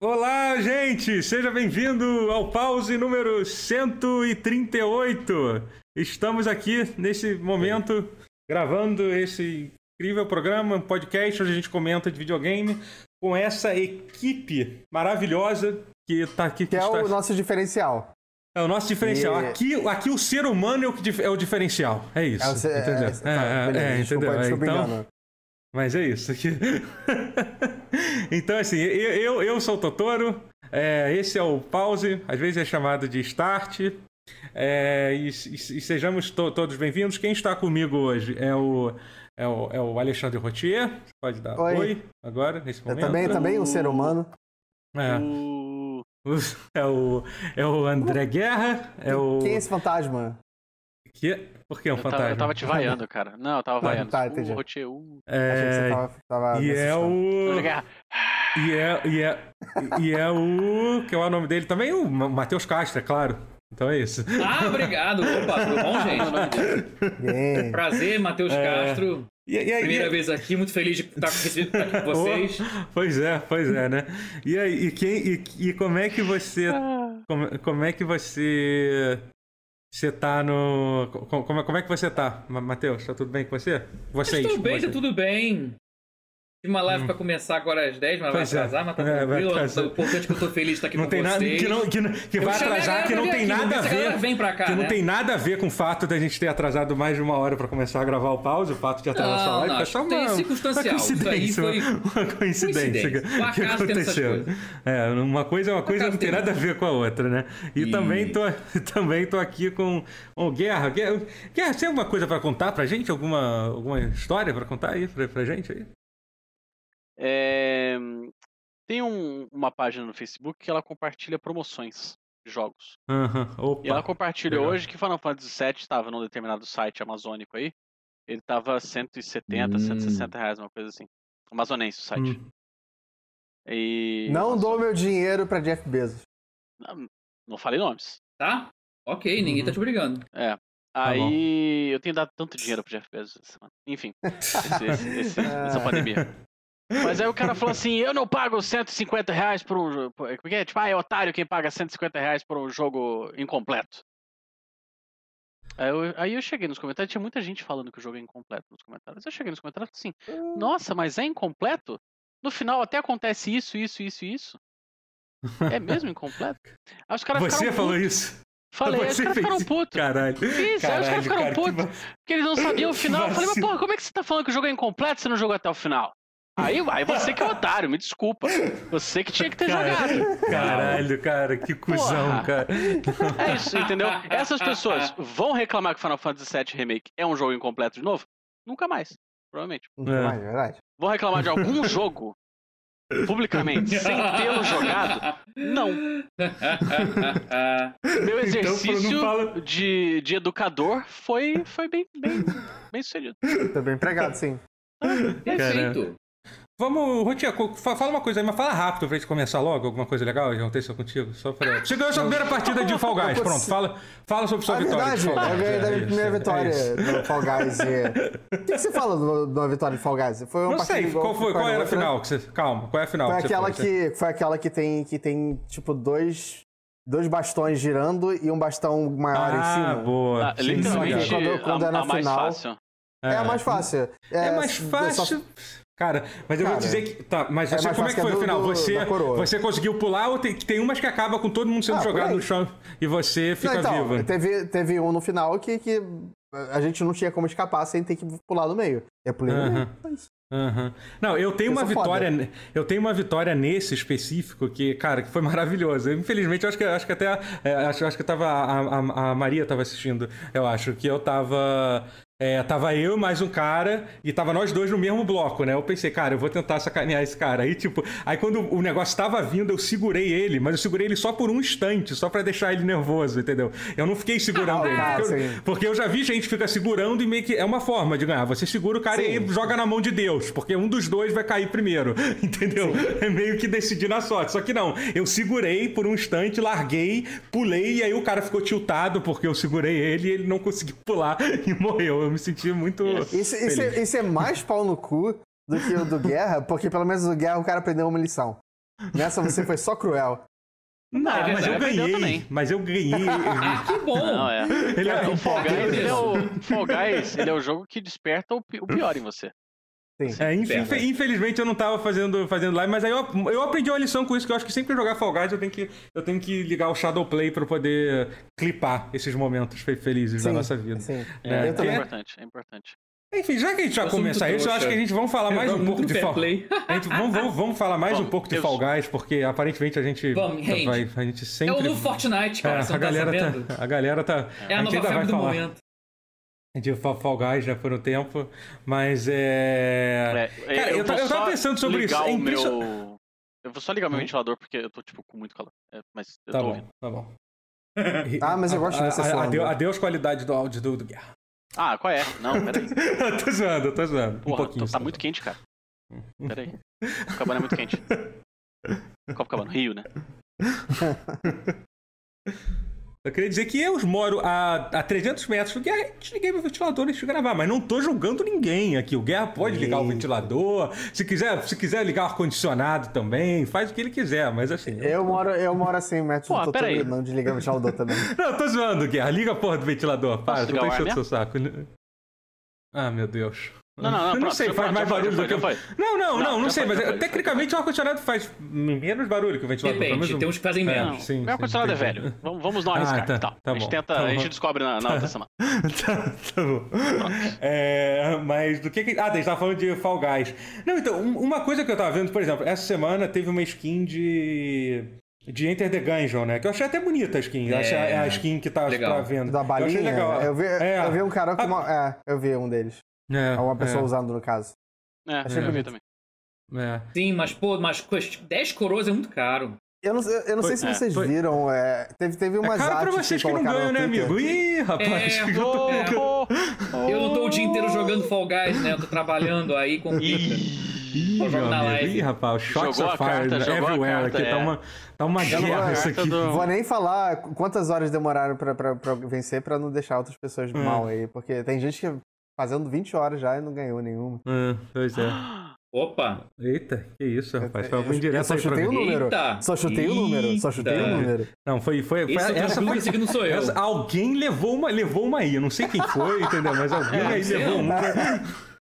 Olá, gente! Seja bem-vindo ao pause número 138. Estamos aqui nesse momento gravando esse incrível programa, um podcast onde a gente comenta de videogame com essa equipe maravilhosa que está aqui. Que, que é está... o nosso diferencial. É o nosso diferencial. E... Aqui, aqui o ser humano é o, é o diferencial. É isso. É o entendeu? É, tá, é, é, é, entendeu? então, mas é isso. então, assim, eu, eu, eu sou o Totoro. É, esse é o Pause, às vezes é chamado de Start. É, e, e, e, sejamos to, todos bem-vindos. Quem está comigo hoje é o, é o, é o Alexandre Rotier. Pode dar oi, oi agora, nesse momento. Eu também, também um ser humano. É. O... É o, é o André Guerra. É o... Quem é esse fantasma? Que? Por que um eu fantasma? Tava, eu tava te vaiando, cara. Não, eu tava vaiando. Tá, entendi. Uh. É... Tava, tava e é o... E é, e, é, e é o... Que é o nome dele também? O Matheus Castro, é claro. Então é isso. Ah, obrigado. Opa, tudo bom, gente? Prazer, Matheus é... Castro. E, e, Primeira e, vez aqui, muito feliz de estar com, com vocês. Pois é, pois é, né? E aí, e, quem, e, e como é que você. Ah. Como, como é que você você tá no. Como, como é que você tá, Matheus? Tá tudo bem com você? Vocês? Estou bem, tá tudo bem. Tive uma live hum. pra começar agora às 10, mas vai é. atrasar, é. mas tá é, tranquilo. O importante é que eu tô feliz de estar aqui não com tem vocês. Nada, que, não, que, que vai atrasar, que não tem nada a ver. Vem pra cá, que né? não tem nada a ver com o fato da gente ter atrasado mais de uma hora pra começar a gravar o pause, o fato de atrasar essa live. Não, é só uma, tem circunstancial. Uma coincidência. Foi... Uma coincidência. coincidência. Que, que aconteceu. É, uma coisa é uma coisa não tem nada a ver com a outra, né? E, e... também, tô, também tô aqui com o Guerra. Guerra, Guerra, tem alguma coisa pra contar pra gente? Alguma, alguma história pra contar aí pra, pra gente aí? É... Tem um, uma página no Facebook que ela compartilha promoções de jogos. Uhum. e ela compartilha hoje que Final Fantasy VII estava num determinado site amazônico aí. Ele estava 170, hum. 160 reais, uma coisa assim. Amazonense o site. Hum. E... Não dou meu dinheiro pra Jeff Bezos. Não, não falei nomes. Tá? Ok, ninguém tá uhum. te obrigando. É. Tá aí eu tenho dado tanto dinheiro pro Jeff Bezos essa semana. Enfim, esse, esse, esse, essa pandemia. Mas aí o cara falou assim: eu não pago 150 reais por um jogo. Porque, é? tipo, ah, é otário quem paga 150 reais por um jogo incompleto. Aí eu, aí eu cheguei nos comentários, tinha muita gente falando que o jogo é incompleto nos comentários. Eu cheguei nos comentários assim: nossa, mas é incompleto? No final até acontece isso, isso, isso e isso. É mesmo incompleto? Aí os caras Você falou putos. isso? Falei, aí os caras ficaram putos. Caralho. Fiz, Caralho, aí os caras ficaram putos. Porque eles não sabiam o final. Eu falei, mas porra, como é que você tá falando que o jogo é incompleto se você não jogou até o final? Aí, aí você que é otário, me desculpa. Você que tinha que ter cara, jogado. Caralho, cara, que cuzão, Porra. cara. É isso, entendeu? Essas pessoas vão reclamar que Final Fantasy VII Remake é um jogo incompleto de novo? Nunca mais, provavelmente. Nunca é. mais, é verdade. Vão reclamar de algum jogo publicamente sem tê-lo jogado? Não. Meu então, exercício então, fala... de, de educador foi, foi bem, bem, bem sucedido. Tá bem empregado, sim. Perfeito. Vamos, Rotinha, fala uma coisa aí, mas fala rápido pra gente começar logo, alguma coisa legal já aconteceu contigo. Só pra... Você ganhou a sua primeira partida de Fall Guys, pronto, fala, fala sobre sua é vitória. Verdade, Fall Guys. É verdade, a primeira é vitória é do Fall Guys. O que, você fala de uma vitória de Fall Guys? Foi uma Não sei, qual, foi, qual era a final? Que você... Calma, qual é a final? Foi que aquela, foi, que, foi aquela que tem, que tem tipo, dois dois bastões girando e um bastão maior ah, em cima. Ah, boa. Ah, literalmente, quando, quando a, é na a final, mais fácil. É, é a mais fácil. É, é mais fácil. Só... Cara, mas eu Cara, vou dizer que. Tá, mas é você, como é que foi o final? você, você conseguiu pular ou tem, tem umas que acaba com todo mundo sendo ah, jogado no chão e você fica não, então, vivo? Teve, teve um no final que, que a gente não tinha como escapar sem ter que pular no meio. É -huh. no meio. Uhum. Não, eu tenho uma vitória. Foda. Eu tenho uma vitória nesse específico que, cara, que foi maravilhoso. Infelizmente, eu acho que acho que até é, acho, acho que tava a, a, a Maria estava assistindo. Eu acho que eu tava é, tava eu mais um cara e tava nós dois no mesmo bloco, né? Eu pensei, cara, eu vou tentar sacanear esse cara. Aí, tipo, aí quando o negócio tava vindo, eu segurei ele, mas eu segurei ele só por um instante, só para deixar ele nervoso, entendeu? Eu não fiquei segurando ah, ele. Porque, eu, porque, eu, já vi gente fica segurando e meio que é uma forma de ganhar. Você segura o cara sim. e joga na mão de Deus, porque um dos dois vai cair primeiro, entendeu? Sim. É meio que decidir na sorte. Só que não, eu segurei por um instante, larguei, pulei e aí o cara ficou tiltado porque eu segurei ele e ele não conseguiu pular e morreu eu me senti muito. Isso, isso, é, isso é mais pau no cu do que o do Guerra, porque pelo menos o Guerra o cara aprendeu uma lição. Nessa você foi só cruel. Não, é, mas eu ganhei. Mas eu ganhei. que bom! Não, é. Ele é, o Fall Guys, ele é o, Fall Guys, ele é o jogo que desperta o, pior em você. Sim. É, infelizmente eu não tava fazendo, fazendo live, mas aí eu, eu aprendi uma lição com isso, que eu acho que sempre jogar Fall Guys eu tenho que, eu tenho que ligar o Shadow Play pra poder clipar esses momentos felizes sim, da nossa vida. Sim, é, é, é importante, é importante. Enfim, já que a gente vai começar isso, eu acho que a gente vamos falar mais um pouco de Fall Guys. vamos, vamos, vamos falar mais vamos, um pouco de Fall Guys, porque aparentemente a gente vamos, vai. A gente sempre. É o novo Fortnite, cara. É, a, tá galera tá, a galera tá. É a, a nova ainda vai falar. Momento. De Fall Guys já por um tempo, mas é. é cara, eu, eu, eu tava pensando sobre isso. É meu... Eu vou só ligar meu hum? ventilador porque eu tô, tipo, com muito calor. É, mas eu tá tô bom, ouvindo. Tá bom. ah, mas eu gosto dessa adeus, adeus qualidade do áudio do, do Guerra. Ah, qual é? Não, peraí. tô zoando, tô zoando. Porra, um pouquinho, tô, tá muito quente, cara. Peraí. Copacabana é muito quente. Copacabana, Rio, né? Eu queria dizer que eu moro a, a 300 metros do Guerra, desliguei meu ventilador antes de gravar, mas não tô julgando ninguém aqui. O Guerra pode ligar o ventilador, se quiser, se quiser ligar o ar-condicionado também, faz o que ele quiser, mas assim... Eu, eu moro, eu moro a 100 metros Pô, do Totoro, não desliga o ventilador também. não, tô zoando, Guerra, liga a porra do ventilador, para, tô enchendo seu saco. Ah, meu Deus. Não, não, não. Eu não sei, faz mais barulho do que. Não, não, não, não sei, mas tecnicamente o ar-condicionado faz menos barulho que o ventilador. Depende, tem uns que fazem menos. Sim, o ar-condicionado é velho. Vamos não arriscar. Ah, tá, tá, a gente tenta, a gente descobre na, outra semana. tá, tá bom. É, mas do que que. Ah, a gente tava falando de Fall Guys. Não, então, uma coisa que eu tava vendo, por exemplo, essa semana teve uma skin de de Enter the Gungeon, né? Que eu achei até bonita a skin. É, é a skin que tá legal. pra venda. Da balinha? Eu achei legal. Eu vi, é. eu vi um cara com uma... É, eu vi um deles. É, uma pessoa é. usando, no caso. É, achei é. bonito também. É. Sim, mas, pô, mas 10 coroas é muito caro. Eu não, eu não foi, sei se vocês foi. viram, é, teve, teve umas é caro pra vocês que, que não ganham, né, amigo? Ih, rapaz. É, eu, tô, oh, oh, eu não tô o dia inteiro jogando Fall Guys, né? Eu tô trabalhando aí com... Ih, Ih, rapaz, shots of fire everywhere aqui. Tá uma, tá uma guerra isso aqui. Do... Vou nem falar quantas horas demoraram pra, pra, pra vencer pra não deixar outras pessoas mal aí. Porque tem gente que fazendo 20 horas já e não ganhou nenhuma. É, pois é. Opa! Eita, que isso, rapaz. Foi algum indireto Só chutei o número. Eita. Só chutei o número. Só chutei o número. Não, foi. foi, foi essa, essa foi que não sou eu. Essa, alguém levou uma, levou uma aí. Eu não sei quem foi, entendeu? Mas alguém é, aí levou uma.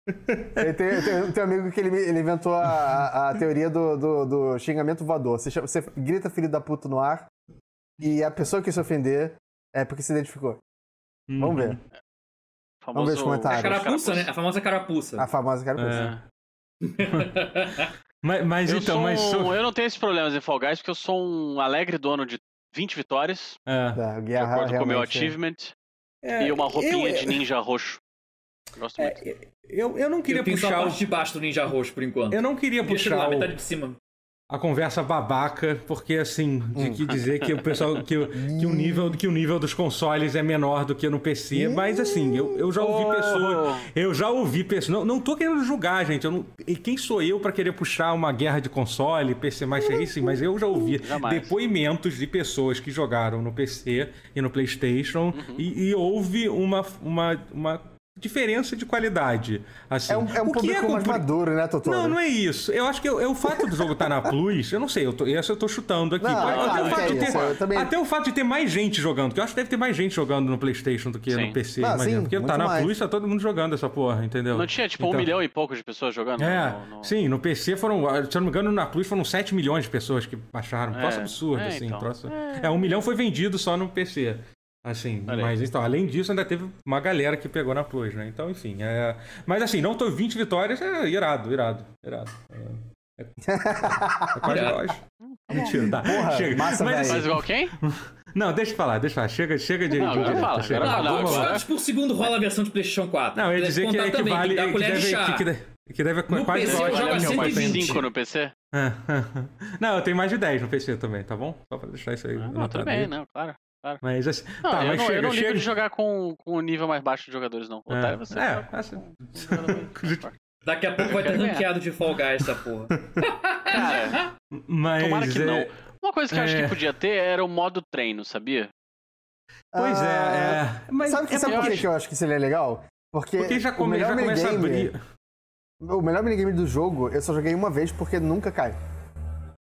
tem, tem, tem, um amigo que ele, ele inventou a, a teoria do, do, do, xingamento voador. Você, você grita filho da puta no ar e a pessoa que se ofender é porque se identificou. Vamos ver. Famoso... Vamos ver os comentários. É a carapuça, né? A famosa carapuça. A famosa carapuça. É. mas, mas eu então, mas. Um, eu não tenho esses problemas em Fall Guys porque eu sou um alegre dono de 20 vitórias. É. é de acordo com o meu achievement. É, e uma roupinha eu, de ninja roxo. Gosto é, muito. Eu, eu não queria eu puxar. a parte de baixo do ninja roxo por enquanto. Eu não queria puxar. A metade de cima a conversa babaca, porque assim, de que dizer que o pessoal que, que, o nível que o nível dos consoles é menor do que no PC, mas assim, eu, eu já ouvi pessoas, eu já ouvi pessoas, não, não tô querendo julgar, gente, eu não, e quem sou eu para querer puxar uma guerra de console, PC mais racing, mas eu já ouvi Jamais. depoimentos de pessoas que jogaram no PC e no PlayStation uhum. e, e houve uma, uma, uma diferença de qualidade. Assim. É um, é um público é mais maduro, né, Totoro? Não, não é isso. Eu acho que é o fato do jogo estar tá na Plus, eu não sei, eu tô, essa eu tô chutando aqui. Não, até, o fato de ter, também... até o fato de ter mais gente jogando, que eu acho que deve ter mais gente jogando no Playstation do que sim. no PC, não, sim, porque tá na mais. Plus, tá todo mundo jogando essa porra, entendeu? Não tinha, tipo, então... um milhão e pouco de pessoas jogando? É, no, no... sim, no PC foram, se eu não me engano, na Plus foram 7 milhões de pessoas que baixaram. É, absurdo, é, assim. Então. Troço... É. é, um milhão foi vendido só no PC. Assim, mas então, além disso, ainda teve uma galera que pegou na Plus, né? Então, enfim. É... Mas assim, não tô 20 vitórias, é irado, irado, irado. É, é, é quase nós. Mentira, tá. Porra, chega. Massa, mas, assim, mas igual quem? Não, deixa eu falar, deixa eu falar. Chega, chega de. Não, agora fala. Chega, não, não, agora, por segundo rola a versão de PlayStation 4. Não, eu ia dizer que, é que vale. Que, deve, que, deve, que deve no quase PC eu jogo 125 no PC? não, eu tenho mais de 10 no PC também, tá bom? Só pra deixar isso aí. Ah, não, tudo bem, não, claro. Claro. Mas assim. Não, tá, eu mas não, chega, eu não ligo chega... de jogar com, com o nível mais baixo de jogadores, não. É, Otário, você é, assim... Daqui a pouco vai ter ranqueado de Fall Guys essa porra. Cara, mas tomara que é... não. Uma coisa que eu acho que é. podia ter era o modo treino, sabia? Pois é, é. Mas sabe, é sabe por que eu acho que seria legal? Porque, porque já, come, já começa a abrir. O melhor minigame do jogo eu só joguei uma vez porque nunca cai.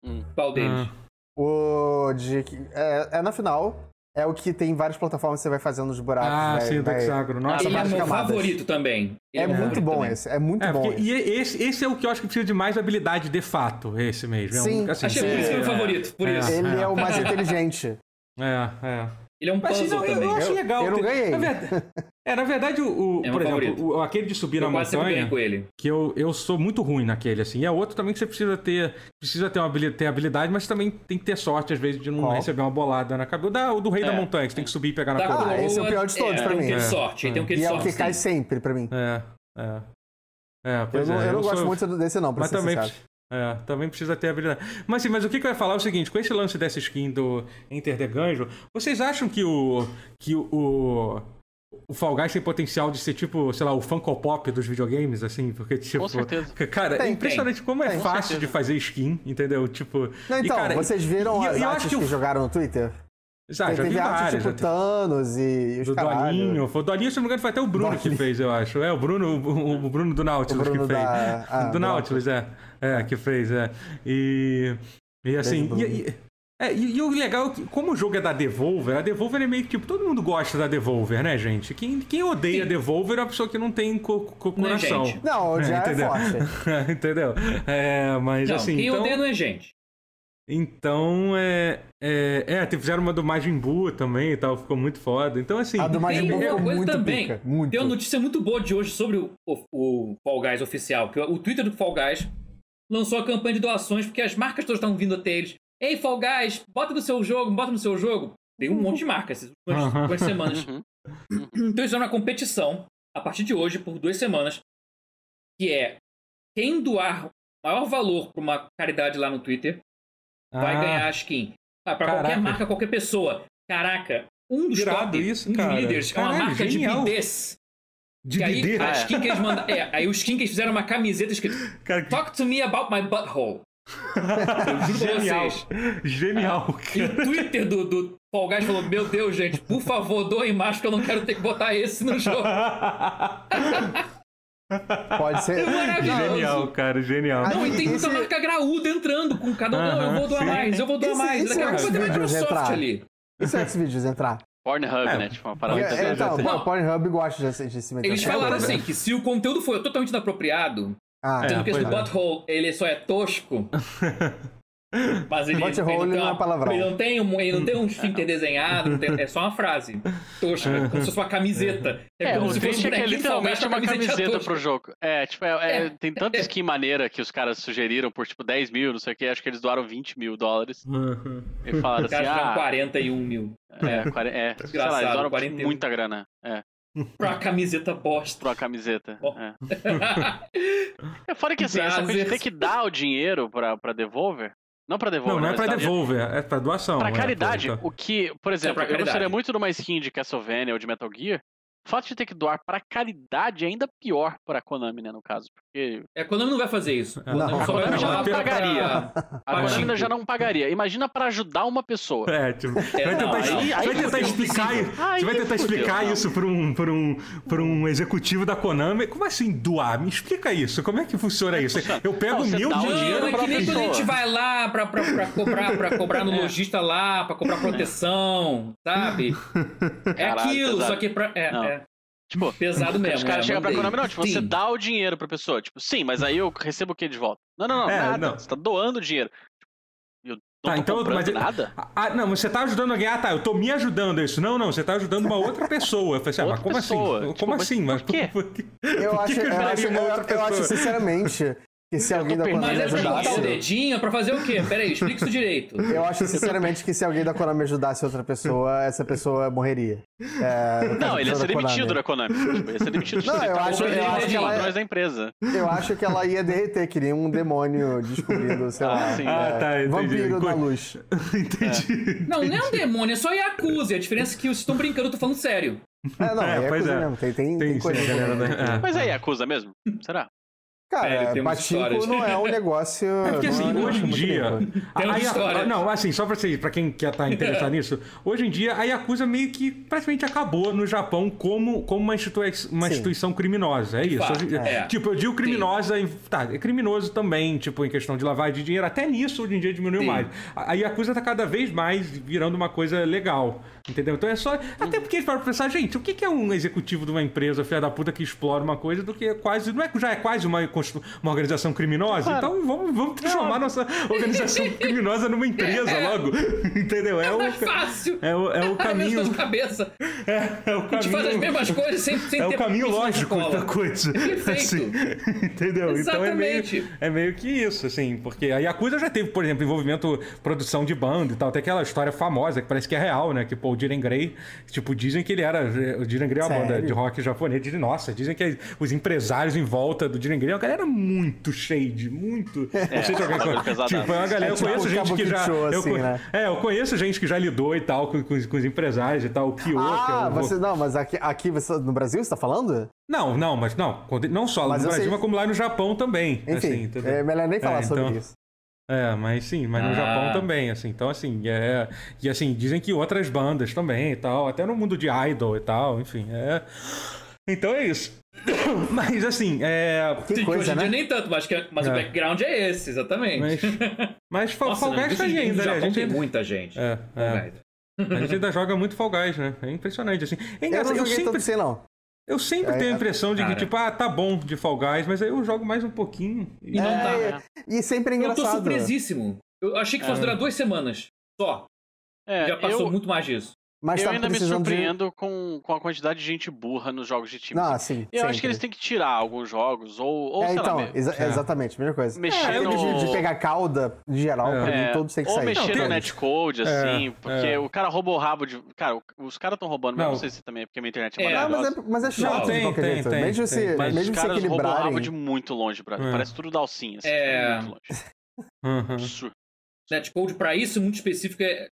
Hum. Qual deles? O de. É, é na final. É o que tem várias plataformas que você vai fazendo os buracos. Ah, sim, do hexágono. Nossa, ele é meu camadas. favorito também. é, é muito bom também. esse. É muito é, bom. E esse, esse é o que eu acho que precisa de mais habilidade de fato, esse mesmo. Sim, é um, assim, Achei por isso que é meu favorito. Por isso. Ele é, o mais inteligente. É, é. Ele é um puzzle não, também. Eu, eu acho legal. Eu, não ganhei. Na verdade, é, na verdade, o, o é por exemplo, o, aquele de subir eu na montanha, com ele. que eu, eu sou muito ruim naquele, assim. E é outro também que você precisa ter, precisa ter, uma habilidade, ter habilidade, mas também tem que ter sorte, às vezes, de não Qual? receber uma bolada na cabeça. O, da, o do Rei é. da Montanha, que você tem que subir e pegar na coroa. Ah, esse é o pior de todos é, pra mim. Tem sorte, tem um que E é o que cai sempre pra mim. É, é. É, eu não, é, eu não gosto sou... muito desse não, pra mas ser também, sincero. É, também precisa ter habilidade. Mas sim, mas o que, que eu ia falar é o seguinte: com esse lance dessa skin do Enter the Gungeon, vocês acham que o. que o. O Fall Guys tem potencial de ser tipo, sei lá, o Funko Pop dos videogames, assim, porque tipo. Com certeza. Cara, tem, é impressionante tem. como é tem, fácil de fazer skin, entendeu? Tipo. Não, então, e, cara, vocês viram e, as artes que, que jogaram no Twitter? Já, tem, já vi várias. Tipo Thanos e os Do Dolinho. O Dolinho, se não me engano, foi até o Bruno Dolinho. que fez, eu acho. É, o Bruno, o, o Bruno do Nautilus Bruno que fez. Da... Ah, do Nautilus, é. É, que fez, é. E. E assim. E, e, é, e, e, o legal é que, como o jogo é da Devolver, a Devolver é meio que tipo, todo mundo gosta da Devolver, né, gente? Quem, quem odeia Sim. Devolver é a pessoa que não tem co co coração. Não, é, já é, entendeu? forte. entendeu? É, mas não, assim. Quem então... odeia não é gente. Então, é. É, é fizeram uma do Majin Buu também e tal, ficou muito foda. Então, assim. A do Majin Buu ficou muito também. Pica, muito. Tem uma notícia muito boa de hoje sobre o, o, o Fall Guys oficial. Que o Twitter do Fall Guys lançou a campanha de doações porque as marcas todas estavam vindo até eles. Ei, Fall Guys, bota no seu jogo, bota no seu jogo. Tem um monte de marcas essas últimas semanas. Uhum. Então, eles fizeram uma competição a partir de hoje, por duas semanas, que é quem doar maior valor para uma caridade lá no Twitter vai ah. ganhar a skin. Ah, pra Caraca. qualquer marca, qualquer pessoa. Caraca, um dos top, isso, um dos líderes, Caralho, é uma marca genial. de bidês. De que aí, a skin que eles mandam, é, aí o skin que eles fizeram uma camiseta escrito Cara, Talk to me about my butthole. Genial. Genial. Ah, e o Twitter do, do Fall Guys falou: Meu Deus, gente, por favor, doem mais que eu não quero ter que botar esse no jogo. Pode ser. É genial, cara, genial. Não, e tem muita esse... marca graúda entrando com cada um. Uh -huh, eu vou doar sim. mais, eu vou doar esse, mais. Daqui a pouco vai ter Microsoft entrar. ali. E se Xvideos entrar? Pornhub, é. né? Tipo, uma parada é, Então, o Pornhub gosta de, de se meter. Eles falaram assim, que se o conteúdo for totalmente inapropriado, ah, sendo é, que esse é. butthole, ele só é tosco, Mas ele, ele, ele, não, é palavrão. Ele não tem um, ele não tem um esfíncter desenhado, tem, é só uma frase tosca, como se fosse uma camiseta. É, é como se fosse um é que é literalmente uma camiseta pro jogo. É, tipo, é, é, tem tanta skin maneira que os caras sugeriram por tipo 10 mil, não sei o que, acho que eles doaram 20 mil dólares. Uhum. E falaram assim, ah... 41 mil. É, 40, é sei lá, eles doaram 41. muita grana. É. Pra uma camiseta bosta. Pra uma camiseta. Oh. É. é fora que assim, essa coisa de ter que dar o dinheiro pra, pra Devolver, não pra devolver. Não, não é pra devolver, é pra doação. Pra é, caridade, o que, por exemplo, é eu gostaria muito de uma skin de Castlevania ou de Metal Gear o fato de ter que doar para caridade é ainda pior para a Konami, né, no caso. Porque... É, a Konami não vai fazer isso. A Konami, não. A Konami já não pagaria. A Konami já não pagaria. Imagina para ajudar uma pessoa. É, tipo, é, vai tentar, aí, aí, vai tentar explicar, você vai tentar explicar isso para um, por um, um executivo da Konami. Como assim doar? Me explica isso. Como é que funciona isso? Eu pego não, mil dinheiro. Não, é que nem quando a gente vai lá para cobrar, pra cobrar no é. lojista lá, para comprar proteção, sabe? É Caralho, aquilo, pesado. só que pra, é, é. Tipo, pesado mesmo. Os caras é, chegam pra Konami, não, tipo, sim. você dá o dinheiro pra pessoa. Tipo, sim, mas aí eu recebo o que de volta? Não, não, não, é, nada. Não. Você tá doando dinheiro. Eu não tá, então, mas nada. Ah, não, você tá ajudando alguém. Ah, tá, eu tô me ajudando isso. Não, não, você tá ajudando uma outra pessoa. Eu falei assim, ah, mas como assim? pessoa. assim? Tipo, como assim? Mas por quê? Por, por, eu, por acho, que eu, eu, acho, eu, eu acho, sinceramente, que se alguém da Konami ajudasse. Mas é o dedinho pra fazer o quê? Peraí, explica isso direito. Eu acho sinceramente que se alguém da Konami ajudasse outra pessoa, essa pessoa morreria. É, não, ele ia ser demitido da Konami. Tipo, ia ser demitido. Não, eu acho, eu acho que ela da empresa. Eu acho que ela ia derreter, que nem um demônio descobrindo, sei lá. Ah, sim. Ah, é, tá, vampiro da luz. entendi. É. Não, não é um demônio, é só Yakuza. A diferença é que vocês estão brincando, eu tô falando sério. É, não, é, é Yakuza é. mesmo. Tem, tem, tem, tem coisa. Sim, galera, né? Mas é Yakuza mesmo? Será? Cara, é, Pachinko não é um negócio. É porque assim, é hoje em dia. Aí, a, não, assim, só pra, vocês, pra quem quer estar tá interessado nisso, hoje em dia a Yakuza meio que praticamente acabou no Japão como, como uma, institui uma instituição criminosa. É isso. Hoje, é. Tipo, eu digo criminosa. Em, tá, é criminoso também, tipo, em questão de lavagem de dinheiro. Até nisso hoje em dia diminuiu Sim. mais. A Yakuza tá cada vez mais virando uma coisa legal. Entendeu? Então é só. Até porque eles param pra pensar, gente, o que é um executivo de uma empresa, filha da puta, que explora uma coisa do que é quase. Não é, já é quase uma uma organização criminosa, claro. então vamos, vamos transformar nossa organização criminosa numa empresa é. logo. Entendeu? É, é o, fácil. É o, é o caminho. cabeça. É, é o caminho. A gente faz as mesmas coisas sem, sem é o caminho lógico da coisa. Perfeito. Assim, entendeu? Exatamente. Então é meio, é meio que isso, assim, porque a Yakuza já teve, por exemplo, envolvimento produção de banda e tal. Tem aquela história famosa que parece que é real, né? Que pô, o Jiren Grey, tipo, dizem que ele era. O Jiren Grey é uma banda de rock japonês. Dizem, nossa, dizem que os empresários em volta do Jiren Grey é uma galera muito shade, muito. É, não sei se alguém conhece. Tipo, é uma galera, eu conheço gente que já. Show, assim, eu, né? É, eu conheço gente que já lidou e tal com, com, com os empresários e tal. O Kyo, ah, que é você, não, mas aqui, aqui você, no Brasil você tá falando? Não, não, mas não. Não só mas no Brasil, sei... mas como lá no Japão também. Enfim, assim, é melhor nem falar é, sobre então... isso. É, mas sim, mas no ah. Japão também, assim. Então, assim, é. E assim, dizem que outras bandas também e tal, até no mundo de idol e tal, enfim, é. Então é isso. Mas assim, é. Que Sim, coisa, hoje em né? dia nem tanto, mas, que, mas é. o background é esse, exatamente. Mas, mas Fall, Fall Guys tá ainda, né? A gente tem muita gente. É, é. A gente ainda joga muito Fall Guys, né? É impressionante, assim. É engraçado, eu, eu sempre sei, não. Eu sempre é, tenho a impressão de cara. que, tipo, ah, tá bom de Fall Guys, mas aí eu jogo mais um pouquinho. E não tá. É, e sempre é engraçado. Eu tô surpresíssimo. Eu achei que fosse é. durar duas semanas. Só. É, Já passou eu... muito mais disso. Mas eu tá ainda me surpreendo de... com, com a quantidade de gente burra nos jogos de time. Ah, sim. Eu sempre. acho que eles têm que tirar alguns jogos, ou, ou é, então, lá, exa é. exatamente, mesma coisa. Mexer é, no... de, de, pegar cauda em geral, é. pra mim, todos têm que ou sair. Ou mexer no netcode, é, assim, porque é. o cara rouba o rabo de. Cara, os caras estão roubando, mas não. não sei se também é porque a minha internet é, é mas, é mas é chato, não, tem, tem, tem, Mesmo se, mas mesmo os caras se roubam o rabo de muito longe, brother. Parece tudo dalcinha, assim, é. muito longe. Uhum. Netcode pra isso, muito específico, é.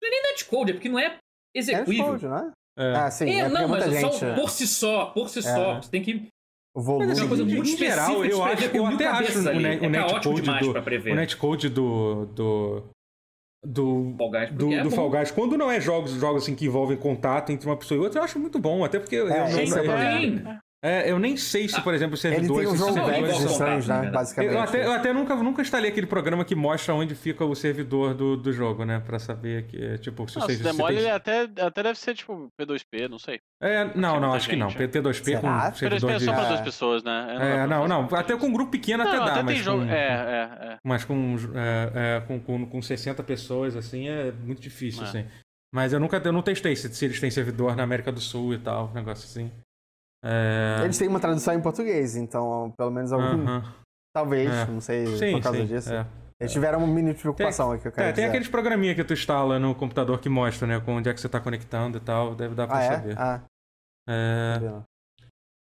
Não é nem netcode, é porque não é execuível. É né? É. Ah, sim. É, é não, mas gente... só por si só, por si é. só. Você tem que. O volume. Mas, assim, uma coisa muito em geral, eu acho, eu até acho o, net, é netcode do, o netcode do, do do Fall Guys, do, é do Fall Guys. Quando não é jogos, jogos assim que envolvem contato entre uma pessoa e outra, eu acho muito bom, até porque é, eu, não, é, é, eu nem sei se, por exemplo, o servidor... Ele tem um jogo velho estranhos, né? Basicamente. Eu até, eu até nunca, nunca instalei aquele programa que mostra onde fica o servidor do, do jogo, né? Pra saber que, tipo, se não, você... Se demole, tem... ele até, até deve ser, tipo, P2P, não sei. É, não, não, acho gente. que não. P2P Será? com servidor P2P é só pra duas pessoas, né? É, não, não. Até com um grupo pequeno não, até dá, até mas jogo... com... É, é, é. Mas com, é, é, com, com, com 60 pessoas, assim, é muito difícil, é. assim. Mas eu nunca eu não testei se, se eles têm servidor na América do Sul e tal, um negócio assim. É... Eles têm uma tradução em português, então pelo menos algum. Uh -huh. Talvez, é. não sei sim, por causa sim, disso. É. Eles tiveram uma mini preocupação tem, aqui, eu quero É, tem aqueles programinha que tu instala no computador que mostra, né? Com onde é que você tá conectando e tal. Deve dar pra ah, saber. É? Ah. É...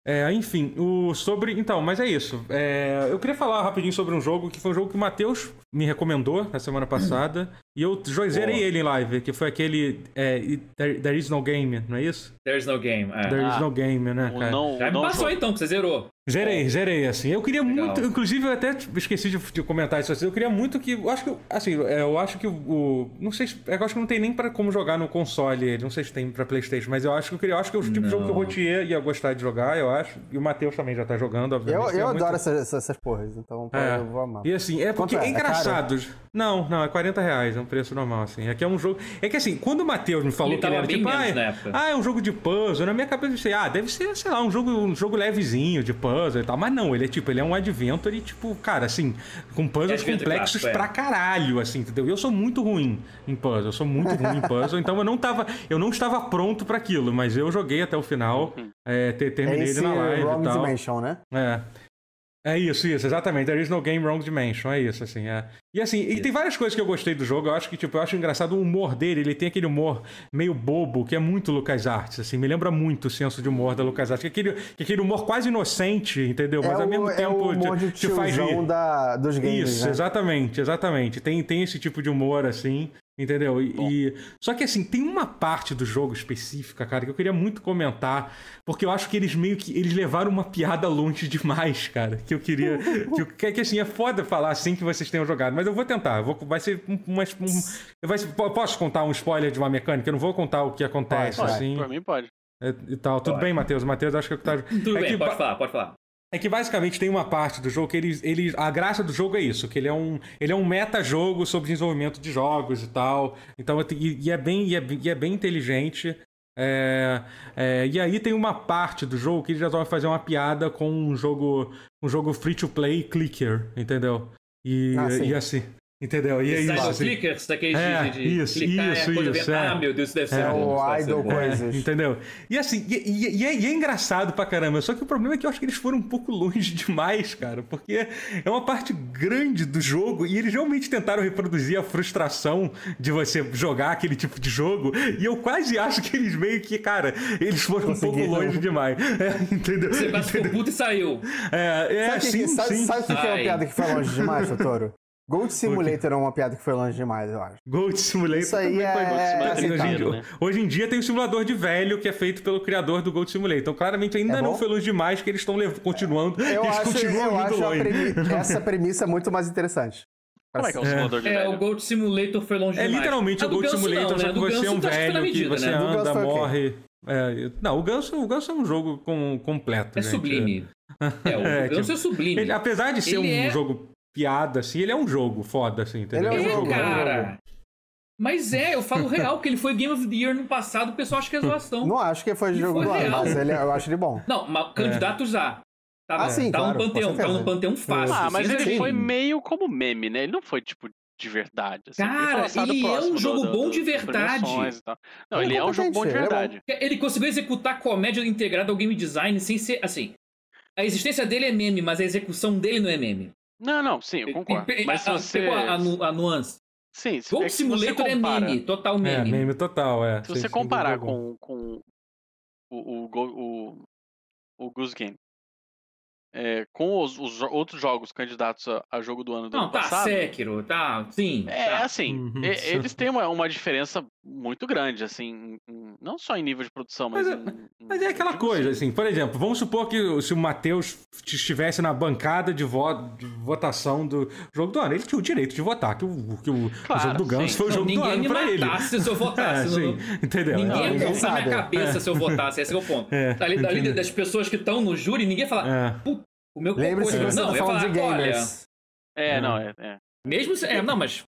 É, enfim, o sobre. Então, mas é isso. É, eu queria falar rapidinho sobre um jogo que foi um jogo que o Matheus me recomendou na semana passada. E eu zerei ele em live, que foi aquele é, There, There, Is No Game, não é isso? There Is No Game, é. There ah, Is No Game, né, cara? Não, Já me passou então, que você zerou. Zerei, zerei, assim. Eu queria Legal. muito, inclusive eu até esqueci de, de, comentar isso assim. Eu queria muito que. Eu acho que, assim, é, eu acho que o. Não sei se. Eu acho que não tem nem pra como jogar no console. Não sei se tem pra PlayStation, mas eu acho que eu queria. Eu acho que é o tipo de jogo que o Rotier ia gostar de jogar, eu acho. E o Matheus também já tá jogando, obviamente. Eu, eu adoro muito... essas, essas porras, então é. eu vou amar. E assim, é porque é, é engraçado. Não, não, é 40 reais, é um preço normal, assim. É que é um jogo. É que assim, quando o Matheus me falou ele que ele era tipo, ah, é, ah, é um jogo de puzzle, na minha cabeça eu pensei, ah, deve ser, sei lá, um jogo, um jogo levezinho de puzzle e tal. Mas não, ele é tipo, ele é um adventure, tipo, cara, assim, com puzzles é complexos clássico, é. pra caralho, assim, entendeu? E eu sou muito ruim em puzzle, eu sou muito ruim em puzzle, então eu não tava, eu não estava pronto para aquilo, mas eu joguei até o final, uhum. é, terminei é ele na live Wrong e tal. Dimension, né? É. É isso, isso, exatamente. There is no game wrong dimension, é isso, assim. É. E assim, e tem várias coisas que eu gostei do jogo. Eu acho que, tipo, eu acho engraçado o humor dele. Ele tem aquele humor meio bobo, que é muito Lucas Arts, assim. Me lembra muito o senso de humor da Lucas Arts. Que é aquele, que é aquele humor quase inocente, entendeu? Mas é ao mesmo é tempo o humor te, te faz rir. Da, dos games, Isso, né? exatamente, exatamente. Tem, tem esse tipo de humor, assim. Entendeu? E, e, Só que assim, tem uma parte do jogo específica, cara, que eu queria muito comentar, porque eu acho que eles meio que. Eles levaram uma piada longe demais, cara. Que eu queria. que, que, que assim, é foda falar assim que vocês tenham jogado, mas eu vou tentar. Vou, vai ser um, um, um vai, posso contar um spoiler de uma mecânica? Eu não vou contar o que acontece, pode, assim. Pra mim pode. É, e tal. Tudo pode. bem, Matheus? Matheus, acho que tá. Tudo é bem, que, pode falar, pode falar. É que basicamente tem uma parte do jogo que eles, eles. A graça do jogo é isso, que ele é um, ele é um meta-jogo sobre desenvolvimento de jogos e tal. Então, e, e é, bem, e é, e é bem inteligente. É, é, e aí tem uma parte do jogo que eles resolvem fazer uma piada com um jogo, um jogo free to play clicker, entendeu? E, ah, e assim. Entendeu? E é isso. Assim. clickers, daqueles é, de, de isso, clicar, isso, é isso. É. Ah, meu Deus, deve ser é. O idol coisas. entendeu? E assim, e, e, e, é, e, é, engraçado pra caramba. Só que o problema é que eu acho que eles foram um pouco longe demais, cara. Porque é uma parte grande do jogo e eles realmente tentaram reproduzir a frustração de você jogar aquele tipo de jogo. E eu quase acho que eles meio que, cara, eles foram um pouco longe demais. É, entendeu? Você ficou puto e saiu. É, é sabe sim, que, sim. Sabe, sabe o que é uma piada que foi longe demais, Totoro? Gold Simulator é uma piada que foi longe demais, eu acho. Gold Simulator Isso aí é... foi é hoje, em dia, né? hoje em dia tem um simulador de velho que é feito pelo criador do Gold Simulator. Então, claramente, ainda é não foi longe demais que eles estão continuando. Eu eles acho, continuam eu acho longe. Premi... essa premissa muito mais interessante. Como é que é o simulador de é, velho? o Gold Simulator foi longe é demais. É literalmente ah, o Gold Ganso Simulator, não, só né? que Do você é um tá velho medida, que você né? anda, morre. É, não, o Ganso, o Ganso é um jogo com, completo. É gente. sublime. É, o É, Ganso tipo, é sublime. Ele, apesar de ser Ele um é- jogo piada, assim, ele é um jogo foda, assim, entendeu? Ele é um É, jogo, cara. Mas é, eu falo real, que ele foi Game of the Year no passado, o pessoal acha que é zoação. Não acho que foi jogo foi do ano, real. mas ele, é- eu acho ele bom. Não, mas candidato já. Tava, Ah, sim, tava claro, no panteão, certeza. no panteão fácil. Ah, mas ele foi meio como meme, né? Ele não foi, tipo, de verdade. Assim. Cara, ele é um jogo do- bom do- de verdade. Não, Ele é ele é um jogo bom de competente, ele é bom. verdade. Ele conseguiu executar comédia integrada ao game design sem ser, assim... A existência dele é meme, mas a execução dele não é meme. Não, não, sim, eu concordo. Pe- Mas se a- você... pegou a, a nu- a nuance. Sim, se, Gold é Simulator é meme, total É, meme. meme total, é. Se você comparar com, com o, o, o, o Goose Game é, com os, os outros jogos candidatos a, a jogo do ano do Não, ano tá, passado, Sekiro, tá, sim. é tá. assim, Uhum. e- eles têm uma, uma diferença muito grande, assim, em- não só em nível de produção, mas, Mas é- em- Mas é aquela coisa, assim, assim, por exemplo, vamos supor que se o Matheus estivesse na bancada de, vo- de votação do jogo do ano, ele tinha o direito de votar, que o, que o, o Claro, jogo do Ganso foi o jogo do ninguém ano me pra ele. matasse se eu É, votasse. sim, não- entendeu? Ninguém ia ninguém cortar minha sabe. cabeça É. se eu votasse, esse é o ponto. É, Dali, dali entendeu? das pessoas que estão no júri, ninguém fala, É. "Puta, o meu Lembre-se que concorreu." você Não, tá eu ia falando falar, de olha, gamers. É, não, é, é. mesmo se, é, não, mas,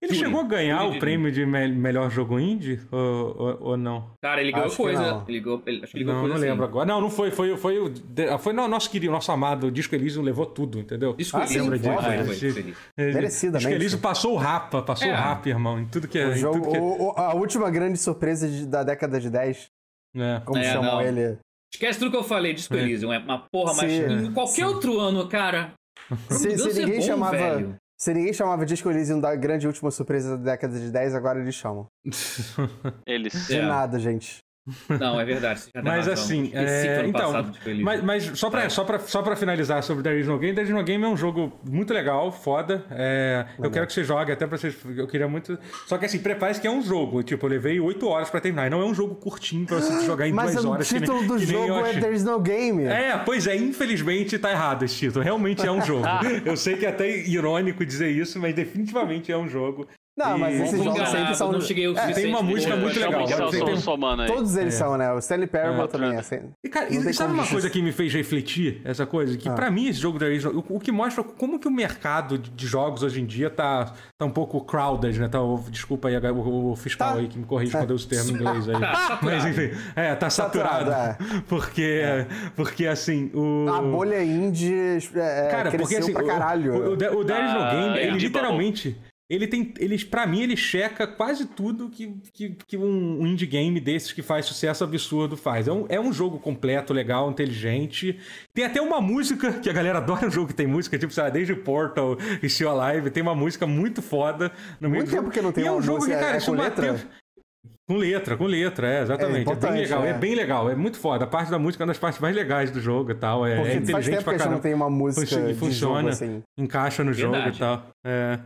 Ele Júri. chegou a ganhar Júri o prêmio de me- melhor jogo indie ou, ou, ou não? cara, ele ganhou Acho coisa. não. Ele ganhou, ele, acho que ele ganhou Não, coisa não assim. lembro agora. Não, não foi. Foi, foi, o de- foi no nosso querido, nosso amado Disco Elysium levou tudo, entendeu? Disco Ah, Elysium, foi, foi, foi. foi, foi, foi. Ele- Merecidamente. Disco Elysium passou o rapa, passou É. o rap, irmão, em tudo que é. O jogo, que é- o- a última grande surpresa de- da década de 10, é. como É, chamam não. ele. Esquece tudo que eu falei, Disco É. Elysium. É uma porra, mas Sim, em qualquer sim. outro ano, cara. Se, se é ninguém bom, chamava. velho. Se ninguém chamava Disco Elysium da grande última surpresa da década de 10, agora eles chamam. Eles. De É. nada, gente. Não, é verdade. você já tem Mas razão. assim, é, então, mas, mas só, pra, Vai. só, pra, só pra finalizar sobre There Is No Game, There Is No Game é um jogo muito legal, foda. É, eu quero que você jogue, até pra vocês. Eu queria muito. Só que assim, prepare-se que é um jogo. Tipo, eu levei 8 horas pra terminar. E não é um jogo curtinho pra você jogar em Mas 2 o horas. que nem- título do nem eu jogo é. There's No Game. É, pois é, infelizmente tá errado esse título. Realmente é um jogo. eu sei que é até irônico dizer isso, mas definitivamente é um jogo. Não, mas esses jogos enganado, sempre são. não cheguei o É, tem uma música muito legal. o Celso Tem- tem- Somano aí. Todos eles são, né? O Stanley Parable É. também é assim. E, cara, e sabe uma coisa que me fez refletir? Essa coisa? Que Ah. pra mim, esse jogo da Rage, o, o que mostra como que o mercado de, jogos hoje em dia tá, tá um pouco crowded, né? Tá, o- desculpa aí o, o fiscal Tá. aí que me corrige quando eu uso o termo em inglês aí. Tá. Mas enfim, é, tá saturado. Saturado, Porque, porque assim, o. A bolha indie é, Cara, cresceu porque assim, pra o- caralho. O, o, o There is No Ah, Game, é. ele Indie literalmente. Ele tem. Ele, pra mim, ele checa quase tudo que, que, que um, um indie game desses que faz sucesso absurdo faz. É um, é um jogo completo, legal, inteligente. Tem até uma música, que a galera adora um jogo que tem música, tipo, sei lá, desde Portal e Still Alive, tem uma música muito foda no meio Muito do jogo. tempo que não tem E é um uma jogo música, que, cara, é se com o letra? Matheus- Com letra, com letra, é, exatamente. É, é bem legal, é. é. bem legal, é muito foda. A parte da música é uma das partes mais legais do jogo e tal. É, é inteligente faz tempo pra caramba. não tem uma música que funciona, assim. encaixa no Verdade. jogo e tal. É.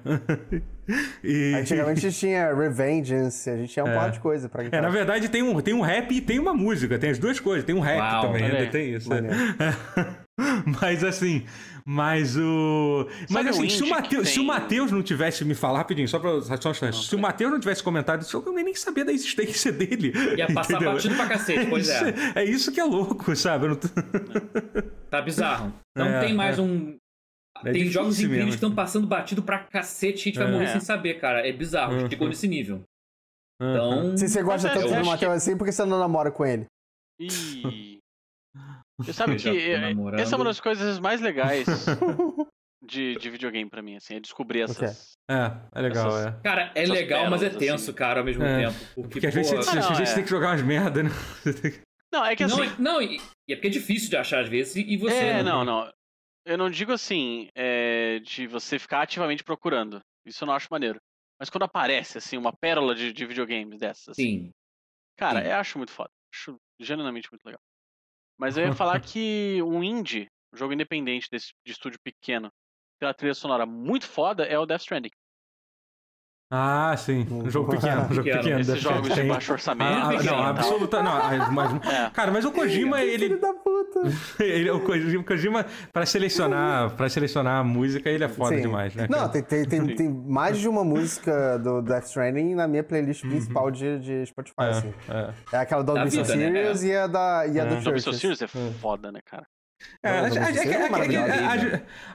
e... Antigamente a gente tinha Revengeance, a gente tinha um é. de coisa pra É, na verdade tem um, tem um rap e tem uma música, tem as duas coisas, tem um rap Uau, também, ainda tem isso. Mas assim, mas o. Mas assim, se o, Mateus, tem... se o Matheus não tivesse me falar rapidinho, só pra. Só, se o Matheus não tivesse comentado isso, eu nem sabia da existência dele. Ia passar entendeu? batido pra cacete, pois é. É, é isso que é louco, sabe? Tô... Tá bizarro. Não é, tem mais é. um. É tem jogos incríveis que estão passando batido pra cacete e a gente vai é. morrer sem saber, cara. É bizarro, a gente chegou nesse nível. Então. Se você gosta tanto do Matheus que... assim, por que você não namora com ele? Ih. Você sabe que essa é uma das coisas mais legais de, de videogame pra mim, assim, é descobrir essas. É, é legal, essas, é. Cara, é legal, mas é tenso, assim. cara, ao mesmo é. tempo. Porque, porque às vezes você, ah, não, é. tem que jogar umas merda, né? Não, é que assim. Não, não, e é porque é difícil de achar às vezes e você. É, não, não. não. Eu não digo assim, é, de você ficar ativamente procurando. Isso eu não acho maneiro. Mas quando aparece, assim, uma pérola de, de videogames dessas. Assim, Sim. Cara, Sim. eu acho muito foda. Acho genuinamente muito legal. Mas eu ia falar que um indie, um jogo independente desse, de estúdio pequeno, tem uma trilha sonora muito foda, é o Death Stranding. Ah, sim. Um jogo pequeno. Um jogo pequeno. Esses jogos de baixo orçamento. Ah, não, absoluta. Não, mas, é. Cara, mas o Kojima, ele. Filho da puta. ele, o Kojima, Kojima para selecionar, para selecionar a música, ele é foda sim. demais, né? Não, tem, tem, tem, tem, mais de uma música do Death Stranding na minha playlist uhum. principal de, de Spotify. É, assim. é. é aquela da Odyssey Series né? e a da, e a é. da Church. Series é foda, né, cara? É, a,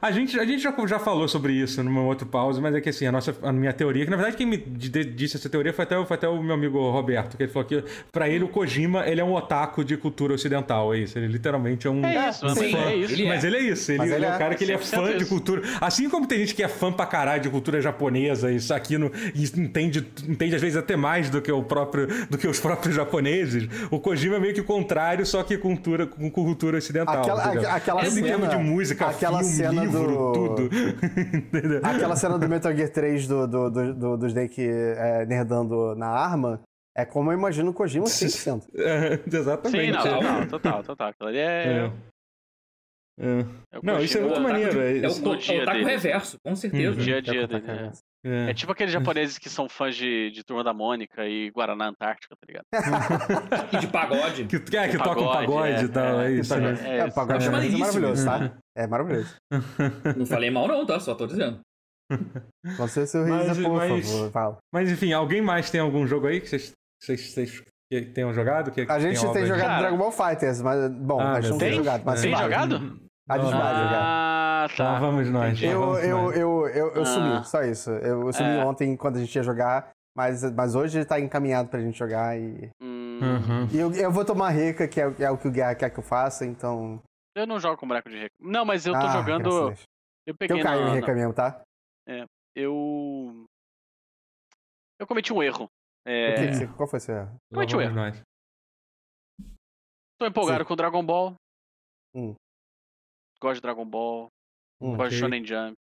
a, gente, a gente já, já falou sobre isso numa outra pausa, mas é que assim, a, nossa, a minha teoria, que na verdade quem me disse essa teoria foi até, foi até o meu amigo Roberto, que ele falou que pra ele o Kojima ele é um otaku de cultura ocidental, é isso. Ele literalmente é um. É isso, um fã, é isso. Mas ele é isso, ele, ele é, é um cara que ele é fã de cultura. Assim como tem gente que é fã pra caralho de cultura japonesa, isso aqui no, e entende, entende às vezes até mais do que, o próprio, do que os próprios japoneses, o Kojima é meio que o contrário, só que cultura, com cultura ocidental. Aquela, aquela cena de música, aquela filme, cena livro, do tudo. aquela cena do Metal Gear 3 do, do, do, do, do Snake é, nerdando na arma. É como eu imagino o Kojima 100%. é, exatamente. Sim, não, total, total, total. Aquilo ali é... é. É. É não, isso é muito maneiro. É, é, o, é o taco reverso, com certeza. No dia a dia dele. É. É. é. tipo aqueles japoneses que são fãs de, de Turma da Mônica e Guaraná Antártica, tá ligado? e de pagode. Que, é, que tocam pagode é, e tal, é, isso. Né? É, é, pagode é maravilhoso, tá? É maravilhoso. Não falei mal não, tá? Só tô dizendo. Você seu riso, por mas, favor, fala. Mas enfim, alguém mais tem algum jogo aí que vocês, vocês, vocês tenham jogado? Que, a gente tem, tem jogado Dragon Ball Fighters, mas bom, ah, a gente não tem jogado. Mas tem jogado? A jogar. Ah, tá. Então vamos nós. Eu, vamos eu, nós. eu, eu, eu, ah. sumi, só isso. Eu, eu sumi é. ontem quando a gente ia jogar, mas, mas hoje tá encaminhado pra gente jogar e. Hum. Uhum. E eu, eu vou tomar rica, que é, é, o que o Guerra quer que eu faça, então. Eu não jogo com boneco de rica. Não, mas eu tô ah, jogando. Eu peguei. Eu caio em rica mesmo, tá? É. Eu. Eu cometi um erro. É... Que que qual foi esse erro? Cometi um erro. Nós. Tô empolgado Sim. com o Dragon Ball. Hum gosto de Dragon Ball, hum, gosto de Shonen Jump,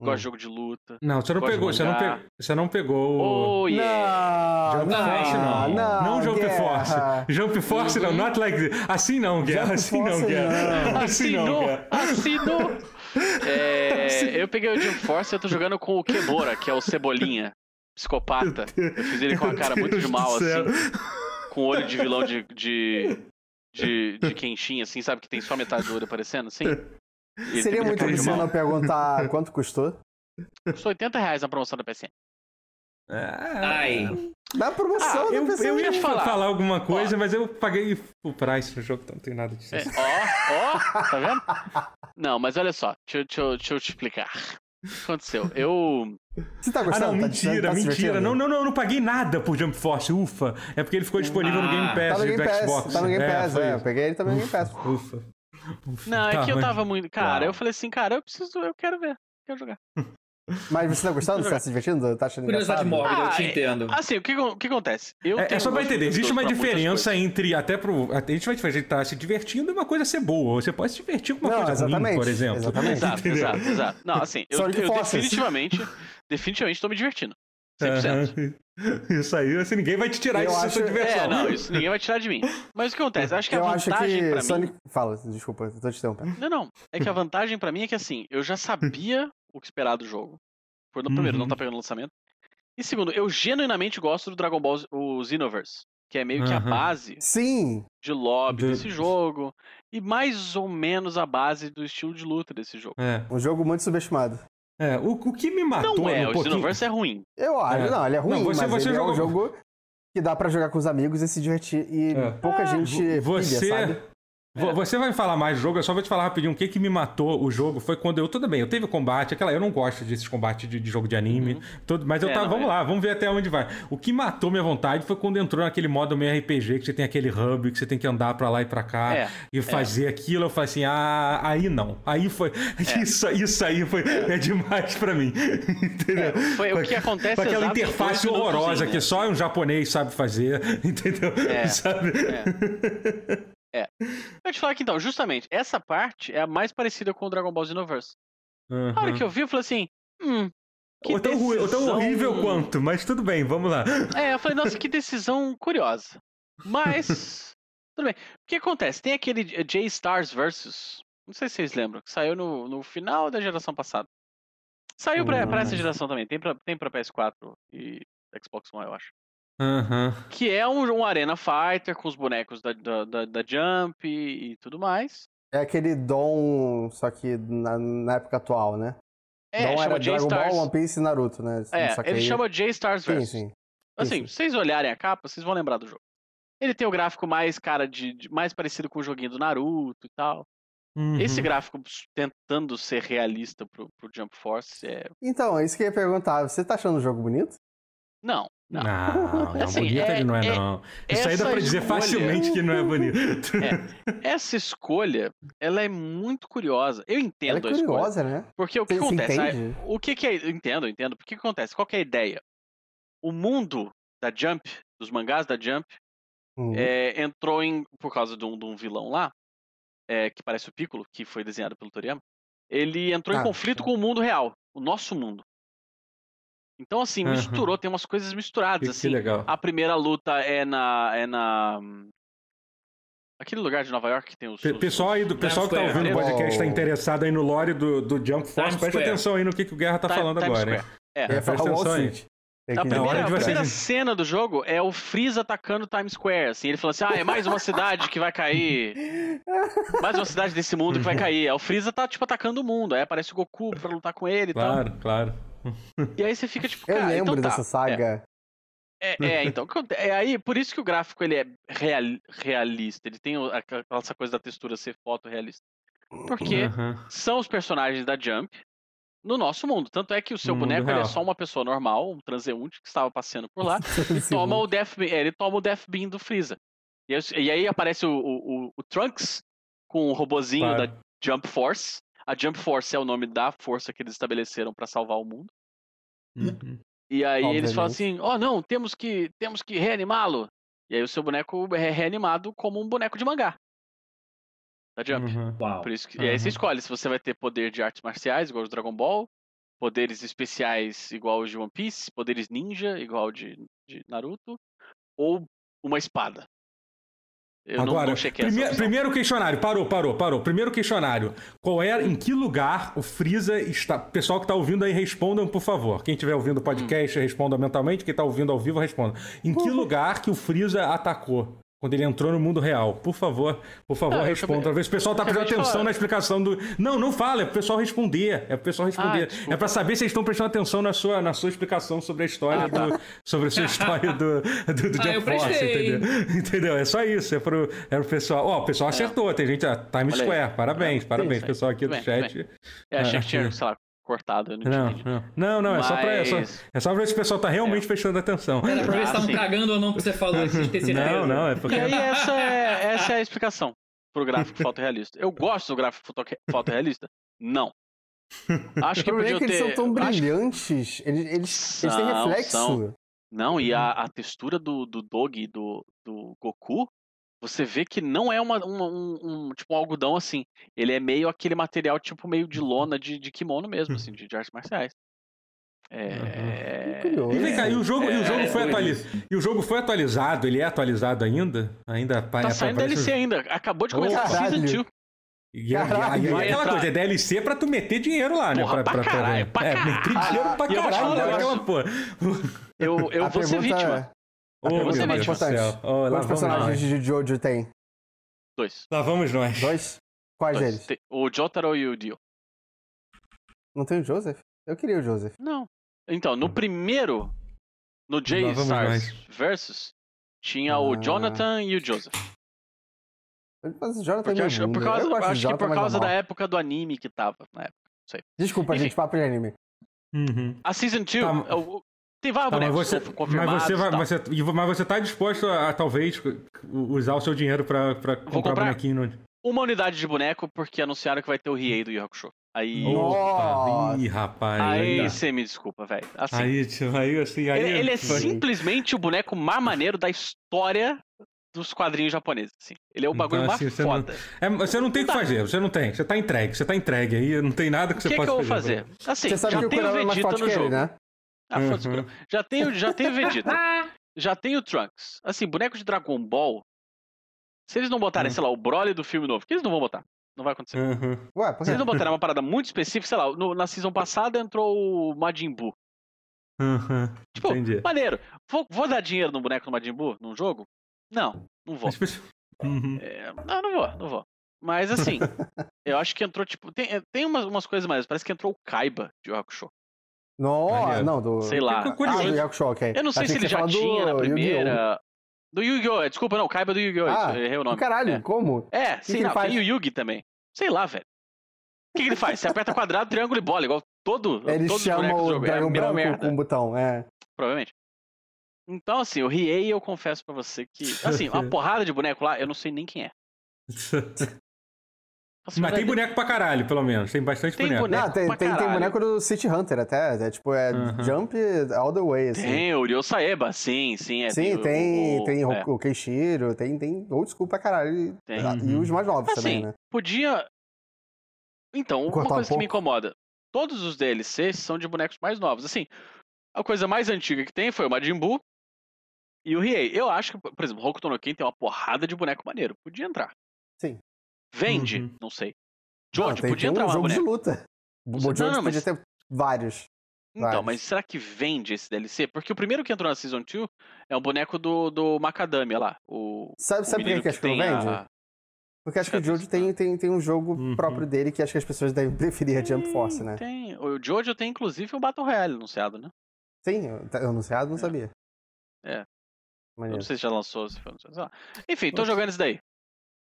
gosto hum. de jogo de luta. Não, você não pegou, você não, pe... você não pegou. Oh, yeah. Jump não, Force, não. Não, não Jump guerra. Force. Jump Force, não, not like this. Assim não, Guerra. Assim não, Guerra. Assim não, Guerra. Assim não. É, eu peguei o Jump Force e eu tô jogando com o Kemora, que é o Cebolinha, psicopata. Eu fiz ele com uma cara muito de mal, assim. Com olho de vilão de, de, de, de Kenshin, assim, sabe? Que tem só metade do olho aparecendo, assim. Seria muito insano perguntar quanto custou? Custou 80 reais na promoção da PSN. Ah, Ai. Na promoção ah, eu, PSN. Eu ia falar. falar alguma coisa, ó. mas eu paguei o price no jogo, então não tem nada disso. É, ó, ó, tá vendo? Não, mas olha só, deixa, deixa, deixa eu te explicar. O que aconteceu? Eu. Você tá gostando? Ah, não, tá mentira, tá mentira. Não, não, não, eu não paguei nada por Jump Force, ufa. É porque ele ficou disponível ah, no Game Pass tá no Game do Pass, Xbox. Tá no Game Pass, é. é eu peguei ele também no Game Pass. Ufa. ufa. Não, é tá, que eu tava muito. Cara, Uau. eu falei assim, cara, eu preciso, eu quero ver, quero jogar. Mas você tá gostando? Você tá se divertindo? Tá achando Curiosidade mórbida, ah, eu te ah, entendo. Assim, o que, o que acontece? Eu é, é só pra entender, existe uma diferença entre, até pro... A gente vai estar tá se divertindo e uma coisa ser boa. Você pode se divertir com uma não, coisa ruim, por exemplo. Exatamente. Exato, exato, exato. Não, assim, eu, eu definitivamente, definitivamente tô me divertindo. 100%. Isso aí, assim, ninguém vai te tirar Eu isso da acho- sua É, diversão. não, isso ninguém vai tirar de mim. Mas o que acontece? Acho que a Eu acho vantagem que pra Sonic. mim. Fala, desculpa, eu tô te interrompendo. Não, não. É que a vantagem pra mim é que assim, eu já sabia o que esperar do jogo. Por, primeiro, não Uhum. tá pegando lançamento. E segundo, eu genuinamente gosto do Dragon Ball, Z- o Xenoverse. Que é meio que a base Sim! de lobby Do- desse jogo. E mais ou menos a base do estilo de luta desse jogo. É, Um jogo muito subestimado. é, o, o que me matou Não é, no o pouquinho... Xenoverse é ruim. Eu acho. É. Não, ele é ruim, Não, você- mas você ele é um jogou- jogo que dá pra jogar com os amigos e se divertir. E É. pouca gente pilha, Você, sabe? Vo- você vai falar mais do jogo, eu só vou te falar rapidinho. O que que me matou o jogo foi quando eu. Tudo bem, eu teve combate, aquela. Eu não gosto desses combates de, de jogo de anime. tudo, mas eu É, tava. vamos é. lá, vamos ver até onde vai. O que matou minha vontade foi quando entrou naquele modo meio RPG, que você tem aquele hub, que você tem que andar pra lá e pra cá É, e fazer aquilo. Eu falei assim, ah, aí não. Aí foi. Isso, isso aí foi. É, demais pra mim. Entendeu? É, foi o que acontece aquela interface horrorosa que só um japonês sabe fazer, entendeu? É, Sabe? É. Eu vou te falar que então, justamente, essa parte é a mais parecida com o Dragon Ball Xenoverse. Na hora Aham. que eu vi, eu falei assim, hum. Que Ou tão, ruim- ou tão decisão- horrível quanto, mas tudo bem, vamos lá. É, eu falei, nossa, que decisão curiosa. Mas. Tudo bem. O que acontece? Tem aquele J-Stars Versus. Não sei se vocês lembram, que saiu no, no final da geração passada. Saiu pra, pra essa Hum. geração também. Tem pra, tem pra PS4 e Xbox One, eu acho. Aham. Que é um, um Arena Fighter com os bonecos da, da, da, da Jump e, e tudo mais. É aquele Dom, só que na, na época atual, né? É, Dom chama era Dragon. Ball, One Piece e Naruto, né? É, ele chama J-Stars Versus. sim. Assim, sim. se vocês olharem a capa, vocês vão lembrar do jogo. Ele tem o gráfico mais, cara, de, de- mais parecido com o joguinho do Naruto e tal. Uhum. Esse gráfico tentando ser realista pro, pro Jump Force é. Então, é isso que eu ia perguntar. Você tá achando o jogo bonito? Não, não. Não, não, Assim, bonito é- ele não é, é- não. Isso aí dá pra dizer escolha- facilmente que não é bonito. Essa escolha, ela é muito curiosa. Eu Ela é entendo a escolha. curiosa, né? Porque o que Você- acontece? Ah, entende? O que que é. eu Entendo, eu entendo. Porque o que acontece? Qual que é a ideia? O mundo da Jump, dos mangás da Jump, Hum. é, entrou em. Por causa de um, de um vilão lá, é, que parece o Piccolo, que foi desenhado pelo Toriyama. Ele entrou em Ah, conflito tá. com o mundo real, o nosso mundo. Então, assim, misturou, tem umas coisas misturadas. Que, que assim. legal. A primeira luta é na. É na. Aquele lugar de Nova York que tem os. Pe- os- Pessoal aí, do Times pessoal que tá Square. ouvindo o podcast, tá Oh. interessado aí no lore do, do Jump Force, Times presta Square. atenção aí no que, que o Guerra tá Time- falando Times agora, hein? Square. É. Falar presta atenção aí. A que- primeira, a primeira cena do jogo é o Freeza atacando Times Square. Assim, ele falou assim: ah, é mais uma cidade que vai cair. Mais uma cidade desse mundo que vai cair. Aí o Freeza tá, tipo, atacando o mundo. Aí aparece o Goku pra lutar com ele e Claro, claro. tal. E aí você fica tipo, Eu cara, lembro então tá. dessa saga. É, é, então. o que aconte- É aí, por isso que o gráfico ele é real- realista. Ele tem essa coisa da textura ser fotorrealista. Porque Aham. são os personagens da Jump no nosso mundo. Tanto é que o seu No boneco ele é só uma pessoa normal, um transeunte que estava passeando por lá. e toma o Death Beam, é, ele toma o Death Beam do Freeza. E aí, e aí aparece o, o, o- o Trunks com o robozinho Claro. da Jump Force. A Jump Force é o nome da força que eles estabeleceram para salvar o mundo. Uhum. E aí eles falam Obviamente. assim: "Oh, não, temos que temos que reanimá-lo". E aí o seu boneco é reanimado como um boneco de mangá. Da Jump. Uhum. Por isso que, E aí você Aham. escolhe se você vai ter poder de artes marciais, igual o de Dragon Ball, poderes especiais, igual os de One Piece, poderes ninja, igual de, de Naruto, ou uma espada. Eu não- Agora, não, chequei essa primeiro, questionário, parou, parou, parou. Primeiro questionário. Qual é, em que lugar o Freeza está. Pessoal que tá ouvindo aí, respondam, por favor. Quem estiver ouvindo o podcast, responda mentalmente. Quem tá ouvindo ao vivo, responda. Em que lugar que o Freeza atacou? Quando ele entrou no mundo real. Por favor, por favor, Não, responda. Talvez o pessoal tá prestando atenção falar. na explicação do. Não, não fala, é pro pessoal responder. É pro pessoal responder. Ah, é pra saber se eles estão prestando atenção na sua, na sua explicação sobre a história Ah, tá. do. Sobre a sua história do, do, do Ah, Jump Force, entendeu? Entendeu? É só isso. É pro, é pro pessoal. Ó, o pessoal acertou. Tem gente. ah, Times. Square. Parabéns, É, parabéns, pessoal aqui do chat. Eu achei Ah, que tinha, sei lá, cortado, eu não, Não, entendi. não, não, não, é só pra, é só, Mas- é só pra ver se o pessoal tá realmente prestando atenção. Era pra ver se Ah, estavam sim. cagando ou não pra você terem certeza. Não, não, é porque. E aí essa é, essa é a explicação pro gráfico fotorrealista. Eu gosto do gráfico foto- fotorrealista? Não. Acho O que problema podia é que eles ter... são tão brilhantes. Eles, eles, eles têm São, reflexo. são. Não, e a, a textura do, do Dog e do, do Goku, você vê que não é uma, uma- um, um- tipo um algodão assim. Ele é meio aquele material tipo meio de lona de, de kimono mesmo, assim, de, de artes marciais. É... Curioso. E vem cá, e o jogo, e o jogo É, foi é, atualizado. E o jogo foi atualizado, ele é atualizado ainda? Ainda Tá saindo DLC ainda. Acabou de começar a Caralho. Season 2. E, e- Caralho. e- e Vai aquela entrar- coisa, é DLC pra tu meter dinheiro lá, Porra, né? pra caralho, pra é, caralho. meter dinheiro pra eu caralho, um porra. Eu, eu A vou ser vítima. É, pergunta é Deus mais importante. lá Quantos personagens nós. de Jojo tem? Dois. Lá vamos nós. Dois? Quais Dois. deles? Tem O Jotaro e o Dio. Não tem o Joseph? Eu queria o Joseph. Não. Então, no primeiro, no vamos J-Stars Versus, tinha o Ah. Jonathan e o Joseph. Mas o Jonathan Porque é acho, por causa, eu acho do que Jonathan, por mas causa da época do anime que tava. Na época. Desculpa, Enfim. gente, papo de anime. Uhum. A Season 2, Tá, o- tem vários Tá, mas, bonecos você, mas, confirmados. você vai, e tal. você, e vo- mas você tá disposto a, a, talvez usar o seu dinheiro pra, pra comprar, comprar. bonequinho no... Uma unidade de boneco, porque anunciaram que vai ter o Riei do Hakusho. Aí. Opa, ih, rapaz. aí você me desculpa, velho. Assim, aí, tio, aí, assim, aí... ele, ele é foi- simplesmente o boneco mais maneiro da história dos quadrinhos japoneses. Assim. Ele é o bagulho Então, mais assim, você não- foda. É, você não tem o que Não fazer, você não tem. Você tá entregue, você tá entregue aí, não tem nada que O você que, que possa eu vou fazer. fazer? Assim, Você sabe já que o tem o é mais Vegeta forte no que jogo. ele, né? Ah, Uhum. Já tem, já tem o Vegeta. já tem o Trunks. Assim, boneco de Dragon Ball. Se eles não botarem, Hum. sei lá, o Broly do filme novo, que eles não vão botar. Não vai acontecer. Uhum. Ué, por Se eles não botarem uma parada muito específica, sei lá, no- na season passada entrou o Majin Buu. Uhum. Tipo, Entendi. maneiro. Vou, vou dar dinheiro no boneco do Majin Buu num jogo? Não, não vou. Uhum. É, não, não vou, não vou. Mas assim, eu acho que entrou, tipo, tem, tem umas, umas coisas mais. Parece que entrou o Kaiba de Hakusho. Não, Maneiro. não, do... Sei lá. Fico Ah, do Yakusho. Eu não sei Achei se que ele já tinha na primeira. Do Yu-Gi-Oh! é, Desculpa, não, Kaiba do Yu-Gi-Oh! Ah, errei o nome. Caralho, É, como? é que sim, ele não, faz? tem o Yugi também. Sei lá, velho. O que, que ele faz? Você aperta quadrado, triângulo e bola, igual todo. Ele todos os chama o jogo. É branco com um botão, é. provavelmente. Então, assim, o Riei, eu confesso pra você que. Assim, uma porrada de boneco lá, eu não sei nem quem é. Nossa, Mas tem verdade, boneco pra caralho, pelo menos. Tem bastante Tem boneco. boneco. Não, tem, pra tem, tem boneco do City Hunter até. É, tipo, é Uhum. jump all the way, assim. Tem o Ryo Saeba, sim, sim. É, Sim, tem, o- tem o, é, o Keishiro, tem, tem old school pra caralho. E, Tem. e os mais novos também, Assim, né? podia. Então, uma Cortar um coisa que me incomoda: todos os DLCs são de bonecos mais novos. Assim, a coisa mais antiga que tem foi o Majin Buu e o Riei. Eu acho que, por exemplo, o Hokuto no Ken tem uma porrada de boneco maneiro. Podia entrar. Sim. Vende? Uhum. Não sei. Não, Jojo, tem, podia tem entrar um jogo de boneco. luta. O Não, Jojo não, podia mas- ter vários. Então, vários. mas será que vende esse DLC? Porque o primeiro que entrou na Season 2 é o boneco do, do Macadamia lá. O, Sabe, o sabe por que, que acho que não tem vende? a- Porque acho que o Jojo tem, tem, tem um jogo Uhum. próprio dele que acho que as pessoas devem preferir a Jump Force, né? Tem. O Jojo tem inclusive um Battle Royale anunciado, né? Sim, tá anunciado, não É. sabia. É. Eu Maneiro. não sei se já lançou, se foi anunciado. Enfim, tô jogando isso daí.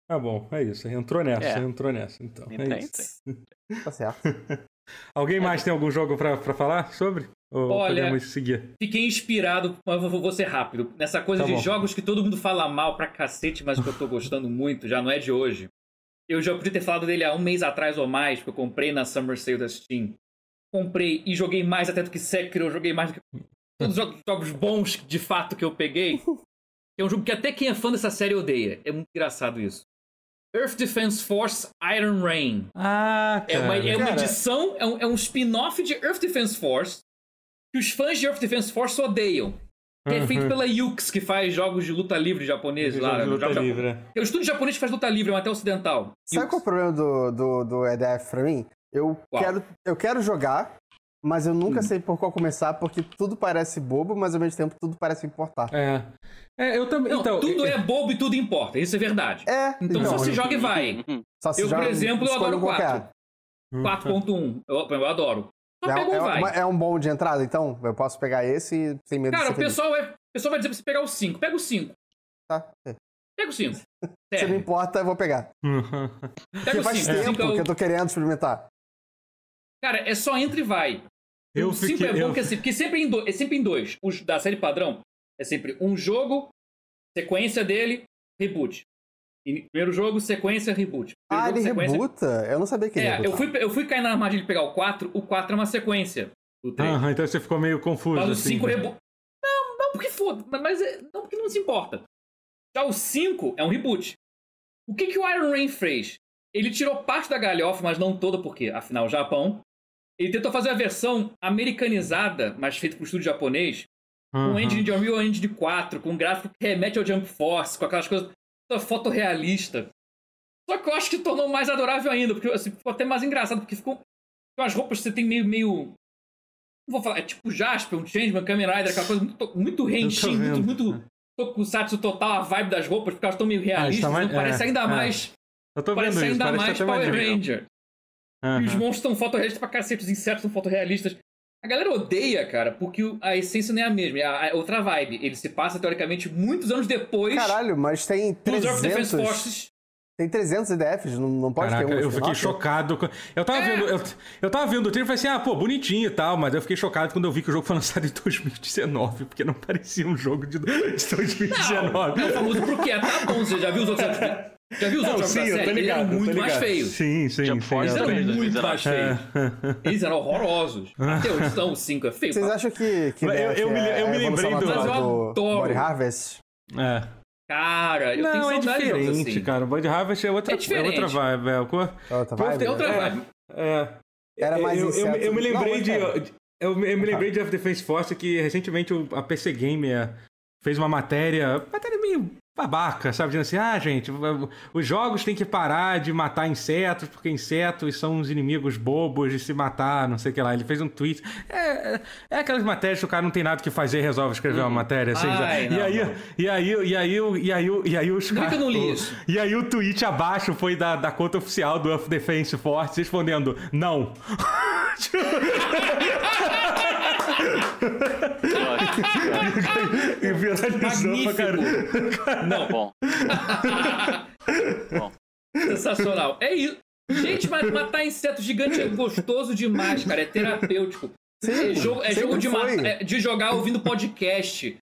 Tá bom, é isso. Entrou nessa, É. entrou nessa, então. Entrei, é isso. Tá certo. Alguém mais tem algum jogo pra, pra falar sobre? Ou Olha, podemos seguir? Fiquei inspirado, mas vou, vou ser rápido. Nessa coisa Tá de bom. jogos que todo mundo fala mal pra cacete, mas que eu tô gostando muito, já não é de hoje. Eu já podia ter falado dele há um mês atrás ou mais, que eu comprei na Summer Sale da Steam. Comprei e joguei mais até do que Sekiro, eu joguei mais do que todos os jogos, jogos bons de fato que eu peguei. É um jogo que até quem é fã dessa série odeia. É muito engraçado isso. Earth Defense Force Iron Rain. Ah, É uma, é uma Cara. edição, é um, é um spin-off de Earth Defense Force que os fãs de Earth Defense Force odeiam. Que é feito Uhum. pela Yux, que faz jogos de luta livre japonês Jogo lá. de luta livre, é. O estúdio japonês que faz luta livre, é um até ocidental. Sabe Yux. qual é o problema do, do, do EDF pra mim? Eu quero, eu quero jogar, mas eu nunca Hum. sei por qual começar, porque tudo parece bobo, mas ao mesmo tempo tudo parece importar. É. É, eu também. Então, tudo eu- é bobo e tudo importa, isso é verdade. É, Então, só se joga e vai. só se eu, por joga- exemplo, eu adoro um qualquer. 4. 4.1. Eu, eu adoro. Só É, pegou é, e vai. uma- é um bom de entrada, então? Eu posso pegar esse e sem medo Cara, de o ser feliz. pessoal, é, o pessoal vai dizer pra você pegar o 5. Pega o 5. Tá. Pega o 5. Se não importa, eu vou pegar. Pega Porque o faz 5. tempo que eu tô querendo experimentar. Cara, é só entra e vai. Eu o 5 fiquei- é bom eu- porque, é sempre- porque sempre em do- é sempre em dois. Os da série padrão é sempre um jogo, sequência dele, reboot. E primeiro jogo, sequência, reboot. Primeiro Ah, jogo, ele sequência- rebuta? Eu não sabia que ele É, eu fui, eu fui cair na armadilha de pegar o 4, o 4 é uma sequência do 3. Aham, então você ficou meio confuso. Mas o assim. 5 reboot. Não, não, porque foda. Mas, mas é- não, porque não se importa. Já o 5 é um reboot. O que, que o Iron Rain fez? Ele tirou parte da galhofa, mas não toda, porque, afinal, Japão. Ele tentou fazer a versão americanizada, mas feita pro estúdio japonês, Uhum. com engine de Unreal Engine 4, com um gráfico que remete ao Jump Force, com aquelas coisas toda fotorrealista. Só que eu acho que tornou mais adorável ainda, porque assim, ficou até mais engraçado, porque ficou. Com as roupas que você tem meio. meio não vou falar, é tipo Jasper, um Changeman, Kamen Rider, aquela coisa muito, muito Henshin, muito, muito Tokusatsu total, a vibe das roupas, porque elas estão meio realistas, tá mais- então parece é, ainda é. mais. Eu tô Parece vendo isso, ainda parece mais até Power. Ranger. Aham. E os monstros estão fotorrealistas pra cacete, os insetos são fotorrealistas. A galera odeia, cara, porque a essência não é a mesma, é a- é outra vibe. Ele se passa, teoricamente, muitos anos depois Caralho, mas tem dos Earth Defense 300... Forces. Tem 300 IDFs, não, não pode Caraca, ter um eu fiquei spin-off? chocado. Eu tava É. vendo, eu, eu tava vendo o trailer e falei assim, ah, pô, bonitinho e tal, mas eu fiquei chocado quando eu vi que o jogo foi lançado em 2019, porque não parecia um jogo de, de Não, 2019. é o famoso porque é, tá bom, você já viu os outros? Já viu os Não, outros sim, jogos da tô série? Eles ligado, eram eu tô muito mais feios. Sim, sim, Jump sim. Eles eram muito mais feios. Eles eram horrorosos. Até hoje estão, o 5 é feio. Vocês acham que, que eu- IDF eu me- é eu me lembrei do- natural Mas eu do adoro. Body Harvest? É. Cara, eu tenho Não, é saudade de jogos diferente, assim. cara. O Bud Harvest é outra, É é diferente. outra vibe. É, Outra vibe? Tem outra É. vibe. é. Era mais eu, eu, eu me lembrei de. Eu, me- eu me lembrei de Defense Force que recentemente o- a PC Gamer fez uma matéria. Matéria meio babaca, sabe? Dizendo assim: ah, gente, os jogos têm que parar de matar insetos, porque insetos são uns inimigos bobos de se matar, não sei o que lá. Ele fez um tweet. É, é, é aquelas matérias que o cara não tem nada que fazer e resolve escrever uma matéria. Assim, Ai, e, não, aí, não. e aí, e aí, e aí, e aí os caras. não li isso? E aí o tweet abaixo foi da, da conta oficial do Earth Defense Force respondendo não. e viralizou pra caramba. Não, Bom. Bom. sensacional. É isso. Gente, mas matar inseto gigante é gostoso demais, cara. É terapêutico. Sim, é jogo, é jogo de, matar- é de jogar ouvindo podcast.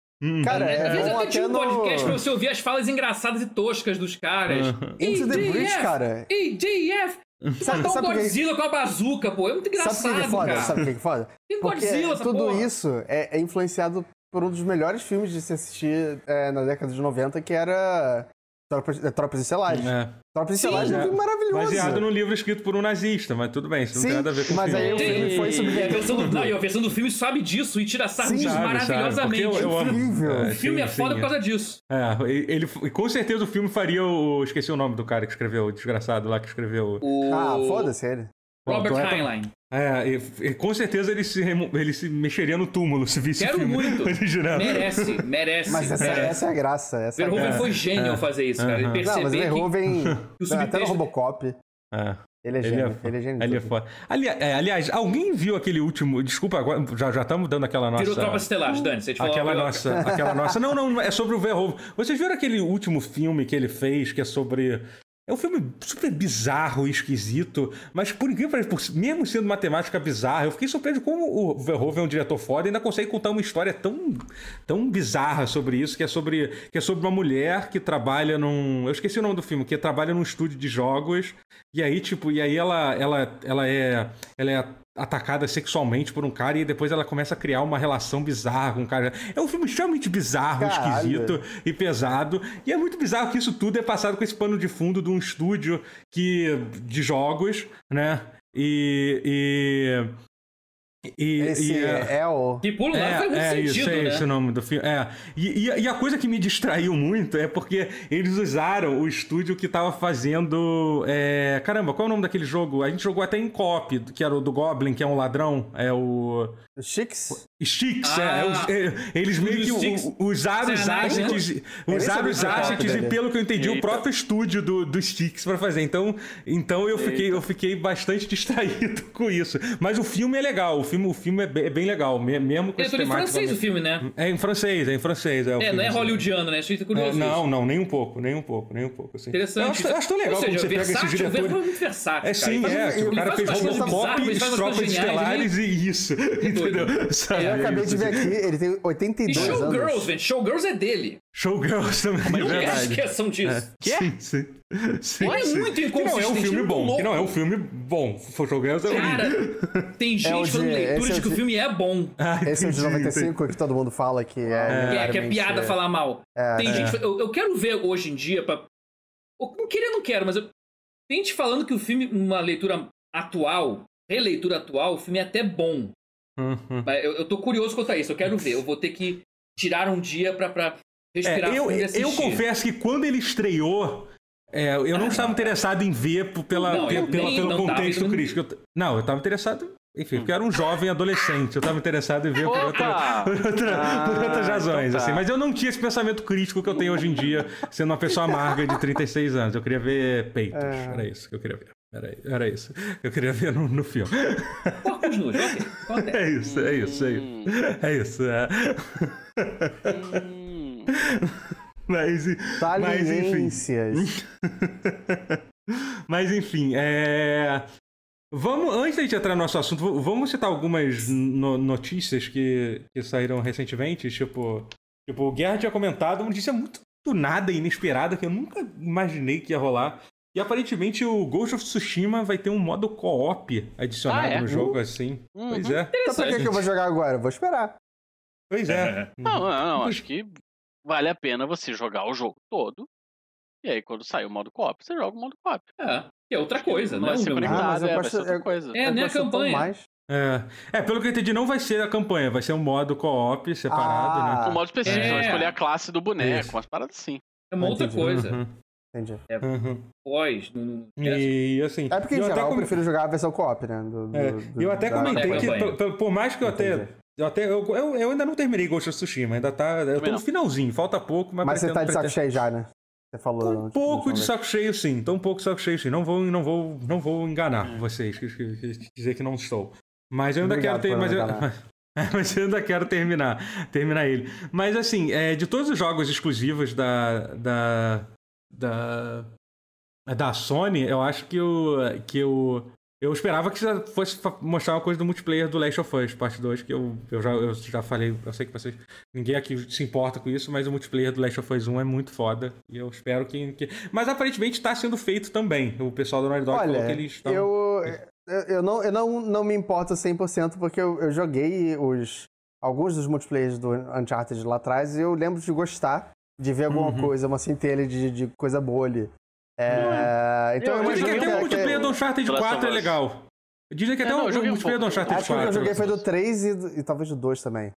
Cara, Às é vezes bom até tinha um podcast pra no... você ouvir as falas engraçadas e toscas dos caras. Into the Breach, cara. EDF! Sabe, Matar um sabe por que- Godzilla com a bazuca, pô. É muito Sabe por engraçado, que é foda? cara. Sabe por que é foda? Tem Porque Godzilla, tudo porra. isso é, é influenciado por um dos melhores filmes de se assistir é, na década de 90, que era Tropas, é, Tropas Estelares. É. Tropas Sim. Estelares é um filme maravilhoso. Baseado num livro escrito por um nazista, mas tudo bem, isso não Sim, tem nada a ver com o mas filme. aí o filme foi E a subverter versão do, tudo. não, e a versão do filme sabe disso e tira sarro disso Sabe, sabe, maravilhosamente. porque eu- eu Incrível. É, O filme sim, é foda sim, por causa disso. É, ele, e com certeza o filme faria o. Esqueci o nome do cara que escreveu, o desgraçado lá que escreveu. O Ah, foda-se ele. Robert Bom, então é- Heinlein. É, e, e com certeza ele se, remo- ele se mexeria no túmulo se visse Quero o filme muito. original. Merece, merece. Mas essa, merece. essa é a graça. Essa é a Verhoeven graça. foi gênio ao fazer isso, cara. Ele Aham. Não, mas o percebeu que... Verhoeven, o até no Robocop, É. ele é Ele gênio. é, Ele é gênio. ele é foda. Ali- é, aliás, alguém viu aquele último. Desculpa, agora já já estamos dando aquela nossa. Virou Tropas Estelares, Dani. Você te falou Aquela agora. nossa, aquela nossa. Não, não, é sobre o Verhoeven. Vocês viram aquele último filme que ele fez que é sobre. É um filme super bizarro e esquisito, mas por incrível mesmo sendo matemática bizarra, eu fiquei surpreso como o Verhoeven é um diretor foda e ainda consegue contar uma história tão, tão bizarra sobre isso, que é sobre, que é sobre uma mulher que trabalha num. Eu esqueci o nome do filme, que trabalha num estúdio de jogos, e aí, tipo, e aí ela, ela, ela é. Ela é atacada sexualmente por um cara e depois ela começa a criar uma relação bizarra com o cara. É um filme extremamente bizarro, Caralho. esquisito e pesado. E é muito bizarro que isso tudo é passado com esse pano de fundo de um estúdio que de jogos, né? E e e, Esse e, é- é o... Que pulo lá faz muito é, sentido, isso, é né? esse o nome do filme. É. E, e- e a coisa que me distraiu muito é porque eles usaram o estúdio que tava fazendo. é, Caramba, qual é o nome daquele jogo? A gente jogou até em cop, que era o do Goblin, que é um ladrão. É o. Chicks? Sticks, Ah, é, os- é, eles o meio que usaram os nem usaram sabia os que assets cópia e pelo que eu entendi, o Eita. próprio estúdio do, do Sticks pra fazer. Então, então eu, fiquei, eu fiquei bastante distraído com isso. Mas o filme é legal, o filme, o filme é, bem, é bem legal, me- mesmo com Ele é em francês o filme, né? É em francês, é em francês. É, o É, filme, não é assim. hollywoodiano, né? Isso é É, curioso. não, não, nem um pouco, nem um pouco, nem um pouco. Assim. Interessante. Eu acho, eu acho tão legal Ou seja, quando você pega versátil, esses O Verhoeven é diretores. muito versátil, É sim, Ele é. ele o cara fez Robocop, ele geniais, Estelares e isso. Entendeu? Sabe? Eu acabei de ver aqui, ele tem E 82 Showgirls, anos. velho. Showgirls é dele. Showgirls também, é Não verdade. esqueçam disso. Sim, sim. sim, Ele é sim. muito Que não é um inconsistente, filme muito bom. louco. Que não é um filme bom. Showgirls é horrível. Cara, tem gente o de- fazendo esse leitura é de que o filme é bom. Ah, Esse é o de entendi, 95 que todo mundo fala que é. Que é, que é claramente- piada falar mal. É, tem é. gente. Eu, eu quero ver hoje em dia. Pra... Eu não queria, não quero, mas eu. Tem gente falando que o filme, uma leitura atual, releitura atual, o filme é até bom. Uhum. Mas eu, eu tô curioso quanto a isso, eu quero ver. Eu vou ter que tirar um dia pra, pra respirar É, eu, eu confesso que quando ele estreou, é, eu não estava interessado em ver pela, Não, pela- nem- pelo não tava, contexto não- crítico. Eu Não, eu estava interessado. Enfim, porque eu era um jovem adolescente. Eu estava interessado em ver por, outra- por outra- Ah, por outras razões. então tá. assim. Mas eu não tinha esse pensamento crítico que eu tenho hoje em dia, sendo uma pessoa amarga de 36 anos. Eu queria ver peitos. É. Era isso que eu queria ver. Era, era isso. Eu queria ver no, no filme. Porcos nus, ok. É isso, é isso, é isso. É isso. É. Hum. Mas, mas enfim. Mas enfim, é... Vamos, antes de gente entrar no nosso assunto, vamos citar algumas no- notícias que, que saíram recentemente. Tipo, tipo, o Guerra tinha comentado uma notícia muito do nada, inesperada, que eu nunca imaginei que ia rolar. E aparentemente o Ghost of Tsushima vai ter um modo co-op adicionado Ah, é? no jogo, assim. Uhum. Pois é. Então pra que, que eu vou jogar agora? Eu vou esperar. Pois é. Não, não, não, acho que vale a pena você jogar o jogo todo. E aí, quando sair o modo co-op, você joga o modo co-op. É, que é outra coisa, não é vai o ser mesmo conectado, jogo. mas eu é, vai gosto- ser outra coisa. É, nem a gosto tão campanha. Mais. É. É, pelo que eu entendi, não vai ser a campanha, vai ser um modo co-op separado, Ah. né? O modo específico, É. você vai escolher a classe do boneco, Isso. umas paradas assim. É uma outra Entendi. coisa. Uhum, Entendi. uhum. Pós, no, no... E assim. É porque, em eu até geral, eu com- prefiro jogar a versão co-op, né? Do, do- É, do- eu até da- comentei que, por, mais que eu até. Eu, até eu, eu, eu ainda não terminei Ghost of Tsushima, ainda tá. Eu tô no finalzinho, falta pouco, mas. Mas você tá de saco cheio já, né? Você falou. Tô um antes, pouco de saco cheio, sim. Tô um pouco de saco cheio, sim. Não vou, não vou, não vou enganar Hum. vocês, que, que- que- dizer que não estou. Mas eu ainda Obrigado quero ter. Mas eu, enganar. mas eu ainda quero terminar, terminar ele. Mas assim, é, de todos os jogos exclusivos da. da. Da. da Sony, eu acho que o. que o eu esperava que fosse mostrar uma coisa do multiplayer do Last of Us, parte 2, que eu, eu, já, eu já falei, eu sei que vocês. Ninguém aqui se importa com isso, mas o multiplayer do Last of Us 1 é muito foda. E eu espero que. que... Mas aparentemente está sendo feito também. O pessoal do Naughty Dog falou que eles estão. eu, eu, eu não, eu não, não me importo 100% porque eu, eu joguei os, alguns dos multiplayers do Uncharted lá atrás e eu lembro de gostar de ver alguma Uhum. coisa, uma centelha de, de coisa boa ali. É, então Eu eu Dizem que até o que- multiplayer do Uncharted The Last 4 é legal. Dizem que É, até não, eu o joguei multiplayer do. Uncharted Acho que o 4. que eu joguei foi do Nossa. 3 e, do- e talvez do 2 também.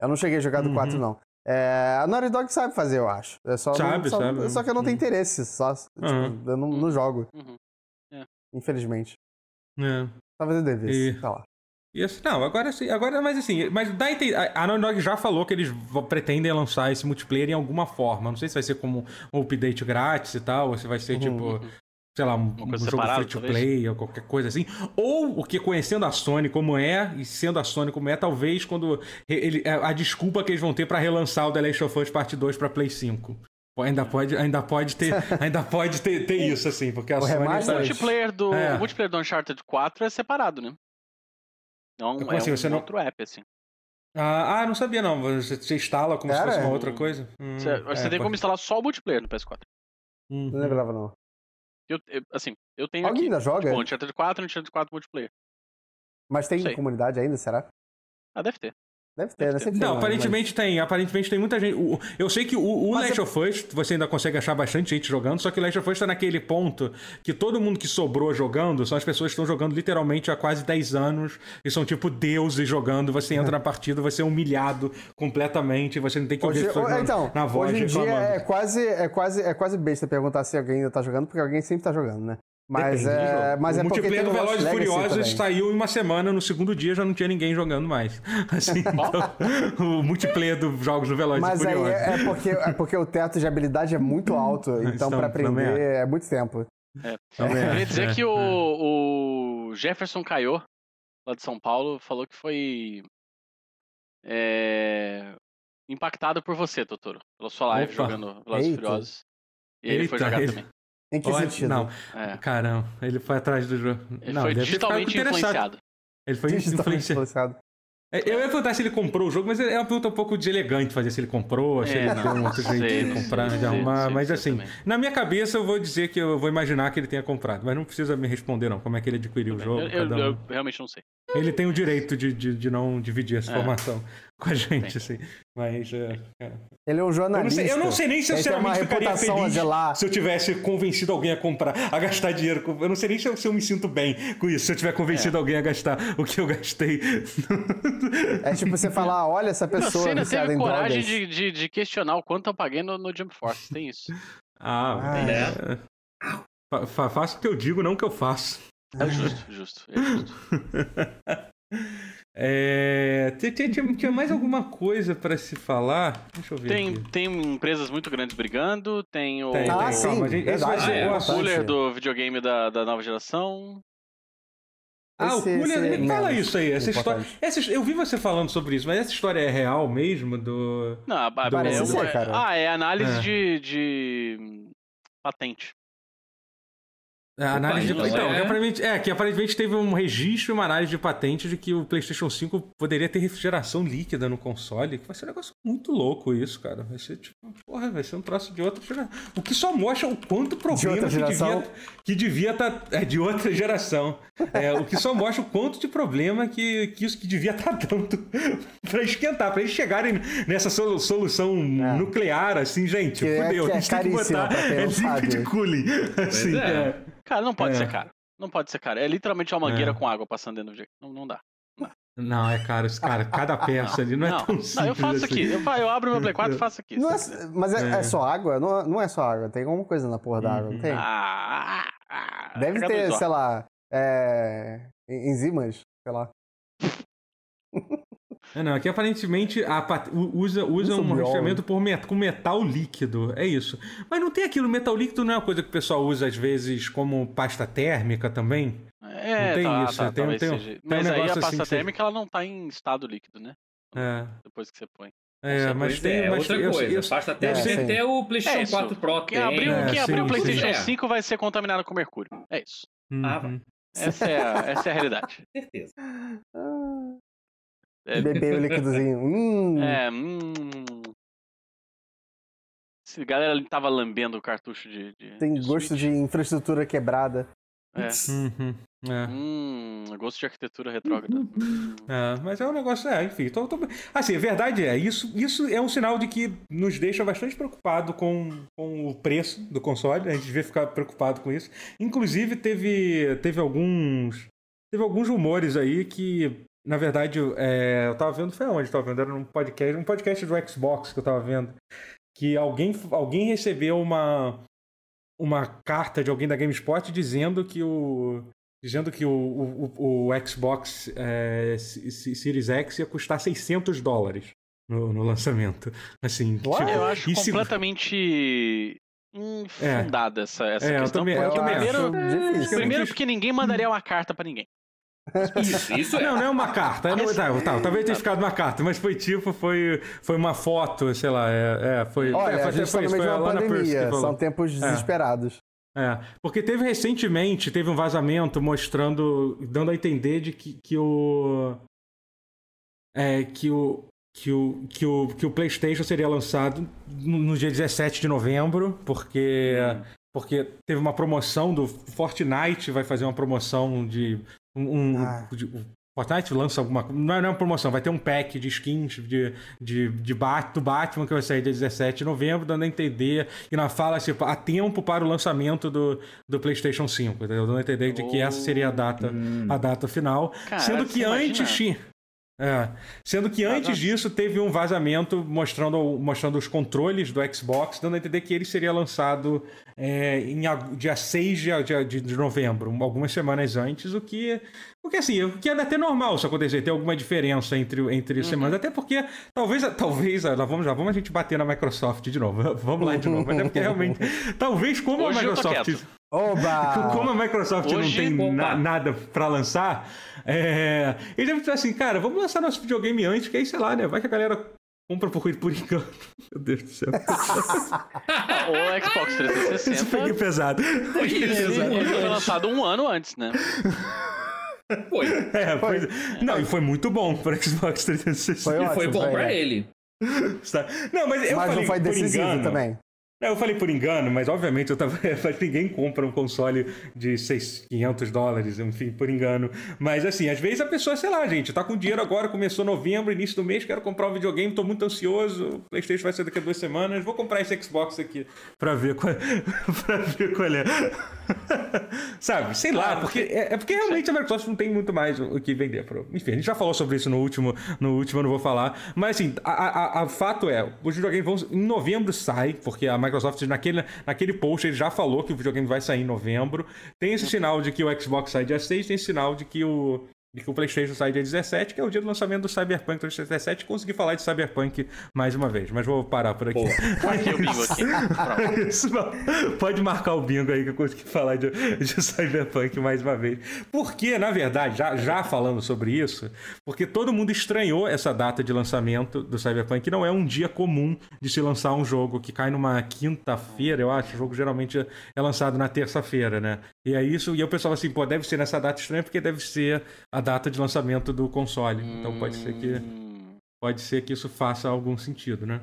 Eu não cheguei a jogar do Uhum. 4, não. É, a Naughty Dog sabe fazer, eu acho. É só, Sabe, não, só, sabe. só que eu não tenho Uhum. interesse. Só, tipo, Uhum. Eu não, não jogo, Uhum. infelizmente. É. Talvez eu devesse. E- Tá lá. Assim, não, agora sim, agora, mas assim, mas dá a Naughty Dog já falou que eles pretendem lançar esse multiplayer em alguma forma. Não sei se vai ser como um update grátis e tal, ou se vai ser Uhum. tipo, sei lá, um, um coisa jogo free to talvez. play ou qualquer coisa assim. Ou o que conhecendo a Sony como é, e sendo a Sony como é, talvez quando ele, a desculpa que eles vão ter pra relançar o The Last of Us Part 2 pra Play 5. Pô, Ainda pode, ainda pode ter, ainda pode ter, ter isso, assim, porque a O Sony. remaster? O multiplayer do, É. o multiplayer do Uncharted 4 é separado, né? Não, Como é assim, um você não- outro app, assim. Ah, ah, não sabia não. Você, você instala como se Cara, fosse uma é. outra coisa. Hum, Você, você é, tem como instalar só o multiplayer no PS4. Uhum. Não lembrava, não. Eu, eu- assim, eu tenho Alguém aqui, ainda joga? tipo, Uncharted 4 e Uncharted 4 multiplayer. Mas tem comunidade ainda, será? Ah, deve ter. Deve ter, né? Sempre tem, Não, mas- aparentemente tem. Aparentemente tem muita gente. eu sei que o, o Mas Last é- of Us, você ainda consegue achar bastante gente jogando, só que o Last of Us tá naquele ponto que todo mundo que sobrou jogando são as pessoas que estão jogando literalmente há quase 10 anos e são tipo deuses jogando. Você entra na partida, você é humilhado completamente, você não tem que ouvir Hoje, na, então, na voz hoje em dia é quase, é, quase, é quase besta perguntar se alguém ainda tá jogando, porque alguém sempre tá jogando, né? Mas Depende é, jogo. mas o é multiplayer do Velozes e Furiosos saiu em uma semana, no segundo dia já não tinha ninguém jogando mais. Assim, então, o multiplayer dos jogos do Velozes Mas e aí Furiosos. é, é porque, é porque o teto de habilidade é muito alto, então Então, pra também aprender é. é muito tempo. Também Eu ia é, dizer é, que é. o, o Jefferson Caio, lá de São Paulo, falou que foi é, impactado por você, Totoro. Pela sua live Opa. jogando Velozes e Eita. Furiosos. E ele foi jogar ele- também. Em que Olha, sentido? Não, É. caramba, ele foi atrás do jogo. Ele não, foi ficado digitalmente influenciado. Ele foi Digitalmente influenciado. influenciado. É, Eu ia perguntar se ele comprou o jogo, mas é uma pergunta um pouco deselegante fazer se ele comprou, se É, ele não, deu um outro jeito de comprar, de arrumar. sei, mas sei assim, também. na minha cabeça eu vou dizer que eu vou imaginar que ele tenha comprado, mas não precisa me responder não, como é que ele adquiriu o jogo. Eu, eu- um. eu realmente não sei. Ele tem o direito de, de, de não dividir essa É. informação com a gente, assim. Mas. É, é. Ele é um jornalista. Eu não sei, eu não sei nem se eu sinceramente ficaria feliz se eu tivesse convencido alguém a comprar, a gastar dinheiro. Eu não sei nem se eu, se eu me sinto bem com isso, se eu tiver convencido é. alguém a gastar o que eu gastei. É tipo você falar, olha essa pessoa. Você ainda teve coragem de, de, de, questionar o quanto eu paguei no, no Jump Force, tem isso. Ah, ah é. é. Fa faço o que eu digo, não o que eu faço. É justo, justo. É justo. É, tinha, tinha, mais alguma coisa para se falar? Deixa eu ver. Tem, aqui. tem empresas muito grandes brigando, tem o. Tem, ah, tem. sim. Gente, esse é. o cooler do videogame da, da nova geração. Ah, esse, o cooler. Fala isso aí. Essa história, essa, eu vi você falando sobre isso, mas essa história é real mesmo? Do. Não, do, é, ser, cara. Ah, é análise é. De, de patente. A é, análise de... Então, é... Que aparentemente, é, que aparentemente teve um registro e uma análise de patente de que o PlayStation 5 poderia ter refrigeração líquida no console, que vai ser um negócio muito louco isso, cara. Vai ser tipo, porra, vai ser um troço de outra geração. O que só mostra o quanto problema de que devia que devia estar tá, é, de outra geração. É, o que só mostra o quanto de problema que, que isso que devia estar tá dando para esquentar, para eles chegarem nessa solução é. nuclear assim, gente, que fudeu, é, a gente tem que botar é liquid cooling, assim, é. É. Cara, não pode é. ser caro. Não pode ser caro. É literalmente uma mangueira é. com água passando dentro do videogame. Não, não dá. Não, é caro, cara, cada peça ali não, é tão simples. Não, eu faço assim. aqui. Eu, eu abro meu Play 4 e faço aqui. É, mas é, é, só água? Não, não é só água. Tem alguma coisa na porra da água, não tem? Ah, ah, Deve ter, sei lá, é, enzimas, sei lá. É, não, aqui aparentemente a, usa, usa um resfriamento por met, com metal líquido. É isso. Mas não tem aquilo, metal líquido não é uma coisa que o pessoal usa às vezes como pasta térmica também? É, não tem tá, isso. Tá, tem, tem, tem, Mas um aí a assim pasta assim térmica ela não tá em estado líquido, né? É. Depois que você põe. É, mas tem é, mas outra eu, coisa. Eu, pasta térmica é, até o PlayStation é 4 Pro quem Abriu, é, quem abriu o PlayStation 5 vai ser contaminado com mercúrio. É isso. Uhum. Ah, essa é, a, essa é a realidade. Certeza. É... Beber o líquidozinho. Hum. É, hum. A galera tava lambendo o cartucho de. de Tem de gosto Switch. de infraestrutura quebrada. É. Uhum. É. Hum, gosto de arquitetura retrógrada. É, mas é um negócio, é, enfim. Tô, tô... Assim, a verdade é, isso, isso é um sinal de que nos deixa bastante preocupado com, com o preço do console. A gente devia ficar preocupado com isso. Inclusive, teve, teve alguns. Teve alguns rumores aí que na verdade, é, eu tava vendo, foi onde eu tava vendo? Era num podcast, um podcast do Xbox que eu tava vendo. Que alguém, alguém recebeu uma, uma carta de alguém da GameSpot dizendo que o. Dizendo que o, o, o Xbox é, Series X ia custar 600 dólares no, no lançamento. Assim, tipo, eu acho completamente infundada é. essa, essa é, questão. Eu também, eu primeiro, primeiro porque ninguém mandaria uma carta para ninguém. Isso, isso é. Não, não é uma carta. Não, tá, tá, talvez tenha ficado uma carta, mas foi tipo, foi, foi uma foto, sei lá. É, é foi. Olha, é, a gente foi, tá meio de uma pandemia, são tempos é. desesperados. É, porque teve recentemente, teve um vazamento mostrando, dando a entender de que, que o. É, que o. Que o, que, o, que o PlayStation seria lançado no, no dia 17 de novembro, porque hum. porque teve uma promoção do Fortnite, vai fazer uma promoção de um, ah. o Fortnite lança alguma não é, não é uma promoção, vai ter um pack de skins de, de, de Bat, do Batman que vai sair dia 17 de novembro, dando a entender e na fala tipo, há tempo para o lançamento do, do PlayStation 5, entendeu? dando a entender de que essa seria a data, hum. a data final. Cara, sendo que antes tinha. É. Sendo que antes disso teve um vazamento mostrando, mostrando os controles do Xbox, dando a entender que ele seria lançado é, em dia 6 de, de, de, novembro, algumas semanas antes, o que. Porque assim, o que é até normal isso acontecer, ter alguma diferença entre, entre uhum. semanas, até porque talvez, talvez, lá vamos vamos a gente bater na Microsoft de novo. Vamos lá de novo, até porque realmente. talvez como Hoje a Microsoft. Oba! Como a Microsoft Hoje, não tem na, nada para lançar, é, eles devem dizer assim, cara, vamos lançar nosso videogame antes, que aí, sei lá, né? Vai que a galera compra por, por engano. Meu Deus do céu. o Xbox 360. Isso foi pesado. Foi, pesado. Ele foi lançado um ano antes, né? Foi. É, foi. Não, e foi muito bom para Xbox 360. Foi, ótimo, foi bom para ele. Não, mas eu mas falei não foi decisivo engano, também. Eu falei por engano, mas obviamente eu tava. Ninguém compra um console de 600, 500 dólares, enfim, por engano. Mas assim, às vezes a pessoa, sei lá, gente, tá com dinheiro agora, começou novembro, início do mês, quero comprar um videogame, tô muito ansioso. O PlayStation vai ser daqui a duas semanas, vou comprar esse Xbox aqui pra ver qual, pra ver qual é. Sabe, sei lá, porque é, é, porque realmente a Microsoft não tem muito mais o que vender. Pro... Enfim, a gente já falou sobre isso no último, no último eu não vou falar. Mas assim, a, a, a fato é, os videogames vão. Em novembro sai, porque a Microsoft, naquele, naquele post, ele já falou que o videogame vai sair em novembro. Tem esse sinal de que o Xbox sai dia 6, tem esse sinal de que o, de que o PlayStation sai dia 17, que é o dia do lançamento do Cyberpunk 2077. Consegui falar de Cyberpunk mais uma vez, mas vou parar por aqui. Marquei o bingo aqui. Pode marcar o bingo aí que eu consegui falar de, de Cyberpunk mais uma vez. Porque, na verdade, já, já falando sobre isso, porque todo mundo estranhou essa data de lançamento do Cyberpunk, que não é um dia comum de se lançar um jogo que cai numa quinta-feira, eu acho. O jogo geralmente é lançado na terça-feira, né? E é isso, e o pessoal assim, pô, deve ser nessa data estranha porque deve ser a data de lançamento do console. Hum... Então pode ser que hum. pode ser que isso faça algum sentido, né?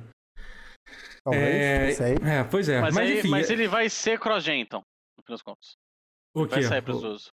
Talvez, é... sei. é, pois é. Mas, mas, aí, enfim, mas é ele vai ser cross-gen, então, no fim das contas. O quê? Vai sair pros dois.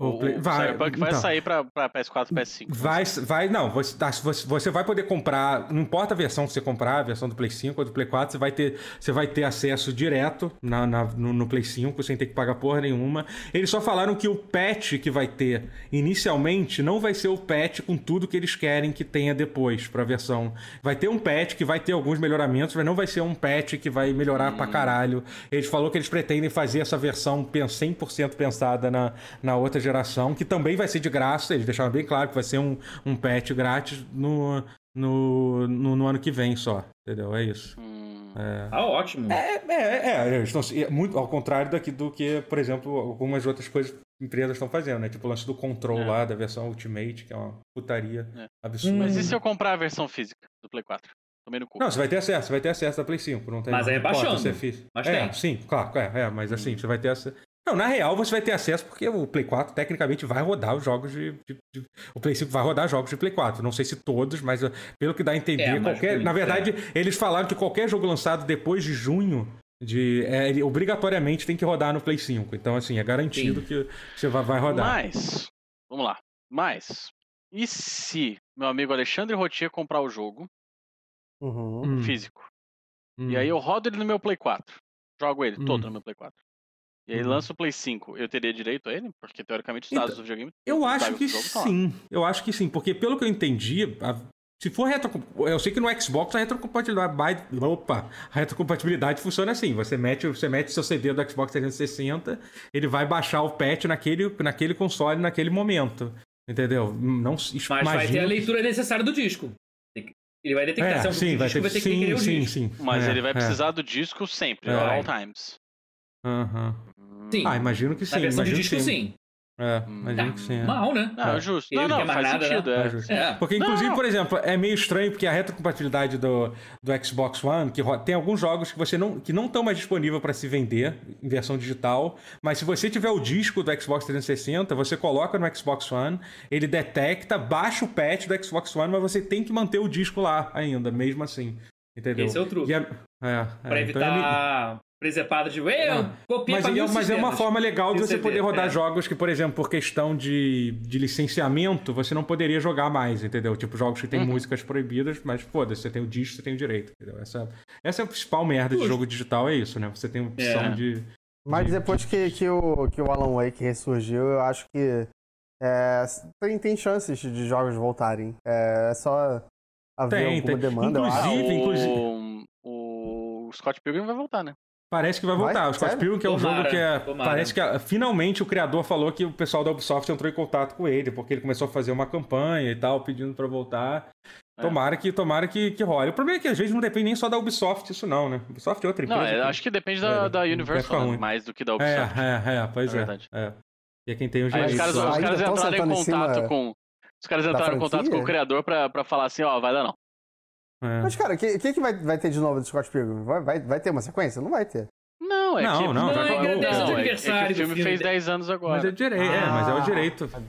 O, o, vai, Cyberpunk vai então, sair pra, pra PS4 e PS5. Vai, vai, não, você, tá, você vai poder comprar, não importa a versão que você comprar, a versão do Play 5 ou do Play 4, você vai ter, você vai ter acesso direto na, na no, no, Play 5, sem ter que pagar porra nenhuma. Eles só falaram que o patch que vai ter inicialmente não vai ser o patch com tudo que eles querem que tenha depois pra versão. Vai ter um patch que vai ter alguns melhoramentos, mas não vai ser um patch que vai melhorar hum. pra caralho. Eles falou que eles pretendem fazer essa versão 100% pensada na, na outra geração geração, que também vai ser de graça. Eles deixaram bem claro que vai ser um, um patch grátis no, no, no, no ano que vem só. Entendeu? É isso. Hum. É. Ah, ótimo. É, é, é, é, estão, é muito ao contrário daqui do que, por exemplo, algumas outras coisas empresas estão fazendo, né? Tipo o lance do control é. lá, da versão Ultimate, que é uma putaria é. absurda. Mas e se eu comprar a versão física do Play 4? Tomei no cu. Não, você vai ter acesso, você vai ter acesso da Play 5. Não tem, mas é baixando. Mas é, tem. sim, claro, é, é mas assim, hum. você vai ter acesso. Não, na real você vai ter acesso porque o Play 4 tecnicamente vai rodar os jogos de, de, de, O Play 5 vai rodar jogos de Play 4. Não sei se todos, mas uh, pelo que dá a entender, é, qualquer. Na verdade, é. eles falaram que qualquer jogo lançado depois de junho. De, é, ele obrigatoriamente tem que rodar no Play 5. Então, assim, é garantido Sim. que você vai, vai rodar. Mas, vamos lá. Mas, e se meu amigo Alexandre Rotier comprar o jogo uhum. Hum. físico? Hum. E aí eu rodo ele no meu Play 4. Jogo ele hum. todo no meu Play 4. E aí uhum. lança o Play 5, eu teria direito a ele? Porque teoricamente os dados então, do videogame. Eu acho que sim. Eu acho que sim, porque pelo que eu entendi, a... se for retro. Eu sei que no Xbox a retrocompatibilidade. Opa! A retrocompatibilidade funciona assim. Você mete, você mete seu CD do Xbox 360, ele vai baixar o patch naquele, naquele console naquele momento. Entendeu? Não Mas vai ter a leitura necessária do disco. Ele vai detectar é, se é um sim, vai ter, vai ter sim, que sim, sim, Mas é, ele vai é. precisar do disco sempre, é. all times. Aham. Uhum. Sim. Ah, imagino que sim. Na versão de disco, sim. sim. É, imagino tá. que sim. É. Mal, né? Não, é justo. Não, não, faz nada, sentido. Né? É. é. Porque, inclusive, não. por exemplo, é meio estranho porque a retrocompatibilidade do, do Xbox One, que tem alguns jogos que você não que não estão mais disponíveis para se vender em versão digital, mas se você tiver o disco do Xbox 360, você coloca no Xbox One, ele detecta, baixa o patch do Xbox One, mas você tem que manter o disco lá ainda, mesmo assim. Entendeu? Esse é o truque. É, é, pra evitar então presepada de eu é. copia mas, é, mas é uma forma legal de você poder rodar é. jogos que, por exemplo, por questão de, de licenciamento, você não poderia jogar mais, entendeu? Tipo, jogos que tem uhum. músicas proibidas, mas foda-se, você tem o disco, você tem o direito, entendeu? Essa, essa é a principal merda de jogo digital, é isso, né? Você tem opção é. de. Mas de... depois que, que, o, que o Alan Wake ressurgiu, eu acho que é, tem, tem chances de jogos voltarem. É, é só haver tem, alguma tem. demanda. Inclusive, inclusive... O, o Scott Pilgrim vai voltar, né? Parece que vai voltar. Vai? O Scott Pilgrim, que é um tomara, jogo que é. Tomara. Parece que finalmente o criador falou que o pessoal da Ubisoft entrou em contato com ele, porque ele começou a fazer uma campanha e tal, pedindo para voltar. É. Tomara que tomara que, que role. O problema é que às vezes não depende nem só da Ubisoft, isso não, né? Ubisoft é outra empresa. Não, que... acho que depende da, é, da Universal, né? mais do que da Ubisoft. É, é, é pois é. é. E é quem tem o direito. Os caras, os caras entraram em contato com. Os caras entraram em contato com o criador pra, pra falar assim, ó, vai dar não. É. Mas, cara, o que, que, que vai, vai ter de novo do Scott Pilgrim? Vai, vai, vai ter uma sequência? Não vai ter. Não, é não, que... Não, não, já acabou. Não, é, é, é que o filme fez 10 anos agora. Mas é direito, ah, é, mas é o direito. Meu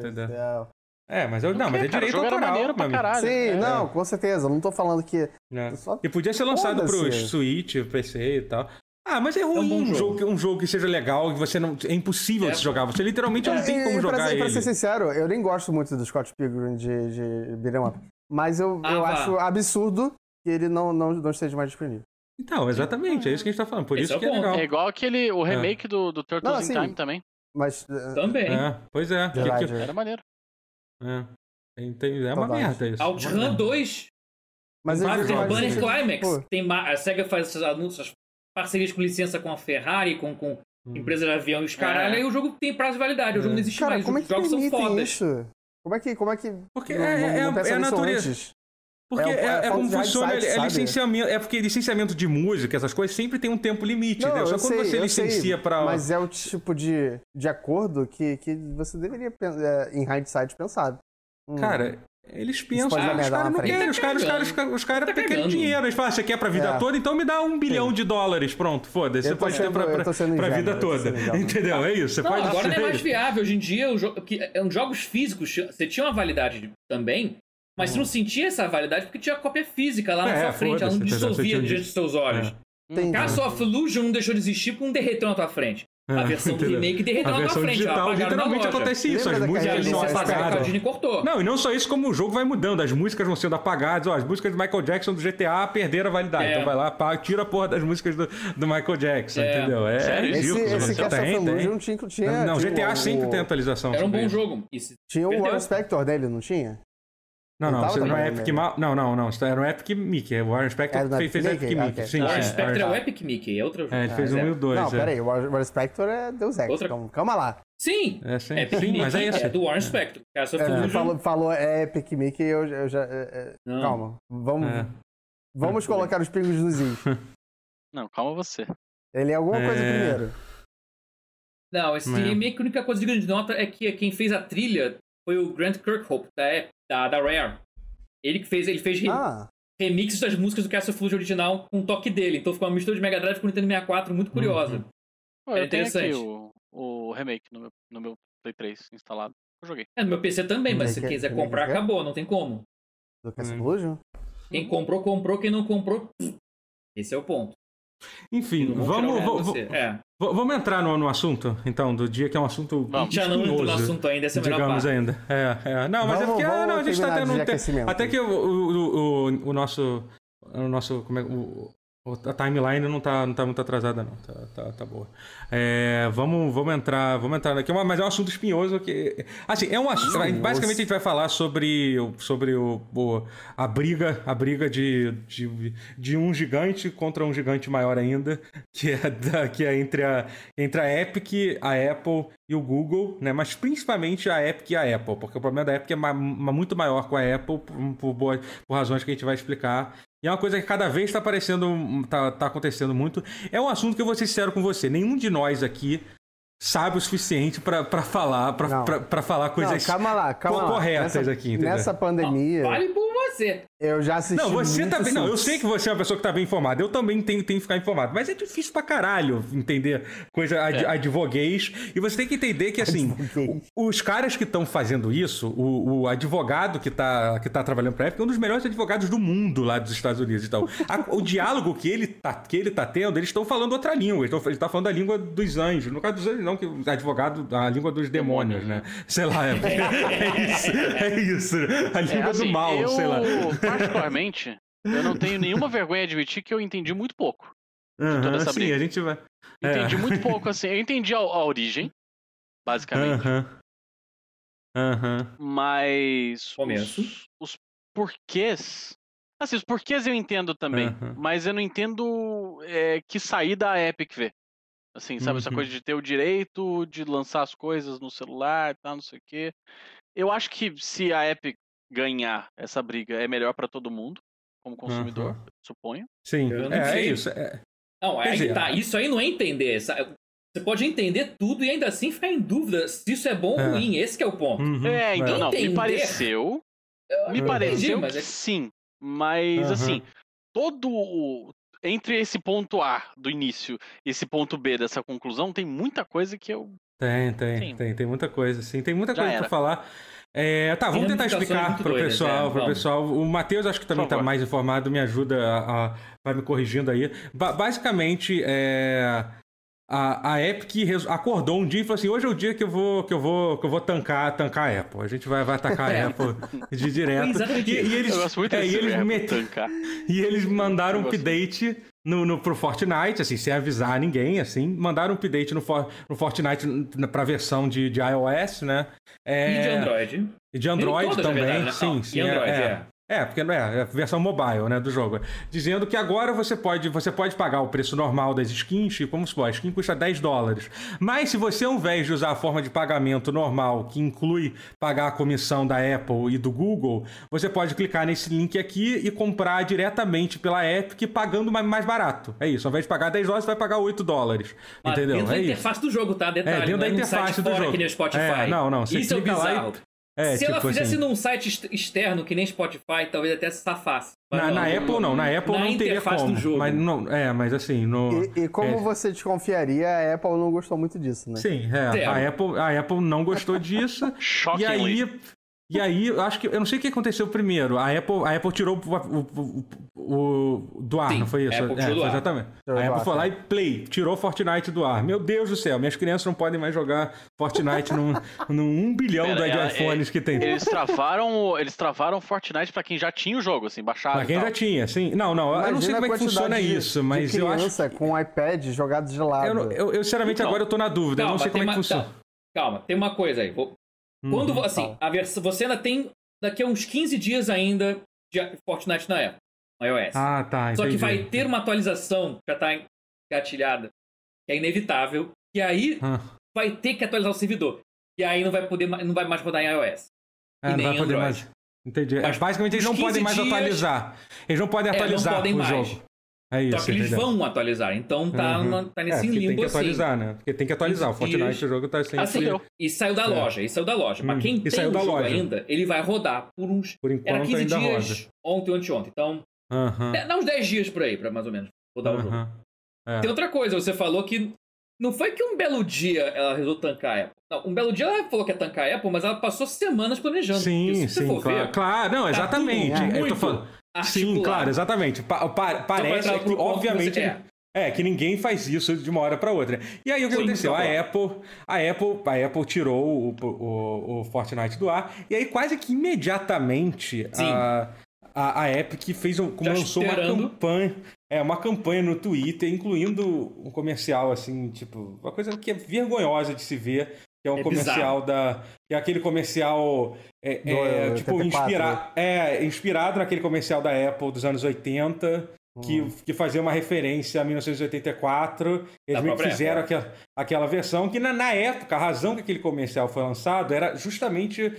Deus do céu. É, mas, eu, não, mas é Cara, o direito era autoral. maneiro pra caralho. Sim, É. não, com certeza. Não tô falando que. É. Só... E podia ser lançado Foda-se. Switch, PC e tal. Ah, mas é ruim bom um, jogo. jogo. que- um jogo que seja legal e você não. É impossível É. de se jogar. Você literalmente não tem E- como e pra, jogar ser- pra ele. ser sincero, eu nem gosto muito do Scott Pilgrim de, de Beat'em Up. Mas eu, Ah, eu acho absurdo que ele não, não, não esteja mais disponível. Então, exatamente, é isso que a gente tá falando. Por Esse isso é que é legal. É igual aquele, o remake do, do Turtles Não, in assim, Time também. Mas. eh, Também. É, pois é. Que- Verdade, que- é. Era maneiro. é. Tem- tem- é uma merda isso. OutRun 2. Mas Tem eu Tem Banner. Climax. Pô, Tem ma- a SEGA faz esses anúncios, parcerias com licença com a Ferrari, com, com Hum. empresa de avião e os caralho. É. Aí o jogo tem prazo de validade. O jogo É. não existe Cara, mais. como é Os que jogos são fodas. isso? Como é que. Como é que Porque não, é, não, é, não é, é a natureza. antes? Porque É é, é é como funciona, hindsight, é, licenciamento. É porque licenciamento de música, essas coisas, sempre tem um tempo limite, entendeu? Só quando sei, você licencia pra. Mas é o tipo de, de acordo que, que você deveria, em hindsight, pensar. Hum, Cara, eles pensam. dar os caras não na querem. Os caras, os Tá caras, os caras, os caras Tá querem dinheiro. Eles falam, você quer pra vida É. toda? Então me dá um bilhão de dólares. Pronto, foda-se. Você pode ter sendo- pra, eu pra, pra ingênuo, vida toda. Entendeu? É isso. Você Não, pode agora não é mais isso. viável. Hoje em dia, o jo- que, é, os jogos físicos, você tinha uma validade também, mas você não sentia essa validade porque tinha cópia física lá na É, sua frente. Ela não dissolvia diante dos seus olhos. É. Castle of Illusion não deixou de existir porque não derreteu na tua frente. A É, versão do remake derreteu A na tua versão frente. digital, literalmente acontece isso. Lembra As músicas são apagadas. Cortou. Não, e não só isso, como o jogo vai mudando. As músicas vão sendo apagadas. Ó, as músicas do Michael Jackson do GTA perderam a validade. É. Então vai lá, tira a porra das músicas do, do Michael Jackson, É. entendeu? É? Esse, ridículo. esse Você Castle of tem, tem. Illusion tinha, tinha, Não, tinha GTA o- sempre tem atualização. Era um bom isso. jogo. Se Tinha o. Warren Spector dele, não tinha? Não, não, você não é Epic? Mal. Não, não, não. Isso era o Epic Mickey. O Warren Spector fez, fez Epic Epic Mickey? Mickey. Ah, Sim, ok. Warren sim. Spectre é o Epic Mickey, é outro jogo. É, ele fez um é. e o dois. não, é. peraí, o Warren Spector é Deus Ex. Outra- Então, calma lá. Sim, É, sim, Epic sim, Mickey mas é isso. do Warren of É, Illusion. falou, falou é Epic Mickey, eu, eu já. é, é, Não. calma. Vamos, É. vamos colocar os pingos nos is. Não, calma você. Ele é alguma coisa É. primeiro. Não, esse É. remake, a única coisa de grande nota é que quem fez a trilha foi o Grant Kirkhope, da, Ep- da, da Rare. Ele que fez, ele fez re- Ah, remixes das músicas do Castle of Illusion original com um toque dele. Então ficou uma mistura de Mega Drive com Nintendo 64 muito curiosa. Uhum. Pô, É eu tenho aqui interessante. o, o remake no meu, no meu Play 3 instalado. Eu joguei. É, no meu PC também, mas se Remake- quiser comprar, acabou, não tem como. do Castle Hum. Quem comprou, comprou. Quem não comprou, esse é o ponto. Enfim, vamos, o vo- você. É. vamos entrar no, no assunto, então, do dia, que é um assunto Vamos. A gente já não entrou no assunto ainda, essa é a melhor digamos parte. ainda. É, é. Não, mas é Vamos- porque ah, não, a gente tá terminar tendo um tempo. Até que o, o, o, o- nosso. O nosso. Como é, o- a timeline não tá, não tá muito atrasada, não. Tá, tá, tá boa. É, vamos, vamos entrar. Vamos entrar aqui, mas é um assunto espinhoso que. Assim, é um assunto. Basicamente a gente vai falar sobre, sobre o, o- a briga, a briga de, de, de um gigante contra um gigante maior ainda, que é, da, que é entre, a, entre a Epic, a Apple e o Google, né? Mas principalmente a Epic e a Apple, porque o problema da Epic é ma- ma- muito maior com a Apple por, por, boas- por razões que a gente vai explicar. E é uma coisa que cada vez está aparecendo, tá, tá acontecendo muito. É um assunto que eu vou ser sincero com você. Nenhum de nós aqui sabe o suficiente para falar, Não. para falar coisas não, calma lá, calma co- lá. corretas nessa, aqui, entendeu? Nessa pandemia, Vale por você. eu já assisti Não, você muito tá bem. Não, eu sei que você é uma pessoa que tá bem informada. Eu também tenho, tenho que ficar informado. Mas é difícil pra caralho entender coisa ad, advoguês. E você tem que entender que, assim, o- os caras que estão fazendo isso, o, o advogado que tá, que tá trabalhando pra Epic, é um dos melhores advogados do mundo lá dos Estados Unidos. Então, a- o diálogo que ele tá, que ele tá tendo, eles estão falando outra língua. Eles estão ele tá falando a língua dos anjos. No caso dos anjos, não, que o advogado, a língua dos demônios, né? Sei lá, é, é isso. É isso. A língua É, assim, do mal, eu, sei lá. Particularmente, eu não tenho nenhuma vergonha de admitir que eu entendi muito pouco. Aham, essa sim, a gente vai. É. Entendi muito pouco, assim. Eu entendi a, a origem, basicamente. Aham. Aham. Mas. Começo. Os, os porquês. Assim, os porquês eu entendo também. Aham. Mas eu não entendo é, que saída a Epic vê. Assim, sabe? Essa Uhum. coisa de ter o direito de lançar as coisas no celular e tal, não sei o quê. Eu acho que se a Epic ganhar essa briga, é melhor pra todo mundo, como consumidor, Aham. suponho. Sim, é, é isso. é. Não, aí dizer- tá. Isso aí não é entender. sabe? Você pode entender tudo e ainda assim ficar em dúvida se isso é bom ou É. ruim. Esse que é o ponto. Uhum, É, então, não, me pareceu. Eu Me pareceu entendi, mas é- sim. Mas, Aham. assim, todo o. Entre esse ponto A do início e esse ponto B dessa conclusão, tem muita coisa que eu. Tem, tem, Sim. tem, tem muita coisa, sim. Tem muita Já coisa pra era. falar. É, tá, vamos tentar explicar pro doidas, pessoal, é, pro pessoal. O Matheus acho que também tá mais informado, me ajuda a, a vai me corrigindo aí. Ba basicamente, é, a, a Epic acordou um dia e falou assim: hoje é o dia que eu vou que eu vou que eu vou tancar, tancar a Apple. A gente vai, vai atacar a Apple de direto. E, e, eles, é, e eles, met... e eles mandaram um update no, no, pro Fortnite, assim, sem avisar ninguém, assim, mandaram um update no, for, no Fortnite pra versão de, de iOS, né? É, e de Android. E de Android todas, também, verdade, né? sim, sim. E Android, é. é. É, porque não é, é a versão mobile, né, do jogo. Dizendo que agora você pode, você pode pagar o preço normal das skins, tipo, vamos supor, a skin custa 10 dólares. Mas se você, ao invés de usar a forma de pagamento normal, que inclui pagar a comissão da Apple e do Google, você pode clicar nesse link aqui e comprar diretamente pela Epic pagando mais barato. É isso, ao invés de pagar 10 dólares, você vai pagar 8 dólares. Mas entendeu? Dentro é da isso. interface do jogo, tá? Detalhe, é, dentro da é interface do jogo. Que nem o Spotify. É, não, não, você Isso é bizarro. É, Se tipo ela fizesse assim... num site externo que nem Spotify, talvez até se safasse. Na, não, na no, Apple não, na Apple na não teria como. Do jogo. Mas não, é, mas assim, no E, e como é... você desconfiaria, a Apple não gostou muito disso, né? Sim, é, a Apple, a Apple não gostou disso. e aí e aí, eu acho que. Eu não sei o que aconteceu primeiro. A Apple, a Apple tirou o, o, o, do ar, Sim, não foi isso? Apple é, foi exatamente. Tirou a Apple ar, foi lá e play, tirou Fortnite do ar. Meu Deus do céu, minhas crianças não podem mais jogar Fortnite num, num 1 bilhão Pera, de é, iPhones é, que tem. Eles travaram, eles travaram Fortnite pra quem já tinha o jogo, assim, baixado. Pra quem já tinha, sim. Não, não, Imagina eu não sei como é que funciona de, isso, mas de eu acho. criança com iPad jogado de lado. Eu, eu, eu sinceramente, Então, agora eu tô na dúvida. Calma, eu não sei como é que uma, funciona. Calma, calma, tem uma coisa aí. Vou... Quando, Uhum. assim, a vers... você ainda tem daqui a uns 15 dias ainda de Fortnite na Apple, no iOS. Ah, tá. Só que entendi. vai ter uma atualização, já tá engatilhada, que é inevitável, e aí Ah. vai ter que atualizar o servidor. E aí não vai poder não vai mais rodar em iOS. É, não nem vai poder Android. mais. Entendi. Mas Basicamente, eles não podem 15 mais dias- atualizar. Eles não podem É, não atualizar podem o mais. jogo. É isso. Só que eles vão atualizar. Então tá, Uhum. numa- tá É, nesse porque limbo tem que assim. atualizar, né? Porque tem que atualizar. O Isso, Fortnite, isso. o jogo tá sempre... Assim, e saiu da É. loja, e saiu da loja. Pra Hum, quem e tem saiu o da jogo loja. ainda, ele vai rodar por uns. Por Era enquanto 15 ainda dias roda. ontem ou anteontem. Então, é, dá uns 10 dias por aí, pra mais ou menos rodar o jogo. É. Tem outra coisa, você falou que não foi que um belo dia ela resolveu tancar a Apple. Não, um belo dia ela falou que ia tancar a Apple, mas ela passou semanas planejando. Sim, você sim, for claro. ver, Claro, não, tá exatamente. tudo Eu tô muito Sim, claro, exatamente. Pa- pa- parece entrar que, obviamente... é. É, que ninguém faz isso de uma hora para outra. E aí o que Sim, aconteceu? tá A. Apple, a Apple, a Apple tirou o, o, o Fortnite do ar e aí quase que imediatamente Sim. a, a, a Epic fez um, Já lançou uma esperando. campanha, é uma campanha no Twitter, incluindo um comercial assim, tipo, uma coisa que é vergonhosa de se ver, que é o É comercial da, que é aquele comercial é, Do, é, tipo 84, inspira, é inspirado naquele comercial da Apple dos anos 80 que, Hum. que fazia uma referência a 1984. Eles meio que fizeram aquela, aquela versão que, na, na época, a razão que aquele comercial foi lançado era justamente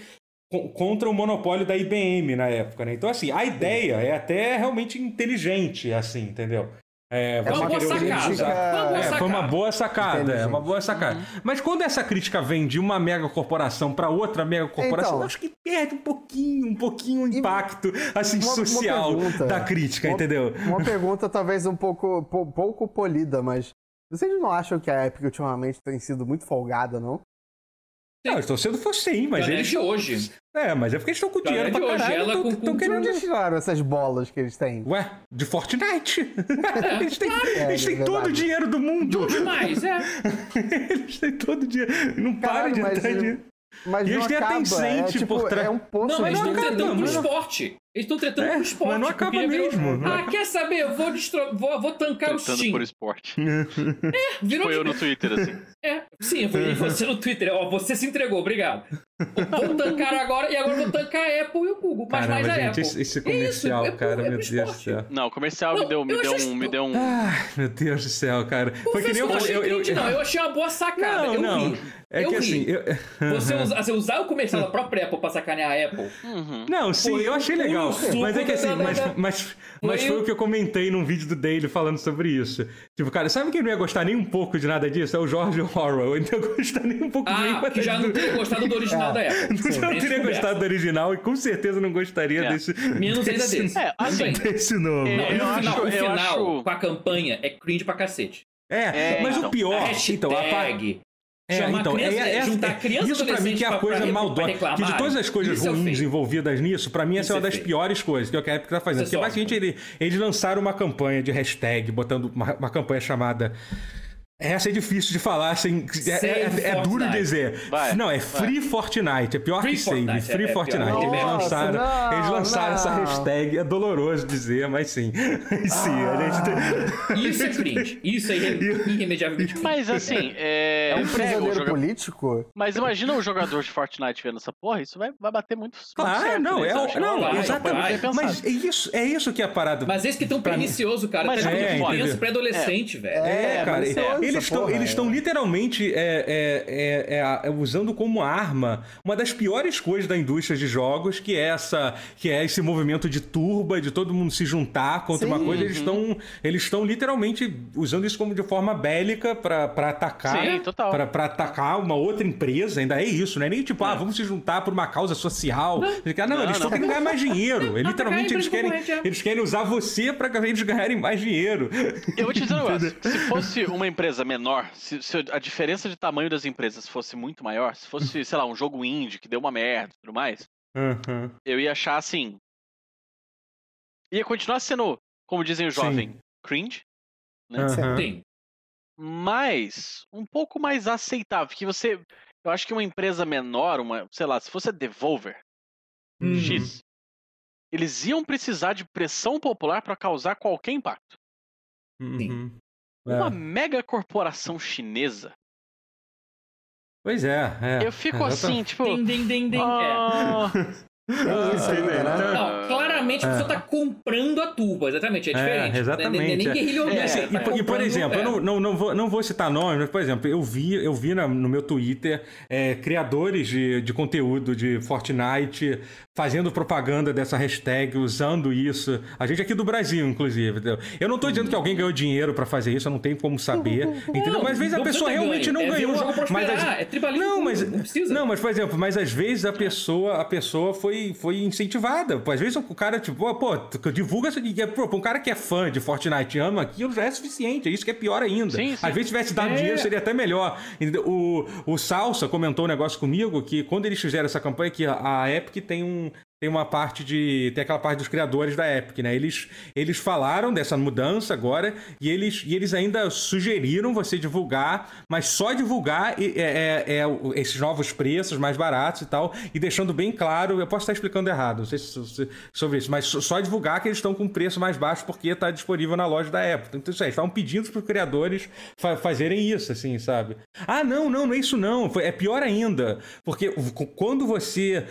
co- contra o monopólio da IBM na época, né? Então, assim, a ideia é até realmente inteligente, assim, entendeu? É, É uma querer boa sacada. utilizar- Foi uma boa é, foi uma sacada. boa sacada, é uma boa sacada. Mas quando essa crítica vem de uma mega corporação para outra mega corporação, Então. eu acho que perde um pouquinho, um pouquinho o impacto assim uma- uma social pergunta. da crítica, Uma- entendeu? Uma pergunta talvez um pouco, pou- pouco polida, mas vocês não acham que a Epic ultimamente tem sido muito folgada, não? Não, estou sendo sim, mas é eles de hoje. É, mas é porque eles estão com é dinheiro de pra hoje, caralho. ela Estão querendo. Onde tiraram essas bolas que eles têm? Ué, de Fortnite. eles têm, É, eles têm é todo o dinheiro do mundo. Demais, é. eles têm todo o dinheiro. Não para de entrar dinheiro. Mas E eles têm a acaba. Tencent é, tipo, por trás. É um poço Não, mas eles não estão acaba, não. pro esporte. Eles estão tretando É, pro esporte. mas não acaba porque virou- mesmo. Ah, quer saber? Eu vou, destro... vou, vou tancar o Tentando Steam. por esporte. Virou Foi eu no Twitter, assim. É, sim, foi você no Twitter. Ó, você se entregou, obrigado. Vou tancar agora e agora vou tancar a Apple e o Google. Mas Caramba, mais a gente, Apple. esse, esse É comercial, isso, é cara, é pro meu Deus do céu. Não, o comercial Não, me deu, me eu deu um. Me deu um... Ai, meu Deus do céu, cara. Foi que nem eu não falei. achei Eu, eu, cringe, não. Eu achei uma boa sacada. Não, eu não. ri. É eu que ri. assim. eu- Você, usa- você usar o comercial da própria Apple pra sacanear a Apple. Uhum. Não, sim, Foi eu achei legal. Mas é que assim, da- da- mas, da- mas, mas Foi foi o- o que eu comentei num vídeo do Daily falando sobre isso. Tipo, cara, sabe quem não ia gostar nem um pouco de nada disso? É o George Orwell. Ele não ia gostar nem um pouco de Ah, nenhuma que já não teria gostado do original da Apple. Não, Sim, não teria conversa. gostado do original e com certeza não gostaria É. desse. Menos ainda desse. É, assim. Desse novo. É, Não, eu no acho- final, o eu final acho- com a campanha é cringe pra cacete. É, É, mas então. o pior. hashtag, então, a, É, Chamar então, criança, é, é, juntar é, criança isso pra mim que é a coisa maldosa. Que de todas as coisas é ruins envolvidas nisso, pra mim essa é uma é das piores coisas que o Epic tá fazendo. É Porque basicamente ele- eles lançaram uma campanha de hashtag, botando uma, uma campanha chamada. Essa é difícil de falar, assim. É, é- Save é duro dizer. Vai, não, é vai. Free Fortnite. É pior Free que Save. Fortnite, Free é- é Fortnite. pior. Eles Nossa, lançaram, não, eles lançaram essa hashtag. É doloroso dizer, mas sim. sim, a gente tem- Isso é cringe. Isso é irre- irremediavelmente. Mas assim, é. É um prisioneiro joga- político? Mas imagina o jogador de Fortnite vendo essa porra, isso vai, vai bater muito. Claro, certo, não, né? é, o- acha? não, Vai, vai, exatamente. pensado. Mas é isso, é isso que é a parada. Mas esse que tão pernicioso, cara. Mas tá é, entendeu? criança pré-adolescente, velho. É, É, cara, e- é eles essa estão porra, eles é. estão literalmente é, é, é, é, usando como arma uma das piores coisas da indústria de jogos, que é essa, que é esse movimento de turba, de todo mundo se juntar contra uma Sim. coisa. Eles estão eles estão literalmente usando isso como de forma bélica pra atacar, pra atacar uma outra empresa. Ainda é isso, não é nem tipo, ah, vamos se juntar por uma causa social. Não, Não, eles estão não. querendo ganhar mais dinheiro. É, literalmente eles empresa querem é. eles querem usar você pra eles ganharem mais dinheiro. Eu vou te dizer um negócio. Se fosse uma empresa menor, se, se a diferença de tamanho das empresas fosse muito maior, se fosse, sei lá, um jogo indie que deu uma merda e tudo mais, Uhum. eu ia achar assim. Ia continuar sendo, como dizem os Sim. jovens, cringe, né? Aham. Sim. mas um pouco mais aceitável. Que você. Eu acho que uma empresa menor, uma, sei lá, se fosse a Devolver Uhum. X, eles iam precisar de pressão popular para causar qualquer impacto. Uhum. Uma É. mega corporação chinesa. Pois é, é. Eu fico assim, tipo. Ding, ding, ding, ding. É. ah, isso entendeu? né? Não, claramente a pessoa tá comprando a turba, exatamente, é É, diferente. exatamente, Nem, nem é. É, urbana, E, assim, tá e, por- e, exemplo, é. eu não, não, não, vou, não vou citar nomes, mas, por exemplo, eu vi, eu vi na- no meu Twitter é, criadores de, de conteúdo de Fortnite fazendo propaganda dessa hashtag, usando isso. A gente aqui do Brasil, inclusive. Entendeu? Eu não tô dizendo que alguém ganhou dinheiro pra fazer isso, eu não tenho como saber. entendeu? Mas às vezes a pessoa realmente ganho, não é ganhou. o jogo mas é tribalismo não, mas, não precisa. não, mas por exemplo, mas às vezes a pessoa, a pessoa foi, foi incentivada. Pô, Às vezes o cara, tipo, pô, pô, divulga isso aqui. Pô, pra um cara que é fã de Fortnite ama aquilo já é suficiente. É isso que é pior ainda. Sim, sim. Às vezes tivesse dado É. dinheiro, seria até melhor. O, o Salsa comentou um negócio comigo que quando eles fizeram essa campanha, que a Epic tem um. Tem uma parte de. Tem aquela parte dos criadores da Epic, né? Eles, eles falaram dessa mudança agora e eles, e eles ainda sugeriram você divulgar, mas só divulgar é, é- é esses novos preços mais baratos e tal, e deixando bem claro. Eu posso estar explicando errado, não sei se, se- sobre isso, mas só- divulgar que eles estão com preço mais baixo porque está disponível na loja da Apple. Então, isso aí, estavam pedindo para os criadores fa- fazerem isso, assim, sabe? Ah, não, não, não é isso não. É pior ainda. Porque quando você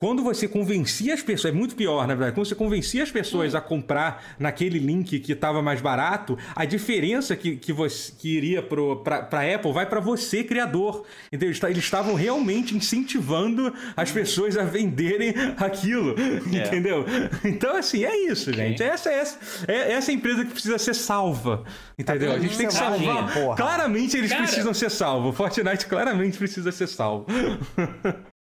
quando você convencia as pessoas, é muito pior, na verdade, quando você convencia as pessoas a comprar naquele link que estava mais barato, a diferença que, que, você, que iria para a Apple vai para você, criador. Entendeu? Eles ta- Eles estavam realmente incentivando as pessoas a venderem aquilo. Entendeu? Então, assim, é isso, gente. Essa, essa, é essa empresa que precisa ser salva. Entendeu? A gente tem que salvar. porra. Claramente eles Cara. precisam ser salvos. Fortnite claramente precisa ser salvo.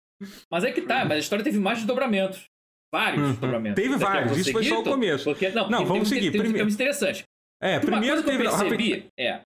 Mas é que tá, mas a história teve mais desdobramentos. Vários Uhum. desdobramentos. Teve quer vários,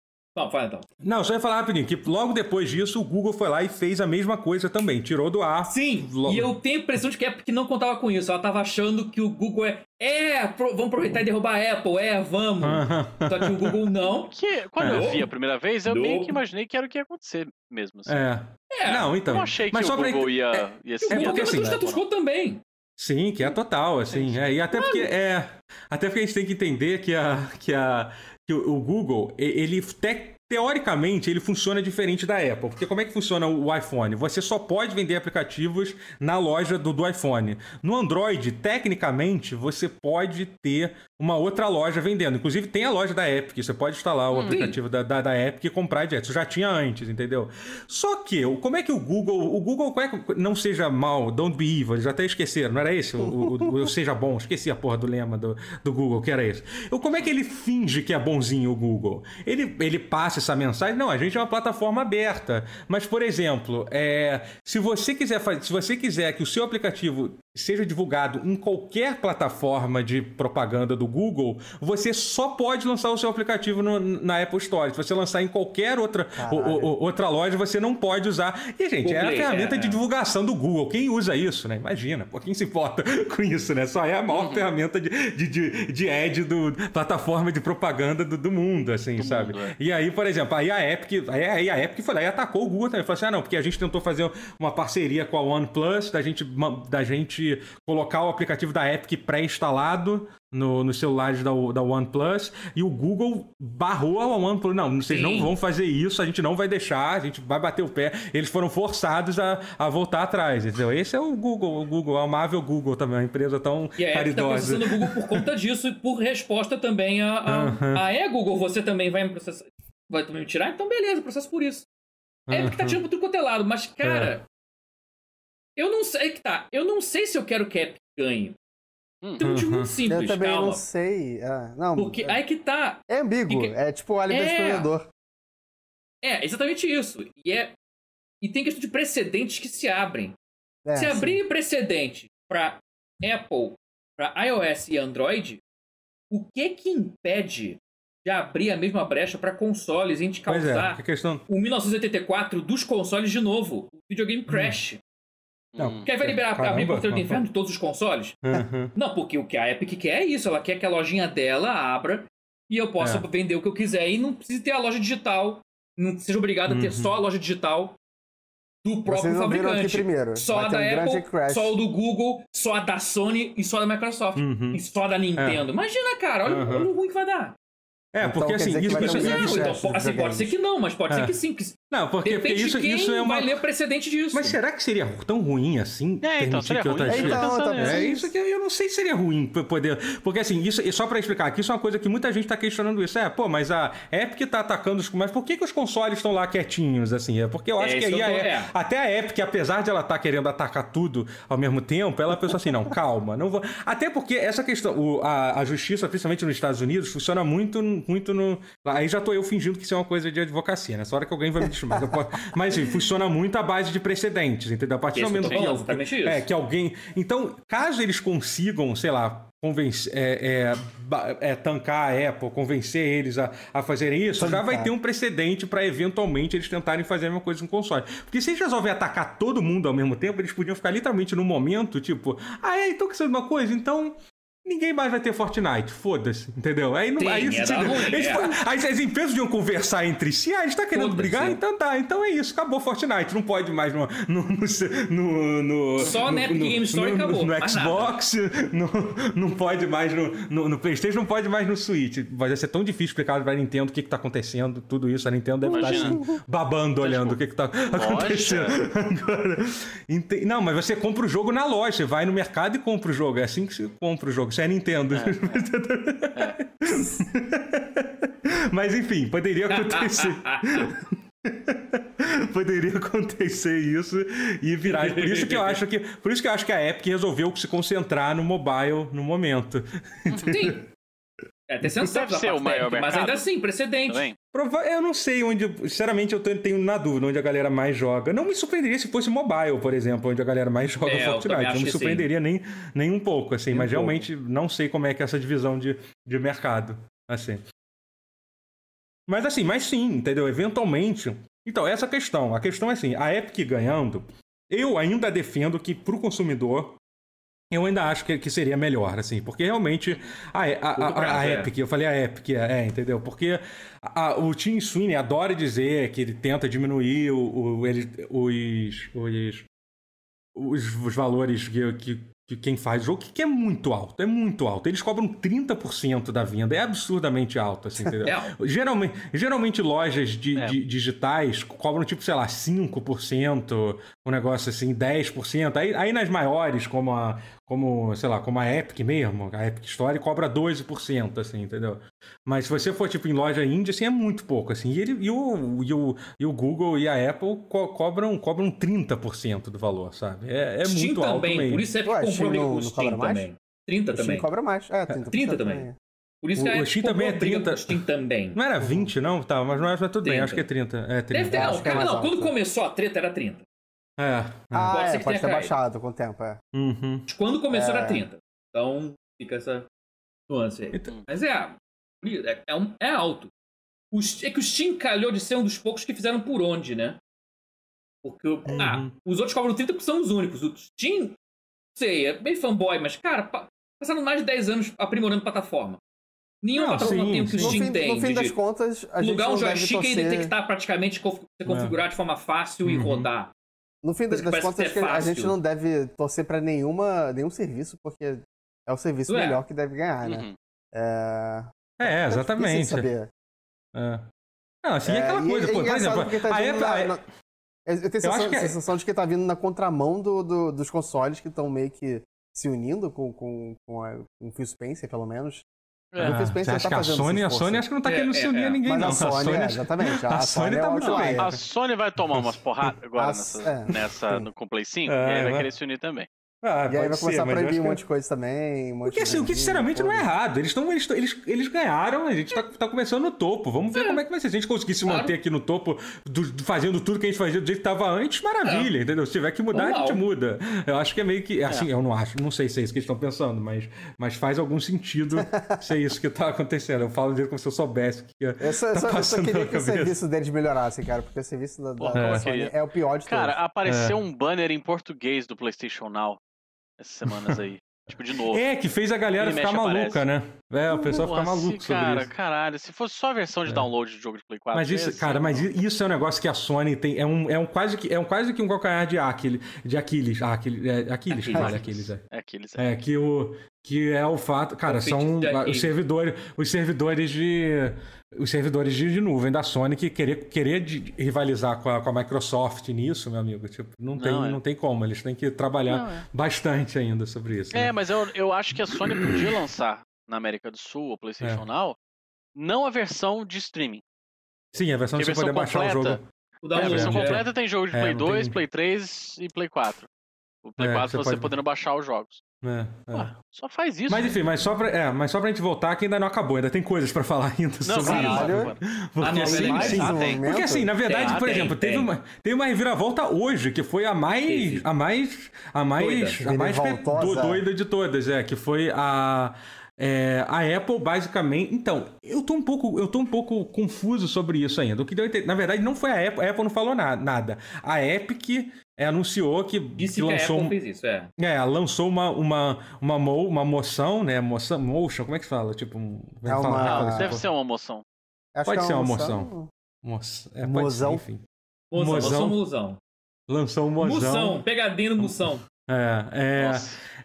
não. É, é... Fala então. Não, só ia falar rapidinho, que logo depois disso o Google foi lá e fez a mesma coisa também, tirou do ar. Sim, Logo- e eu tenho a impressão de que a Epic não contava com isso. Ela tava achando que o Google é. É, pro- vamos aproveitar e derrubar a Apple, é, vamos. Só que o Google não. que, quando É. eu vi a primeira vez, eu Não. meio que imaginei que era o que ia acontecer mesmo. Assim. É. É, Não, então. Eu não achei que Mas o só pra- Google ia, ia E o ser. É Google porque assim, no status quo também. Sim, que é total, assim. é, e até porque é. Até porque a gente tem que entender que, a, que, a, que o, Google, ele te- teoricamente, ele funciona diferente da Apple. Porque como é que funciona o iPhone? Você só pode vender aplicativos na loja do, do iPhone. No Android, tecnicamente, você pode ter uma outra loja vendendo. Inclusive, tem a loja da Epic. Você pode instalar o aplicativo da, da, da Epic e comprar direto. Isso já tinha antes, entendeu? Só que, como é que o Google. O Google, como é que, não seja mal, don't be evil, eles até esqueceram, não era esse? O, o- o eu seja bom, esqueci a porra do lema do, do Google, que era esse. O, como é que ele finge que é bonzinho o Google? Ele, ele passa essa mensagem, não, a gente é uma plataforma aberta. Mas, por exemplo, é, se você quiser fazer, se você quiser que o seu aplicativo seja divulgado em qualquer plataforma de propaganda do Google, você só pode lançar o seu aplicativo no, na Apple Store. Se você lançar em qualquer outra, o, o, outra loja, você não pode usar. E, gente, Google, é a ferramenta é, de divulgação do Google. Quem usa isso, né? Imagina, pô, quem se importa com isso, né? Só é a maior uhum. ferramenta de, de, de, de ad do plataforma de propaganda do, do mundo, assim, do sabe? Mundo, é. E aí, por exemplo, aí a Epic, aí a Epic foi lá e atacou o Google também. Falou assim: ah, não, porque a gente tentou fazer uma parceria com a OnePlus, da gente, da gente colocar o aplicativo da Epic pré-instalado no, nos celulares da, da OnePlus e o Google barrou a OnePlus. Não, vocês Sim. não vão fazer isso, a gente não vai deixar, a gente vai bater o pé. Eles foram forçados a, a voltar atrás. Entendeu? Esse é o Google, o Google, a amável Google também, uma empresa tão e a caridosa. Tá o Google por conta disso e por resposta também a, a, uhum. a é Google, você também vai me processar. Vai também me tirar? Então beleza, processo por isso. É porque tá tirando por tudo quanto é lado, mas cara. É. Eu não sei é que tá. Eu não sei se eu quero que a Epic ganhe. Hum. Um motivo muito simples, Eu também calma. não sei. Ah, não, Porque é... aí que tá. É ambíguo. É tipo o Alien é... do Explorador. É, exatamente isso. E, é... e tem questão de precedentes que se abrem. É, se abrir precedente para Apple, para iOS e Android, o que que impede de abrir a mesma brecha para consoles e a gente é, causar é, questão... o 1984 dos consoles de novo, o videogame hum. crash. Hum. Não, Quer vai liberar Caramba, abrir Porteiro do Inferno de todos os consoles? Uhum. Não, porque o que a Epic quer é isso. Ela quer que a lojinha dela abra e eu possa é. vender o que eu quiser e não precise ter a loja digital. Não seja obrigado uhum. a ter uhum. só a loja digital do próprio fabricante. Primeiro. Só a da um Apple, só o do Google, só a da Sony e só a da Microsoft. Uhum. E só a da Nintendo. É. Imagina, cara, olha, olha o ruim que vai dar. É, então, porque assim, isso, isso, não, isso, então, assim, pode ser que não, mas pode é. ser que sim. Que não, porque, porque isso, quem isso é uma. vai ler precedente disso. Mas será que seria tão ruim assim? É, então seria ruim. É, então, é, isso que eu não sei se seria ruim poder. Porque assim, isso, só pra explicar aqui, isso é uma coisa que muita gente tá questionando isso. É, pô, mas a Epic tá atacando os. Mas por que, que os consoles estão lá quietinhos, assim? É porque eu acho é, que aí. A, é. Até a Epic, apesar de ela estar tá querendo atacar tudo ao mesmo tempo, ela pensou assim: não, calma, não vou. Até porque essa questão, o, a, a justiça, principalmente nos Estados Unidos, funciona muito, muito no Aí já tô eu fingindo que isso é uma coisa de advocacia, nessa hora que alguém vai me Mas, posso... mas enfim, funciona muito à base de precedentes, entendeu? A partir do momento que, é, que alguém. Então, caso eles consigam, sei lá, convencer, é, é, é, tancar a Apple, convencer eles a, a fazerem isso, tancar. já vai ter um precedente para eventualmente eles tentarem fazer a mesma coisa com o console. Porque se eles resolverem atacar todo mundo ao mesmo tempo, eles podiam ficar literalmente no momento, tipo, ah, é, então que sabe uma coisa? Então ninguém mais vai ter Fortnite, foda-se, entendeu? Aí, não, aí, é ruim, eles, é. aí as empresas iam conversar entre si, ah, a gente tá querendo brigar, então tá, então é isso, acabou Fortnite, não pode mais no... no, no, no Só no, Epic Game Store acabou, No Xbox, não pode mais no, no, Playstation, não pode mais no Switch. Vai ser tão difícil explicar pra Nintendo o que que tá acontecendo, tudo isso, a Nintendo deve estar assim, babando, olhando o que que tá acontecendo. Agora, não, mas você compra o jogo na loja, você vai no mercado e compra o jogo, é assim que você compra o jogo, isso é Nintendo. É, é. Mas enfim, poderia acontecer. Poderia acontecer isso e virar. Por isso que eu acho que, por isso que eu acho que a Epic resolveu se concentrar no mobile no momento. Sim. É até sensato deve ser o maior técnica, mas ainda assim, precedente. Também. Eu não sei onde, sinceramente, eu tenho na dúvida onde a galera mais joga. Não me surpreenderia se fosse mobile, por exemplo, onde a galera mais joga é, Fortnite. Não me surpreenderia nem, nem um pouco, assim, nem mas um realmente pouco. não sei como é que é essa divisão de, de mercado, assim. Mas assim, mas sim, entendeu? Eventualmente. Então, essa questão. A questão é assim, a Epic ganhando, eu ainda defendo que pro consumidor eu ainda acho que, que seria melhor, assim, porque realmente a, a, a, a Epic, eu falei a Epic, é, é entendeu? Porque o Tim Sweeney adora dizer que ele tenta diminuir o, o ele, os, os, os, os valores que, que, que quem faz o jogo, que é muito alto, é muito alto. Eles cobram 30% da venda, é absurdamente alto, assim, entendeu? É. Geralmente, geralmente lojas de, é. de, digitais cobram, tipo, sei lá, 5%, um negócio assim, 10%. Aí, aí nas maiores, como a, como, sei lá, como a Epic mesmo, a Epic Store cobra 12%, assim, entendeu? Mas se você for, tipo, em loja indie, assim, é muito pouco, assim. E, ele, e, o, e, o, e o Google e a Apple co cobram, cobram 30% do valor, sabe? É, é muito alto também, mesmo. Por isso é que comprou no, no Steam também. 30 também. Steam cobra mais. É, 30%, 30 também. também. Por isso que o, o Steam também é 30. Steam também. Não era 20, não? Tá, mas não é, mas tudo 30. bem, acho que é 30. É 30. Deve ter, não, cara, não, quando começou a treta era 30. É. é. Ah, pode, é, pode ter baixado com o tempo, é. Uhum. Quando começou é. era 30. Então, fica essa. nuance aí. Então... Mas é, é, é, um, é alto. O, é que o Steam calhou de ser um dos poucos que fizeram por onde, né? Porque ah, uhum. ah, os outros cobram 30 porque são os únicos. O Steam, sei, é bem fanboy, mas, cara, passando mais de 10 anos aprimorando plataforma. Nenhuma não, plataforma sim, tem o que o Steam fim, tem. No fim das contas, a gente Lugar um joystick e detectar praticamente ser configurado é. de forma fácil uhum. e rodar. No fim das, das contas, é a gente não deve torcer para nenhuma nenhum serviço, porque é o serviço é. melhor que deve ganhar, né? Uhum. É... é, exatamente. Saber. É. Não, assim, é, é aquela coisa, pô, por exemplo, tá a Apple... Na, na... Eu tenho a sensação, que... É sensação de que tá vindo na contramão do, do dos consoles que estão meio que se unindo com, com, com, a, com o Phil Spencer, pelo menos. É. O Phil Spencer acho tá que a Sony, a Sony acho que não tá é, querendo se unir a ninguém, Mas não. A Sony, a Sony, é, exatamente. A, a Sony, Sony tá muito bem. A Sony vai tomar umas porradas agora nessa, nessa no, com o Play 5 e aí vai querer se unir também. Ah, e aí vai começar ser, a proibir um monte de coisa também. Um Porque assim, o que sinceramente não é errado. Eles, tão, eles, eles, eles ganharam, a gente tá, tá começando no topo. Vamos ver é. como é que vai ser. Se a gente conseguir se manter aqui no topo, do, fazendo tudo que a gente fazia do jeito que tava antes, maravilha, é. entendeu? Se tiver que mudar, Normal. a gente muda. Eu acho que é meio que. Assim, é. eu não acho, não sei se é isso que eles estão pensando, mas, mas faz algum sentido ser isso que tá acontecendo. Eu falo dele como se eu soubesse que ia. Eu só, tá eu só queria que o serviço deles melhorasse, cara, porque o serviço da, da Sony é o pior de todos. Cara, apareceu é. um banner em português do PlayStation Now essas semanas aí. Tipo, de novo. É, que fez a galera ficar maluca, aparece. né? É, o pessoal fica maluco sobre cara, isso. Caralho, se fosse só a versão de é. download de jogo de Play 4. Mas isso, cara, mas isso é um negócio que a Sony tem. É um, é um quase que é um quase que um calcanhar de Aquiles. De Aquiles. Ah, Aquiles, é, Aquiles, Aquiles. Aquiles, é. É Aquiles, é. é. que o. Que é o fato. Cara, o são os servidores. Os servidores de os servidores de, nuvem da Sony que querer, querer rivalizar com a, com a Microsoft nisso, meu amigo, tipo, não, não tem, é. não tem como. Eles têm que trabalhar é. bastante ainda sobre isso. É, né? mas eu, eu acho que a Sony podia lançar na América do Sul, o PlayStation é. Now, não a versão de streaming. Sim, a versão que você poder baixar o jogo. O é, a versão completa tem jogo de é, Play 2, tem... Play 3 e Play 4. O Play 4 é, você, você pode... podendo baixar os jogos. É, é. Ah, só faz isso. Mas enfim, mas só, pra, é, mas só pra gente voltar que ainda não acabou, ainda tem coisas pra falar ainda não, sobre isso. Porque, ah, não, assim, sim, sim. porque assim, na verdade, tem, por tem, exemplo, tem. Teve, uma, teve uma reviravolta hoje, que foi a mais. A mais. A mais. Doida. A mais do, doida de todas, é, que foi a. É, a Apple basicamente. Então, eu tô um pouco, eu tô um pouco confuso sobre isso ainda. O que deu Na verdade, não foi a Apple, a Apple não falou nada. A Epic é, anunciou que, Disse que lançou. Que a Apple fez isso, é. É, lançou uma, uma, uma, mo, uma moção, né? Moção, motion, como é que fala? Tipo, um, é uma... Não, deve ser uma moção. Acho Pode é ser uma moção. moção. É, mozão. Ser, enfim. Mozão, mozão. mozão. Lançou um mozão. Moção, pegadinha no moção. É,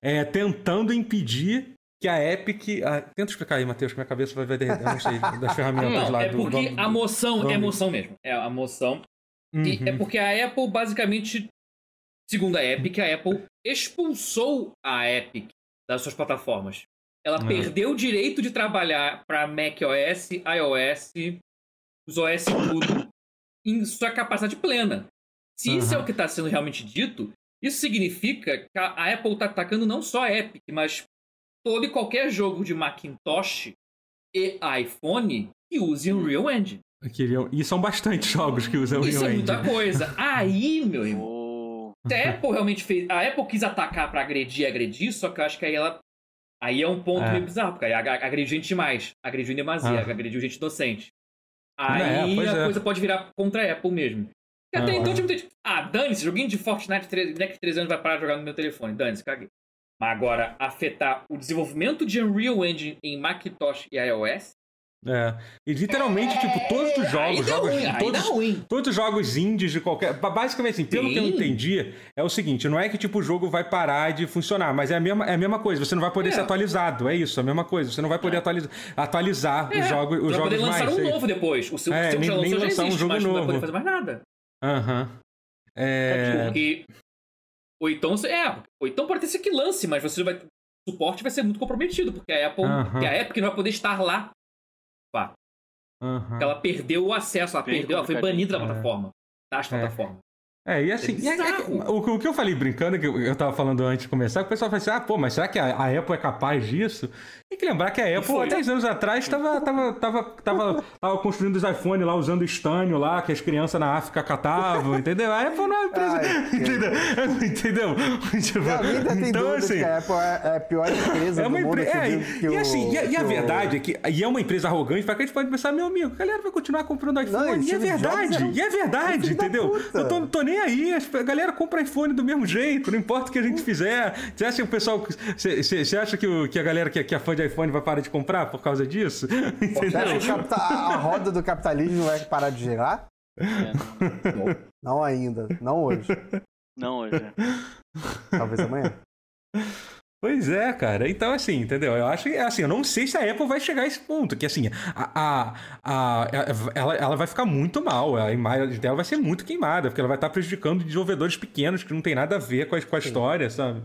é, é, tentando impedir que a Epic. Ah, tenta explicar aí, Matheus, que minha cabeça vai, vai derreter, eu não sei, das ferramentas não, lá. É porque do, a moção do... é moção mesmo. É a moção. Uhum. E é uhum. porque a Apple basicamente Segundo a Epic, a Apple expulsou a Epic das suas plataformas. Ela uhum. perdeu o direito de trabalhar para macOS, iOS, os OS tudo, em sua capacidade plena. Se uhum. isso é o que está sendo realmente dito, isso significa que a Apple está atacando não só a Epic, mas todo e qualquer jogo de Macintosh e iPhone que use Unreal Engine. E são bastante jogos que usam Unreal Engine. Isso é muita coisa. Aí, meu irmão, a Apple realmente fez. A Apple quis atacar para agredir agredir, só que eu acho que aí ela. Aí é um ponto é. meio bizarro, porque aí agrediu gente demais. Agrediu em demasia, ah. agrediu gente docente. Aí é, a é. coisa pode virar contra a Apple mesmo. E até ah, então, tipo, tipo, ah, dane-se, joguinho de Fortnite daqui a 3 anos vai parar de jogar no meu telefone. Dane-se, caguei. Mas agora, afetar o desenvolvimento de Unreal Engine em Macintosh e iOS, é. E literalmente, tipo, todos os jogos, jogos ruim, todos, todos os jogos indies de qualquer. Basicamente, assim, pelo Sim. que eu entendi, é o seguinte: não é que tipo, o jogo vai parar de funcionar, mas é a mesma, é a mesma coisa. Você não vai poder é. ser atualizado. É isso, é a mesma coisa. Você não vai poder é. atualizar, atualizar é. os jogos. Os jogos poder lançar mais, um é novo depois. O seu, é, seu nem, já lançou, nem lançar existe, um jogo mas novo. não vai poder fazer mais nada. Aham. Uhum. É. Porque... Ou então, é, ou então pode ter ser que lance, mas você vai. O suporte vai ser muito comprometido, porque a Apple, uhum. porque a Epic não vai poder estar lá. Pá. Uhum. Ela perdeu o acesso, ela Bem perdeu, ela foi banida da plataforma. Das é. plataformas. É, e assim, e é, é, o, o, que eu falei brincando, que eu, eu tava falando antes de começar, o pessoal fala assim: ah, pô, mas será que a, a Apple é capaz disso? Tem que lembrar que a Apple, há 10 anos atrás, estava tava, tava, tava, tava, construindo os iPhones lá, usando estânio lá, que as crianças na África catavam, entendeu? A Apple não é empresa. Ai, entendeu? entendeu? Tipo, então, assim. a Apple é, a pior empresa é uma do mundo. É, e, e, assim, e, e a verdade é que. E é uma empresa arrogante, para que a gente pode pensar, meu amigo, a galera vai continuar comprando iPhone. Não, e é verdade, e é verdade, entendeu? Eu tô, tô nem aí, a galera compra iPhone do mesmo jeito, não importa o que a gente fizer. Você acha que o pessoal. Você acha que, o, que a galera que, que é fã de iPhone vai parar de comprar por causa disso? Entendeu? a roda do capitalismo vai parar de girar? É, não. não ainda, não hoje. Não hoje. Talvez amanhã. Pois é, cara. Então, assim, entendeu? Eu acho que, assim, eu não sei se a Apple vai chegar a esse ponto, que, assim, a, a, a, ela, ela vai ficar muito mal, a imagem dela vai ser muito queimada, porque ela vai estar prejudicando desenvolvedores pequenos que não tem nada a ver com a, com a história, sabe?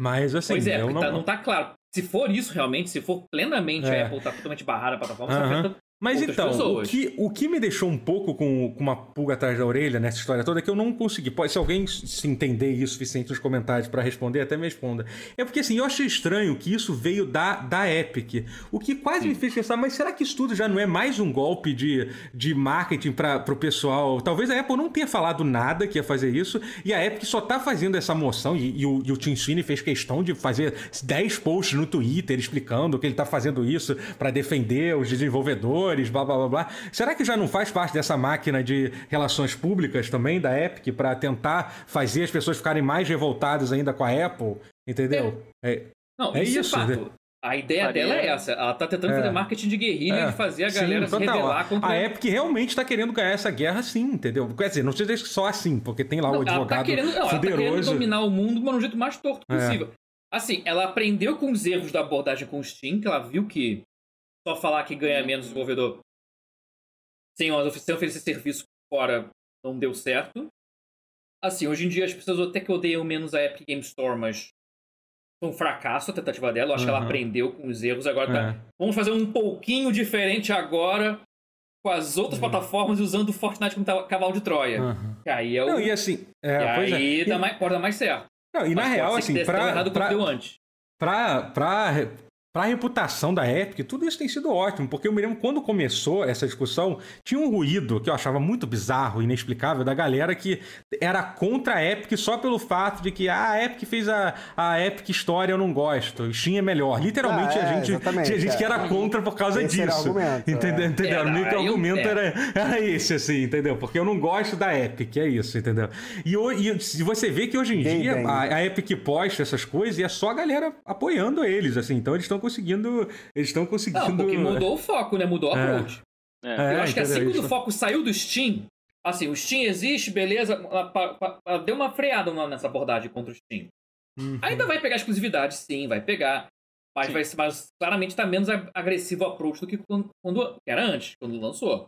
Mas, assim, pois é, eu não... Tá, não tá claro. Se for isso realmente, se for plenamente é. a Apple tá totalmente barrada a plataforma, uhum. afeta mas então, o que, o que me deixou um pouco com, com, uma pulga atrás da orelha nessa história toda é que eu não consegui. Pode, se alguém se entender isso suficiente nos comentários para responder, até me responda. É porque assim, eu achei estranho que isso veio da, da Epic. O que quase Sim. me fez pensar, mas será que isso tudo já não é mais um golpe de, de marketing para o pessoal? Talvez a Apple não tenha falado nada que ia fazer isso, e a Epic só tá fazendo essa moção, e, e o, e o Tim Sweeney fez questão de fazer 10 posts no Twitter explicando que ele tá fazendo isso para defender os desenvolvedores blá blá blá blá. Será que já não faz parte dessa máquina de relações públicas também da Epic para tentar fazer as pessoas ficarem mais revoltadas ainda com a Apple? Entendeu? É, é não, é isso. É isso. É fato. A ideia dela é essa. Ela tá tentando é. fazer marketing de guerrilha é. e fazer a galera sim, se rebelar contra... A Epic realmente tá querendo ganhar essa guerra sim, entendeu? Quer dizer, não seja só assim, porque tem lá não, o advogado ela tá querendo, não, Ela tá querendo dominar o mundo, mas no jeito mais torto é. possível. Assim, ela aprendeu com os erros da abordagem com o Steam, que ela viu que só falar que ganha menos desenvolvedor sem, sem oferecer serviço fora não deu certo. Assim, hoje em dia as pessoas até que odeiam menos a Epic Game Store, mas foi um fracasso a tentativa dela. Eu acho uhum. que ela aprendeu com os erros. Agora tá. É. Vamos fazer um pouquinho diferente agora com as outras uhum. plataformas usando o Fortnite como cavalo de Troia. Uhum. Que aí é o. Não, e assim. É, e aí é. dá mais, pode dar mais certo. Não, e Mas na real, assim, pra. Errado pra, deu antes. Pra, pra, para a reputação da Epic, tudo isso tem sido ótimo, porque eu me lembro quando começou essa discussão, tinha um ruído que eu achava muito bizarro, inexplicável, da galera que era contra a Epic só pelo fato de que ah, a Epic fez a, a Epic Story, eu não gosto, Steam é melhor. Literalmente, ah, é, a gente tinha gente é. que era contra por causa esse disso. Argumento, entendeu? É. entendeu? É, o argumento era, era esse, assim, entendeu? Porque eu não gosto da Epic, é isso, entendeu? E, e você vê que hoje em bem, dia bem. A, a Epic posta essas coisas e é só a galera apoiando eles, assim, então eles estão conseguindo. Eles estão conseguindo. Não, porque mudou o foco, né? Mudou a é. approach. É. Eu acho que assim quando o foco saiu do Steam, assim, o Steam existe, beleza, ela, deu uma freada nessa abordagem contra o Steam. Uhum. Ainda vai pegar exclusividade, sim, vai pegar. Mas, vai, mas claramente está menos agressivo o approach do que quando, quando era antes, quando lançou.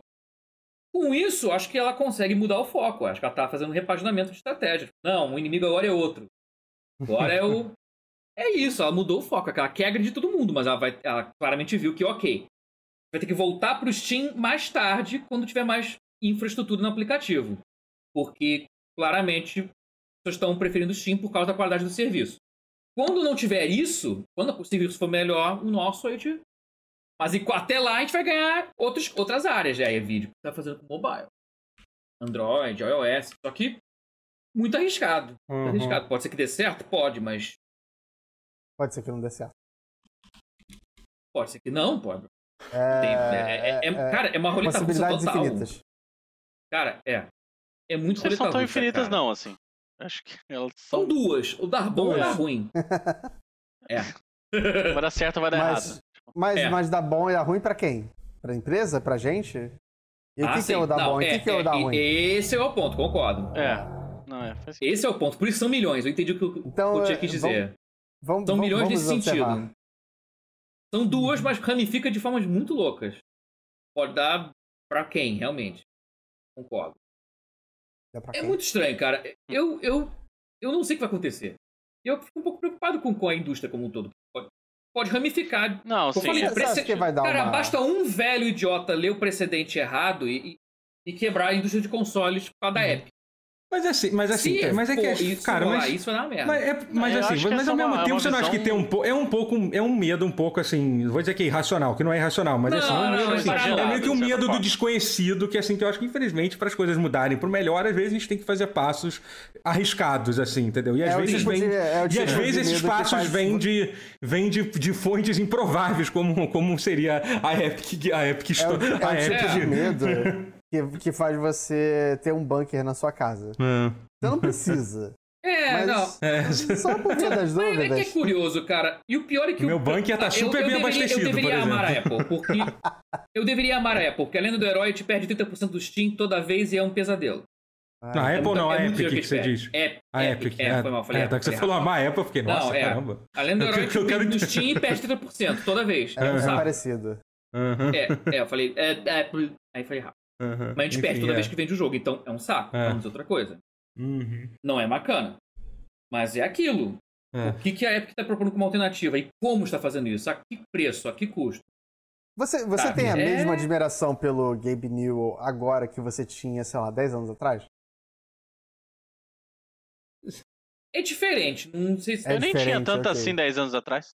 Com isso, acho que ela consegue mudar o foco. Acho que ela está fazendo um repaginamento de estratégia. Não, o inimigo agora é outro. Agora é o É isso, ela mudou o foco. Ela quer agredir todo mundo, mas ela, vai, ela claramente viu que, ok, vai ter que voltar para o Steam mais tarde, quando tiver mais infraestrutura no aplicativo. Porque, claramente, as pessoas estão preferindo o Steam por causa da qualidade do serviço. Quando não tiver isso, quando o serviço for melhor, o nosso a gente. Mas até lá a gente vai ganhar outros, outras áreas. Já é vídeo que está fazendo com mobile. Android, iOS. Só que muito arriscado. Muito uhum. arriscado. Pode ser que dê certo? Pode, mas Pode ser que não dê certo. Pode ser que não, pode. É, Tem, é, é, é, cara, é uma roleta russa total. infinitas. Cara, é. É muito roleta Não são tão infinitas, cara. não, assim. Acho que elas são. São duas. O dar bom e o dar ruim. é. Vai dar certo vai dar mas, errado. Mas, é. mas dar bom e dar ruim pra quem? Pra empresa? Pra gente? E o ah, que, que, é o dar não, bom? e o que, que é o dar ruim? Esse é o ponto, concordo. É. Não, é. Esse é o ponto. Por isso são milhões. Eu entendi o que eu, então, eu tinha que dizer. Vamos, São milhões vamos nesse observar. sentido. São duas, mas ramifica de formas muito loucas. Pode dar pra quem, realmente. Concordo. É muito estranho, cara. Eu, eu, eu não sei o que vai acontecer. Eu fico um pouco preocupado com, com a indústria como um todo. Pode, pode ramificar. Não, sim. Falei, prece... que vai dar cara, uma... basta um velho idiota ler o precedente errado e, e quebrar a indústria de consoles por causa da uhum. Epic. Mas assim, mas assim, Se mas é que, for isso, cara, mas, isso uma merda. mas, é, mas assim, mas ao é mesmo uma- tempo uma você não acha que tem um po- é um pouco é um medo um pouco assim, vou dizer que é irracional, que não é irracional, mas Não, assim, é um não, medo, é assim, é meio que um medo do desconhecido, que assim, que eu acho que infelizmente para as coisas mudarem pro melhor, às vezes a gente tem que fazer passos arriscados assim, entendeu? E às É o vezes tipo vem de- é o e tipo às de vezes esses passos faz- vêm de vêm de, de fontes improváveis como como seria a Epic a Epic É o, Store, é o a tipo Epic. de medo que, que faz você ter um bunker na sua casa. É. Você não precisa. É, mas não. É. só por via das Mas é que é dúvidas. curioso, cara. E o pior é que O meu o bunker tá eu- super eu bem deveria- abastecido, Eu deveria por amar a. Apple, porque. eu deveria amar a Apple, porque a lenda do herói te perde 30% do Steam toda vez e é um pesadelo. Não, a É Apple muito- não, a é muito Epic dinheiro que você diz. É, A Epic, Epic. é, foi mal, falei. É, tá que você falou errado. a Apple, eu fiquei, nossa, Não, é. caramba. A lenda do herói te eu quero perde que- do Steam e perde 30% toda vez. É, É é parecido. Aham, É, é, eu falei. É, Apple. Aí falei errado. Aham. Mas a gente Enfim, perde toda é. vez que vende o jogo, então é um saco. É. Vamos dizer outra coisa. Uhum. Não é bacana. Mas é aquilo. É. O que, que a Epic está propondo como alternativa e como está fazendo isso? A que preço? A que custo? Você, você Sabe, tem a é- mesma admiração pelo Gabe Newell agora que você tinha, sei lá, 10 anos atrás? É diferente. Não sei se. É eu nem tinha tanto ok. assim 10 anos atrás.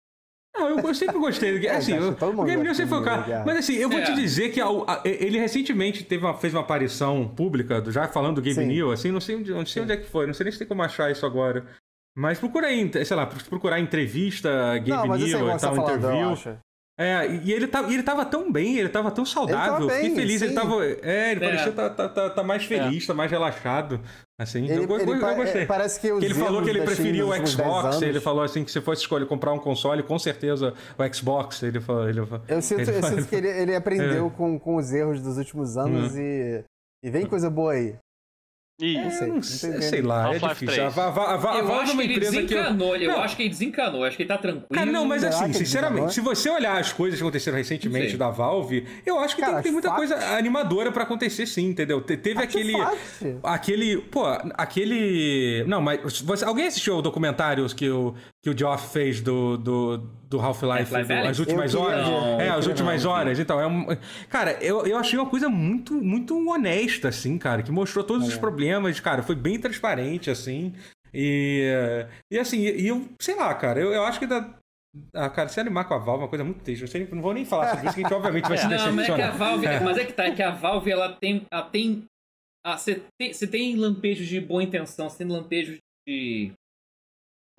Não, eu, sempre gostei. do- É, Assim, todo o Game News sempre foi o cara. Mas assim, eu vou É. te dizer que ao- a- ele recentemente teve uma- fez uma aparição pública, do- já falando do Game Sim. New, assim, não sei, onde, não sei onde é que foi, não sei nem se tem como achar isso agora. Mas procura aí, sei lá, procurar entrevista, Game não, mas eu sei New igual e tá tal, eu interview. É, e ele, tá, ele tava tão bem, ele tava tão saudável, Ele tava fiquei bem, feliz, ele sim. tava. É, ele É. parecia tá, tá, tá, tá mais feliz, tá mais relaxado. Assim, Ele, eu, eu- ele eu pa- gostei. é, parece que, Que ele falou que ele preferia o últimos 10 Xbox, ele falou assim que se fosse escolher comprar um console, com certeza o Xbox, ele falou. Ele Eu sinto, ele eu sinto que ele, ele aprendeu É. com, com os erros dos últimos anos Uhum. e, e vem coisa boa aí. Não É, sei, não sei, sei lá, é Half-Life difícil. A, 3. Va- a, a, a eu Valve é acho uma que ele empresa que. eu- desencanou. Eu Não. acho que ele desencanou. Acho que ele tá tranquilo. Cara, não, mas assim, sinceramente, se você olhar as coisas que aconteceram recentemente Sim. da Valve, eu acho que Cara, tem, tem muita coisa animadora pra acontecer sim, entendeu? Te- Teve aquele. Artefact. Aquele. Pô, aquele. Não, mas. Você, alguém assistiu o documentário que o, que o Geoff fez do, do, do Half-Life? As últimas Eu horas? eu é, as últimas ver. horas. Então, é um. Cara, eu, eu achei uma coisa muito, muito honesta, assim, cara, que mostrou todos É. os problemas, cara, foi bem transparente, assim. E. E assim, e eu, sei lá, cara, eu, eu acho que dá. Ah, cara, se animar com a Valve é uma coisa muito triste. Eu sei- não vou nem falar sobre isso, que a gente obviamente vai se Não, mas é que a decepcionar. Valve. Mas é que tá, é que a Valve ela tem. Ela tem. ah, Você tem, você tem lampejos de boa intenção, você tem lampejos de.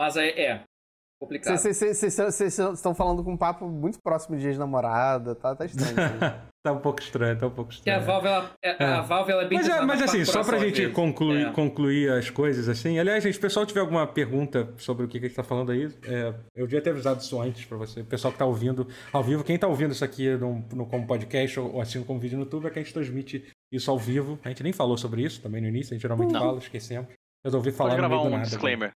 Mas é, é complicado. Vocês estão falando com um papo muito próximo de ex-namorada, tá, tá estranho. né? tá um pouco estranho, tá um pouco Porque a estranho. Valve, ela, é- É. a Valve ela é bem Mas, é, mas assim, só pra gente concluir, É. concluir as coisas, assim. Aliás, gente, se o pessoal tiver alguma pergunta sobre o que, que a gente tá falando aí, é, eu devia ter avisado isso antes pra você. O pessoal que tá ouvindo ao vivo, quem tá ouvindo isso aqui no, no- como podcast ou, ou assistindo como vídeo no YouTube, é que a gente transmite isso ao vivo. A gente nem falou sobre isso também no início, a gente geralmente Não. fala, esquecemos. Resolvi falar Pode no gravar meio do um nada. disclaimer.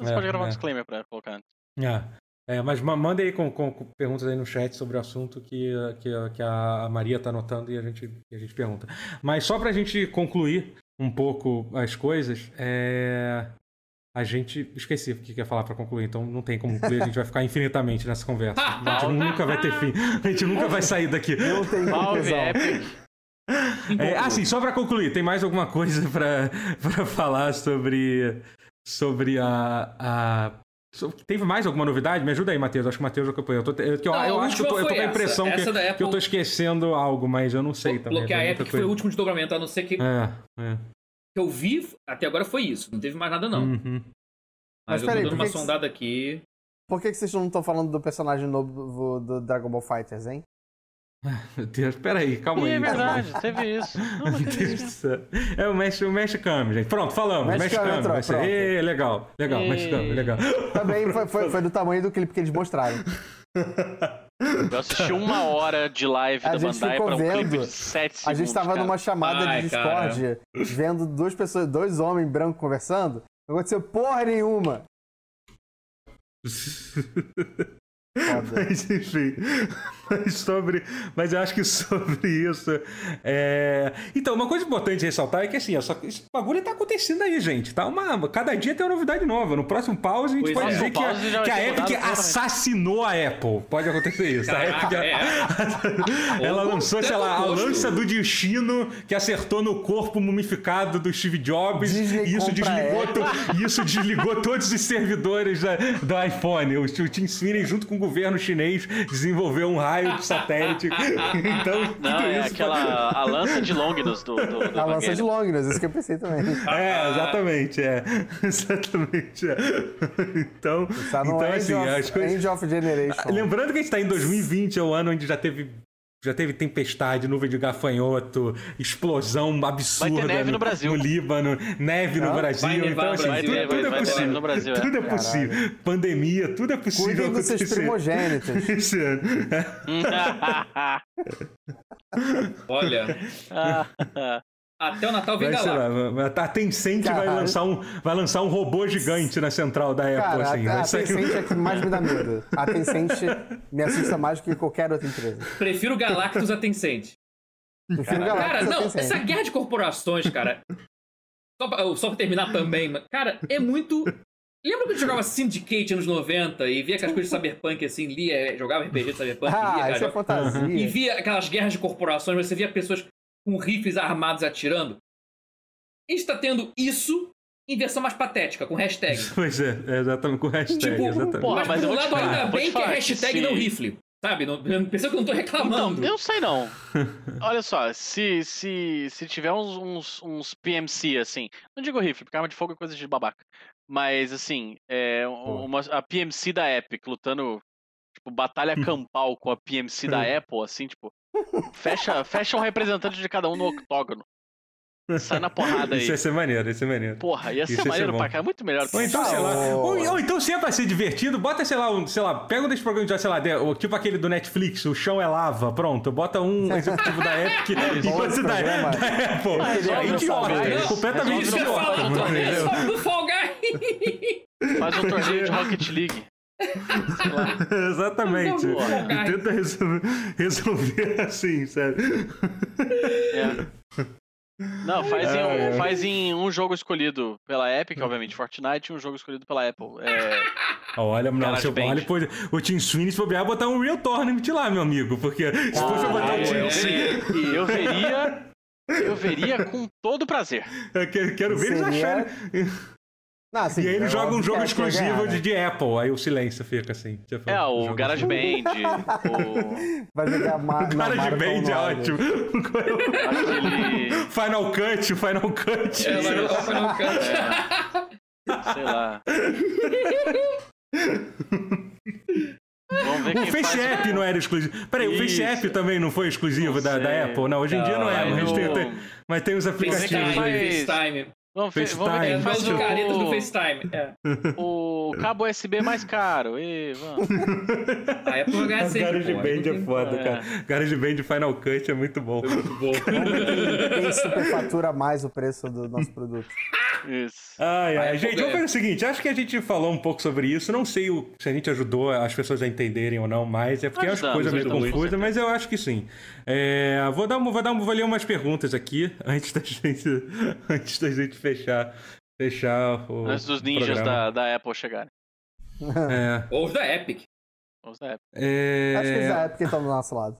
Você É, pode gravar é. um disclaimer pra colocar antes. É. É, mas ma- manda aí com, com- com perguntas aí no chat sobre o assunto que, que, que a Maria tá anotando e a gente, a gente pergunta. Mas só pra gente concluir um pouco as coisas, é... a gente. Esqueci o que ia falar pra concluir, então não tem como concluir, a gente vai ficar infinitamente nessa conversa. A gente nunca vai ter fim. A gente nunca vai sair daqui. Não tem. É, ah, sim, só pra concluir, tem mais alguma coisa pra falar sobre. Sobre a. a... Teve mais alguma novidade? Me ajuda aí, Matheus. Acho que o Matheus acompanhou. Eu, tô, eu, que eu, Não, eu a acho que eu tô, eu tô com a impressão essa. que, Essa da que eu tô Apple- esquecendo algo, mas eu não sei também. Bloquear a Epic foi o último desdobramento, a não ser que, que É, é. eu vi até agora foi isso. Não teve mais nada, não. Uhum. Mas Mas, eu peraí, tô dando uma que que- sondada aqui. Por que, que vocês não estão falando do personagem novo do Dragon Ball Fighters, hein? Meu Deus, peraí, calma Ih, aí. é verdade, teve isso. Não, Meu teve Deus do isso. céu. É o Mesh, o Cam, gente. Pronto, falamos. Vai ser- pronto. Ê, legal, legal, Mesh Cam, Ê. legal. Também foi, foi, foi do tamanho do clipe que eles mostraram. Eu assisti uma hora de live A da gente Bandai ficou pra um clipe vendo. de 7 A segundos. gente tava cara. numa chamada Ai, de Discord, vendo duas pessoas, dois homens brancos conversando. Não aconteceu porra nenhuma. Mas enfim, mas sobre. Mas eu acho que sobre isso. É... Então, uma coisa importante ressaltar é que assim, essa, esse bagulho tá acontecendo aí, gente. Tá uma, cada dia tem uma novidade nova. No próximo pause a gente Pois pode é. dizer que a, que a Epic assassinou a Apple. Pode acontecer isso. A Epic, é. ela Ou lançou, sei lá, a lança do destino que acertou no corpo mumificado do Steve Jobs. Disney e isso desligou, to- isso desligou todos os servidores da- do iPhone. O, o Tim Sweeney, junto com o governo chinês, desenvolveu um raio de satélite. Então, tudo Não, é isso. aquela a lança de Longinus do, do, do A lança de. Longinus, isso que eu pensei também. É, exatamente, é. Exatamente, é. Então, Tá no então assim, of, as coisas... End of Generation. Lembrando que a gente tá em 2020, é o ano onde já teve. Já teve tempestade, nuvem de gafanhoto, explosão absurda Vai ter neve no Brasil. no Líbano, neve no Não? Brasil. Vai nevar então, no assim, Brasil. tudo, tudo é vai ter possível. neve no Brasil, é. tudo é possível. Pandemia, tudo é possível Cuidem dos seus primogênitos. Esse ano. Olha, até o Natal vem Vai, galáctico. lá, a Tencent vai lançar, um, vai lançar um robô gigante na central da Apple, Cara, assim. a, vai a sair- Tencent é que mais me dá medo. A Tencent me assusta mais do que qualquer outra empresa. Prefiro Galactus a Tencent. Prefiro Cara, Galactus a não, Tencent. essa guerra de corporações, cara. Só pra, só pra terminar também, cara, é muito. Lembra quando jogava Syndicate anos 90 e via aquelas coisas de cyberpunk assim, lia, jogava RPG de cyberpunk, Ah, lia, isso é cara, e fantasia. via aquelas guerras de corporações, mas você via pessoas com rifles armados atirando. A gente tá tendo isso em versão mais patética, com hashtag. Pois é, é exatamente, com hashtag, Tipo, exatamente. porra, mas, mas por eu um vou te lado, falar, ainda bem que é hashtag se- não rifle. Sabe? Não, pensa que eu não tô Então, reclamando. eu sei não. Olha só, se, se, se tiver uns, uns, uns PMC assim, não digo rifle, porque arma de fogo é coisa de babaca. Mas assim, é, uma, a PMC da Epic lutando, tipo, batalha campal com a PMC da Apple, assim, tipo, fecha, fecha um representante de cada um no octógono. Sai na porrada aí. Isso ia ser maneiro, isso ia ser maneiro. Porra, ia isso ser ia ser maneiro pra cá, muito melhor Ou então, sei lá. Ou, ou então, se é pra ser divertido, bota, sei lá, um, sei lá, pega um desses programas, de, sei lá, tipo aquele do Netflix, o chão é lava, pronto, bota um executivo da Epic e esse da, da Apple. Mas é óbvio, idiota, é completamente idiota. torneio entendeu? do Fall. Faz um torneio de Rocket League. Exatamente. E tenta resolver, resolver assim, sabe? É. Não, faz, em Ah, é. um, faz em um jogo escolhido pela Epic, obviamente, Fortnite, e um jogo escolhido pela Apple. É, Olha, não, se eu, olha, depois, o Team Sweeney, se bobear, botar um Real Tournament lá, meu amigo. Porque se pra botar o é, Team é. Sweeney, eu veria. Eu veria com todo prazer. eu quero, quero ver eles acharem. Não, assim, E aí ele é joga um jogo exclusivo ganhar, de, né? de Apple. Aí o silêncio fica assim. Tipo, É, o jogo- Garage Band, o. Vai jogar ma na Garage Marathon Band é ótimo. aquele. Final Cut, Final Cut. É, lá. eu fui no canto. Sei lá. Vamos ver O quem Face faz App não era exclusivo. Peraí, o Face Isso. App também não foi exclusivo Não da, da. Apple? Não, hoje em dia não é, Não, mas no- tem, tem- mas tem os aplicativos FaceTime, FaceTime. Vamos ver, vamos ver FaceTime. É, quem faz de caretas do o, FaceTime. É. o cabo USB mais caro. E, vamos. A Apple vai ganhar sempre. Garage pô, Band é foda, É. cara. Garage Band Final Cut é muito bom. tem- Muito bom. Quem superfatura mais o preço do nosso produto? Isso. Ai, ai. Vai, Gente, vamos fazer o seguinte: acho que a gente falou um pouco sobre isso. Não sei o- se a gente ajudou as pessoas a entenderem ou não mais. É porque é uma Ajudamos, coisa meio confusa, mas eu acho que sim. É, vou, dar, uma- vou, dar, vou ler umas perguntas aqui antes da gente, antes da gente fechar, fechar o. Antes dos ninjas programa. da, da Apple chegarem. É, Ou os da Epic. Vamos da Apple. é... Acho que eles da Epic estão do nosso lado.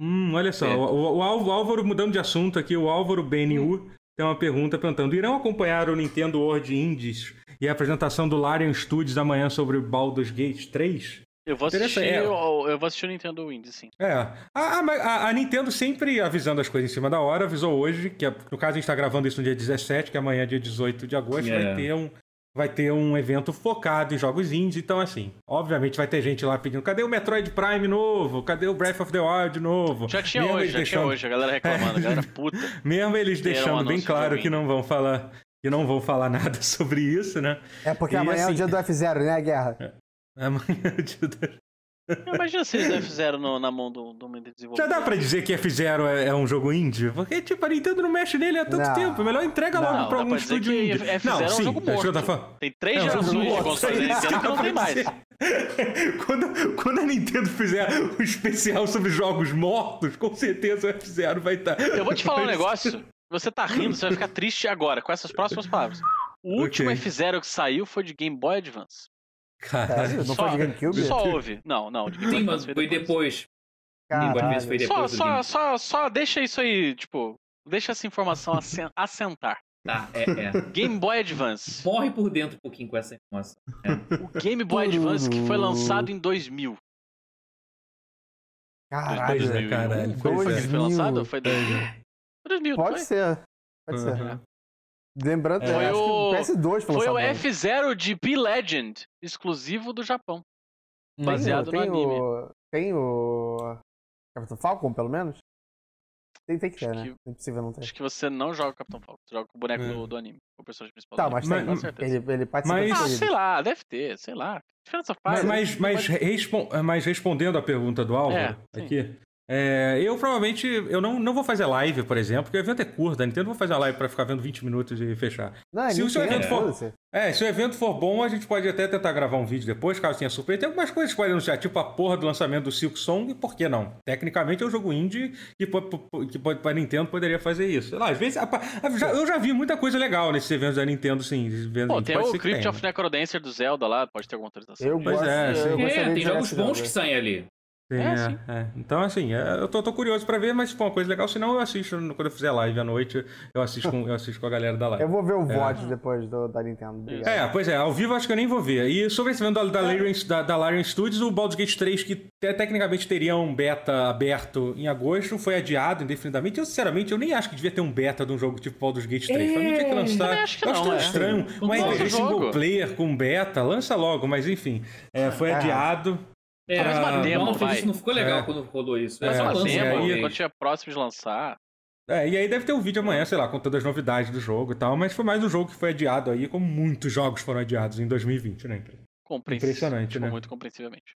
Hum, olha só, É. o, o Álvaro, o Álvaro, mudando de assunto aqui, o Álvaro BNU tem uma pergunta perguntando: irão acompanhar o Nintendo World Indies e a apresentação do Larian Studios amanhã sobre o Baldur's Gate 3? Eu vou assistir, é. o- eu vou assistir o Nintendo Indie, sim. É. A, a- a Nintendo sempre avisando as coisas em cima da hora, avisou hoje, que é- no caso a gente tá gravando isso no dia 17, que amanhã é dia 18 de agosto, É. vai ter um. Vai ter um evento focado em jogos indies, então assim, obviamente vai ter gente lá pedindo, cadê o Metroid Prime novo? Cadê o Breath of the Wild novo? Já tinha Mesmo hoje, já tinha deixando- hoje, a galera reclamando, a galera puta. Mesmo eles deixando bem claro que não vão falar que não vão falar nada sobre isso, né? É porque E amanhã é assim- o dia do F0, né, a guerra? Amanhã é o dia da- Imagina se eles não fizeram no- na mão do, do Já desenvolvedor. dá pra dizer que F-Zero é, é um jogo indie? Porque, tipo, a Nintendo não mexe nele há tanto Não. tempo. Melhor entrega logo Não, pra algum pra dizer estúdio indie. Não, é um sim, jogo é isso que eu tô morto. falando. Tem três É um jogo gerações de consoles é da Nintendo que não eu tem mais. quando, quando a Nintendo fizer o um especial sobre jogos mortos, com certeza o F0 vai estar. Tá, Eu vou te falar um negócio. Você tá rindo, você vai ficar triste agora com essas próximas palavras. O último okay. F0 que saiu foi de Game Boy Advance. Caralho, não só, foi de GameCube? Só houve. Não, não. De Sim, mas foi depois. Advance foi depois. Só, só, só, só deixa isso aí, tipo, deixa essa informação assentar. Tá, é, é. Game Boy Advance. Morre por dentro um pouquinho com essa informação. É. O Game Boy Advance que foi lançado em 2000. Caralho, 2000. caralho. Foi que ele foi lançado? Foi 2000. 2000 Pode foi? ser. Pode Uhum. ser. Lembrando, Foi o- que o PS2 foi Foi o lançado. F0 de P-Legend, exclusivo do Japão. Baseado tem, no o- anime. Tem o... Tem o... Capitão Falcon, pelo menos? Tem, tem que ter, Acho né? que- É impossível não ter. Acho que você não joga o Capitão Falcon, você joga com o boneco É. do, do anime, com o personagem principal. Tá, mas tem. com certeza. Ele, ele participa Mas- Ah, sei lá, deve ter, sei lá. Que diferença Mas, faz? mas, mas, respon- mas respondendo a pergunta do Álvaro É, aqui, é, eu provavelmente eu não, não vou fazer live, por exemplo, porque o evento é curto, a Nintendo não vou fazer a live pra ficar vendo 20 minutos e fechar. Não, é Se o seu evento for-. É, se o evento for bom, a gente pode até tentar gravar um vídeo depois, caso tenha surpresa. Tem algumas coisas que pode anunciar, tipo a porra do lançamento do Silk Song, por que não? Tecnicamente é um jogo indie que, que pode, pra Nintendo poderia fazer isso. Sei lá, às vezes. a- a- já- eu já vi muita coisa legal nesses eventos da Nintendo, sim. Pô, tem Pode o que Crypt of Necrodancer do Zelda lá, pode ter alguma autorização. Eu Pois gosto. é, eu sim. gostaria É, tem jogos bons que saem ali. Sim, É, é, sim. é. Então, assim, é, eu tô, tô curioso pra ver, mas se for uma coisa legal, senão eu assisto quando eu fizer live à noite, eu assisto com, eu assisto com a galera da live. Eu vou ver o É. VOD depois do, da Nintendo. Obrigado. É, pois é, ao vivo acho que eu nem vou ver. E sobre esse evento da, da, Larian, da, da Larian Studios, o Baldur's Gate 3, que te- tecnicamente teria um beta aberto em agosto, foi adiado indefinidamente. Eu, sinceramente, eu nem acho que devia ter um beta de um jogo tipo Baldur's Gate 3. Pra mim tinha que lançar. Também acho que eu acho não, tão é. estranho. Um RPG single player com beta, lança logo, mas enfim. é, foi É. adiado. É, Faz uma o demo, Alan fez vai. isso, não ficou legal É. quando rolou isso. É, Faz só uma demo, aí- uma vez. quando estiver próximo de lançar. É, e aí deve ter um vídeo amanhã, sei lá, com todas as novidades do jogo e tal, mas foi mais um jogo que foi adiado aí, como muitos jogos foram adiados em 2020, né? Compreensível. Impressionante, tipo, né? Muito compreensivelmente.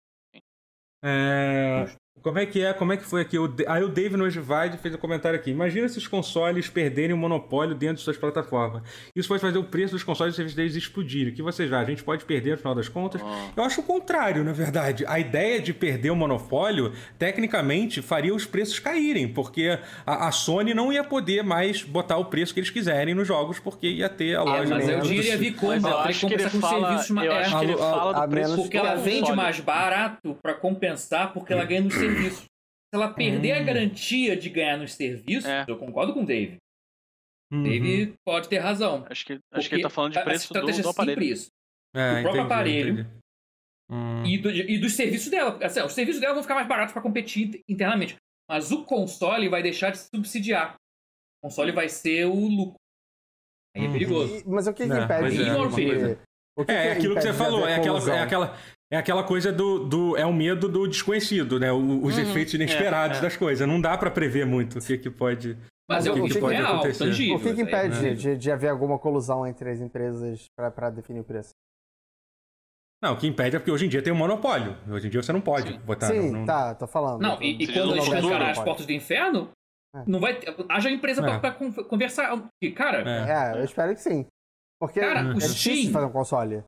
É, Como é que é? Como é que foi aqui? O Aí o Dave no Divide fez um comentário aqui. Imagina se os consoles perderem o monopólio dentro de suas plataformas. Isso pode fazer o preço dos consoles e serviços deles explodirem. O que vocês acham? A gente pode perder no final das contas? Ah. Eu acho o contrário, na verdade. A ideia de perder o monopólio, tecnicamente, faria os preços caírem, porque a, a Sony não ia poder mais botar o preço que eles quiserem nos jogos, porque ia ter a É, loja... mas eu diria vi como Mas eu ela tem que acho que ele compensar com fala, serviços eu é, acho que ele a- fala a do preço menos porque ela vende mais barato pra compensar porque ela ganha nos serviços. Se ela perder a Hum. garantia de ganhar nos serviços, É. eu concordo com o Dave. Uhum. Dave pode ter razão. Acho que, acho Porque que ele tá falando de a- a preço do, estratégia do é aparelho. isso. É, do próprio entendi, aparelho. entendi. Hum. E, do- e dos serviços dela. Assim, os serviços dela vão ficar mais baratos pra competir internamente. Mas o console vai deixar de subsidiar. O console vai ser o lucro. Aí é Uhum. perigoso. E- Mas o que, que É, impede é. É, que é aquilo que você falou, é aquela, é aquela, é aquela coisa do, do. É o medo do desconhecido, né? O- os Uhum, efeitos inesperados é, é. das coisas. Não dá pra prever muito o que, que pode. Mas é o o que risco pode real, acontecer? tangível. O que, que aí. impede né? de, de haver alguma colusão entre as empresas pra, pra definir o preço? Não, o que impede é porque hoje em dia tem um monopólio. Hoje em dia você não pode Sim. botar. Sim, não, não- tá, tô falando. Não, e, e quando escancarar as portas do inferno, É. não vai ter. Haja empresa pra, É. pra con- conversar. Cara, É. É, eu espero que sim. Porque Cara, é o difícil Steam- fazer um console.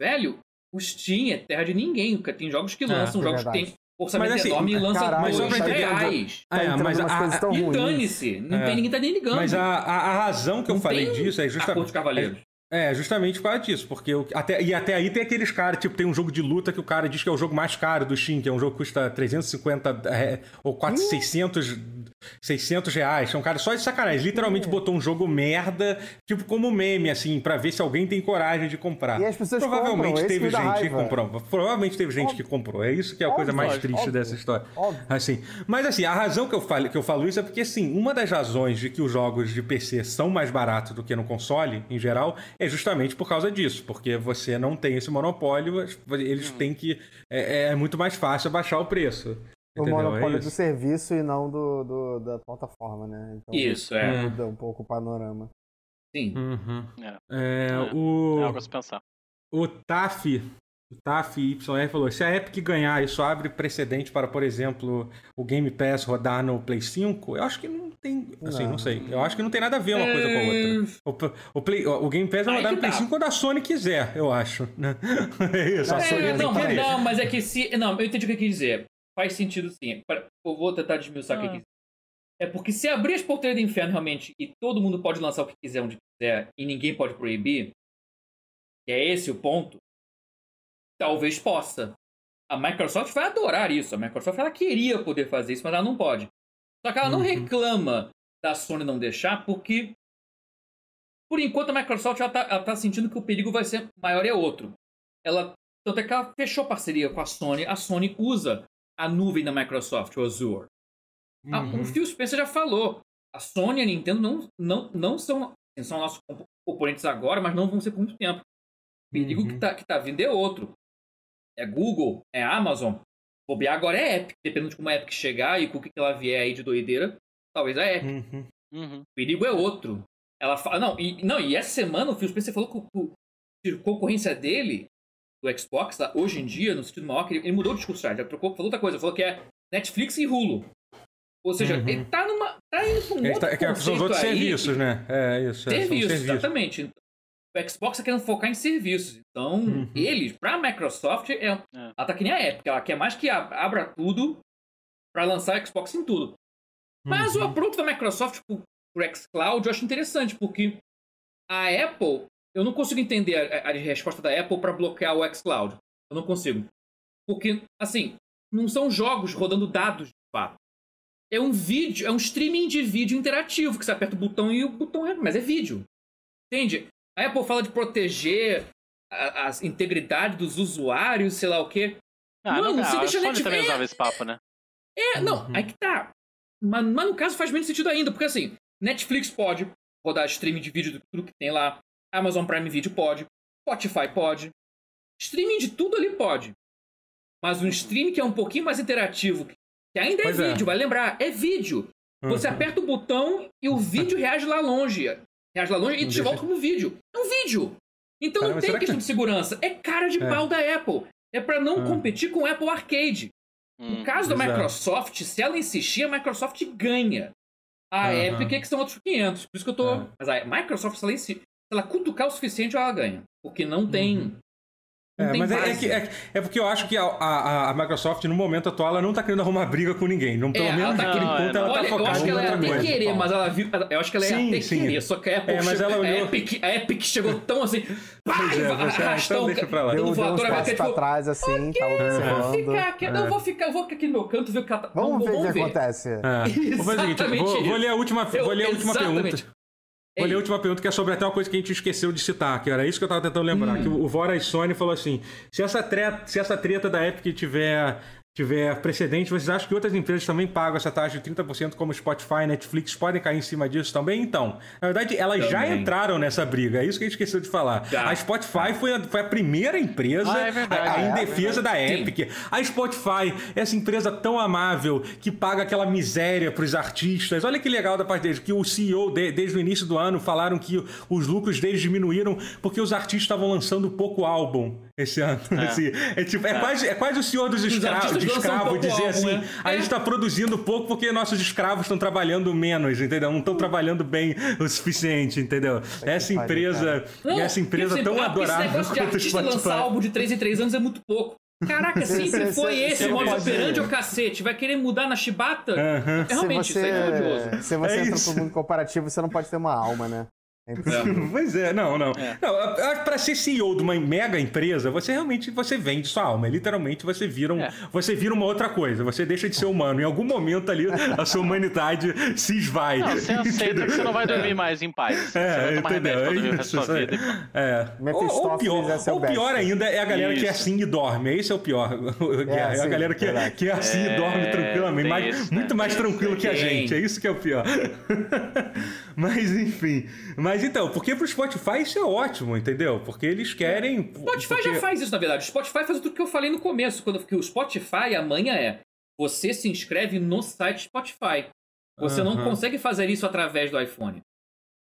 velho, o Steam é terra de ninguém. porque Tem jogos que É, lançam, é jogos que verdade. tem orçamento Mas, assim, enorme e lançam caralho, mas só pra entender- reais. Tá É, mas a- tão E dane-se. Não É. tem ninguém tá nem ligando. Mas a, a, a razão que eu Não falei tem disso é justamente. É, justamente por causa disso, porque o- até, e até aí tem aqueles caras, tipo, tem um jogo de luta que o cara diz que é o jogo mais caro do Steam, que é um jogo que custa 350 é, ou 400, 600, 600 reais. É um cara só de sacanagem, literalmente botou um jogo merda, tipo, como meme, assim, pra ver se alguém tem coragem de comprar. E as pessoas Provavelmente compram, teve gente que comprou. Provavelmente teve gente que comprou. É isso que é a coisa Óbvio, mais triste óbvio. dessa história. Óbvio. Assim, mas assim, a razão que eu, falo, que eu falo isso é porque, assim, uma das razões de que os jogos de PC são mais baratos do que no console, em geral, é justamente por causa disso. Porque você não tem esse monopólio, eles têm que. É, é muito mais fácil baixar o preço. O Entendeu? monopólio é do serviço e não do, do- da plataforma, né? Então, Isso, é. Muda um pouco o panorama. Sim. Uhum. É. É, É. o... É algo a se pensar. O TAF, o TAF YR falou: se a Epic ganhar, isso abre precedente para, por exemplo, o Game Pass rodar no Play 5? Eu acho que não tem. Assim, não. não. sei. Eu acho que não tem nada a ver uma é... coisa com a outra. É. O, o, Play, o Game Pass vai rodar no Play tá. 5 quando a Sony quiser, eu acho. Né? É isso, a Sony é, não, mas, não, mas é que se. Não, eu entendi o que eu quis dizer. Faz sentido sim. Eu vou tentar desmiuçar ah. o que eu quis é porque se abrir as porteiras do inferno realmente e todo mundo pode lançar o que quiser onde quiser e ninguém pode proibir, que é esse o ponto, talvez possa. A Microsoft vai adorar isso. A Microsoft ela queria poder fazer isso, mas ela não pode. Só que ela não uhum. reclama da Sony não deixar, porque por enquanto a Microsoft ela tá, ela tá sentindo que o perigo vai ser maior é outro. Ela tanto é que ela fechou parceria com a Sony. A Sony usa a nuvem da Microsoft, o Azure. Ah, uhum. o Phil Spencer já falou. A Sony e a Nintendo não, não, não são, assim, são nossos oponentes agora, mas não vão ser por muito tempo. O perigo uhum. que, tá, que tá vindo é outro. É Google, é Amazon. Bobear agora é Epic. Dependendo de como a Epic chegar e com o que ela vier aí de doideira, talvez a Epic. Uhum. Uhum. O perigo é outro. Ela fala. Não, e, não, e essa semana o Phil Spencer falou que a concorrência dele, do Xbox, tá, hoje em dia, no sentido maior, que ele, ele mudou o discurso já, já trocou, falou outra coisa, falou que é Netflix e Hulu. Ou seja, uhum. ele tá numa. tá indo pra um ele outro tá, que são os outros aí, serviços, né? É isso. É, serviços, serviços, exatamente. O Xbox tá querendo focar em serviços. Então, uhum. eles, pra Microsoft, é, é. ela tá que nem a Epic. Ela quer mais que abra tudo para lançar o Xbox em tudo. Mas uhum. o approach da Microsoft pro, pro xCloud eu acho interessante, porque a Apple, eu não consigo entender a, a resposta da Apple para bloquear o xCloud. Eu não consigo. Porque, assim, não são jogos rodando dados de fato é um vídeo, é um streaming de vídeo interativo, que você aperta o botão e o botão é, mas é vídeo. Entende? A Apple fala de proteger a, a integridade dos usuários, sei lá o quê. Ah, Mano, não, você deixa a Sony também é, usava esse papo, né? É, não, uhum. aí que tá. Mas, mas, no caso faz menos sentido ainda, porque assim, Netflix pode rodar streaming de vídeo do tudo que tem lá, Amazon Prime Video pode, Spotify pode, streaming de tudo ali pode. Mas um streaming que é um pouquinho mais interativo, que ainda é pois é vídeo, é. vai lembrar, é vídeo. Você uhum. aperta o botão e o vídeo reage lá longe. Reage lá longe e te volta como vídeo. É um vídeo. Então Caramba, não tem questão que... de segurança. É cara de é. pau da Apple. É para não uhum. competir com o Apple Arcade. No hum, caso da Microsoft, se ela insistir, a Microsoft ganha. A uhum. Epic é que são outros 500. Por isso que eu tô. É. Mas a Microsoft, se ela, se ela cutucar o suficiente, ela ganha. Porque não tem. Uhum. É, mas é, é, que, é, é, porque eu acho que a, a, a, Microsoft, no momento atual, ela não tá querendo arrumar briga com ninguém. Não, pelo é, menos tá, naquele ponto, ela tá Olha, tá focada Eu acho que ela ia até querer, mas ela viu. Eu acho que ela ia sim, até sim. querer. Só que a Apple é, mas chegou, ela olhou... a, Epic, a Epic chegou tão assim. Pois é, você, arrastou então deixa pra lá. Deu, deu uns passos tipo, pra trás, assim, okay, tava observando. Ficar aqui, Não, vou ficar, eu vou ficar aqui no meu canto ver o que ela tá. Vamos, ver o que acontece. É. Vou fazer o seguinte, vou, vou ler a última, vou ler a última pergunta. Ler a última pergunta, que é sobre até uma coisa que a gente esqueceu de citar, que era isso que eu estava tentando lembrar. Hum. Que o Vora Sony falou assim: se essa, treta, se essa treta da Epic tiver tiver precedente, vocês acham que outras empresas também pagam essa taxa de 30% como Spotify, Netflix podem cair em cima disso também? Então, na verdade, elas também. já entraram nessa briga, é isso que a gente esqueceu de falar. Já. A Spotify foi a, foi a primeira empresa ah, é verdade, a, a, em é, defesa é da Epic. Sim. A Spotify, essa empresa tão amável que paga aquela miséria para os artistas. Olha que legal da parte deles, que o CEO, de, desde o início do ano, falaram que os lucros deles diminuíram porque os artistas estavam lançando pouco álbum esse ano. É, assim, é, tipo, é, é. Quase, é quase o senhor dos escravos de escravo dizer assim: né? a gente está produzindo pouco porque nossos escravos estão trabalhando menos, entendeu? Não estão trabalhando bem o suficiente, entendeu? Essa empresa, não, essa empresa tão adorável esse quanto de lançar álbum de 3 em 3 anos é muito pouco. Caraca, sempre foi esse o modo operandi o cacete. Vai querer mudar na chibata? Uhum. Realmente, se você, isso é curioso. Se você é entra isso. pro mundo comparativo, você não pode ter uma alma, né? É pois é, não, não. É. não para ser CEO de uma mega empresa, você realmente você vende sua alma. Literalmente você vira, um, é. você vira uma outra coisa. Você deixa de ser humano. Em algum momento ali a sua humanidade se esvai. Não, você aceita que você não vai dormir mais em paz. É, entendeu? É isso, é. Ou, ou pior, ou pior ainda é a galera isso. que é assim e dorme. Esse é o pior. É, é a galera que, é, que é assim e dorme tranquilamente. Mais, isso, muito né? mais tranquilo que a gente. É isso que é o pior. Mas enfim. Mas então, porque pro Spotify isso é ótimo, entendeu? Porque eles querem. O Spotify porque... já faz isso, na verdade. O Spotify faz tudo que eu falei no começo, quando que o Spotify amanhã é. Você se inscreve no site Spotify. Você uhum. não consegue fazer isso através do iPhone.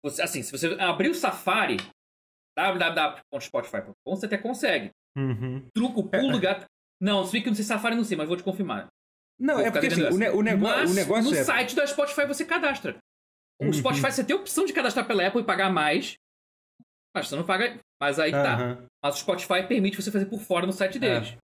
Você, assim, se você abrir o Safari, www.spotify.com, você até consegue. Uhum. Truco, pulo, é. gato. Não, se que não sei Safari, não sei, mas vou te confirmar. Não, vou é porque assim, o, ne o, nego mas, o negócio no é... site da Spotify você cadastra. O uhum. Spotify você tem a opção de cadastrar pela Apple e pagar mais. Mas você não paga. Mas aí uhum. tá. Mas o Spotify permite você fazer por fora no site deles. É.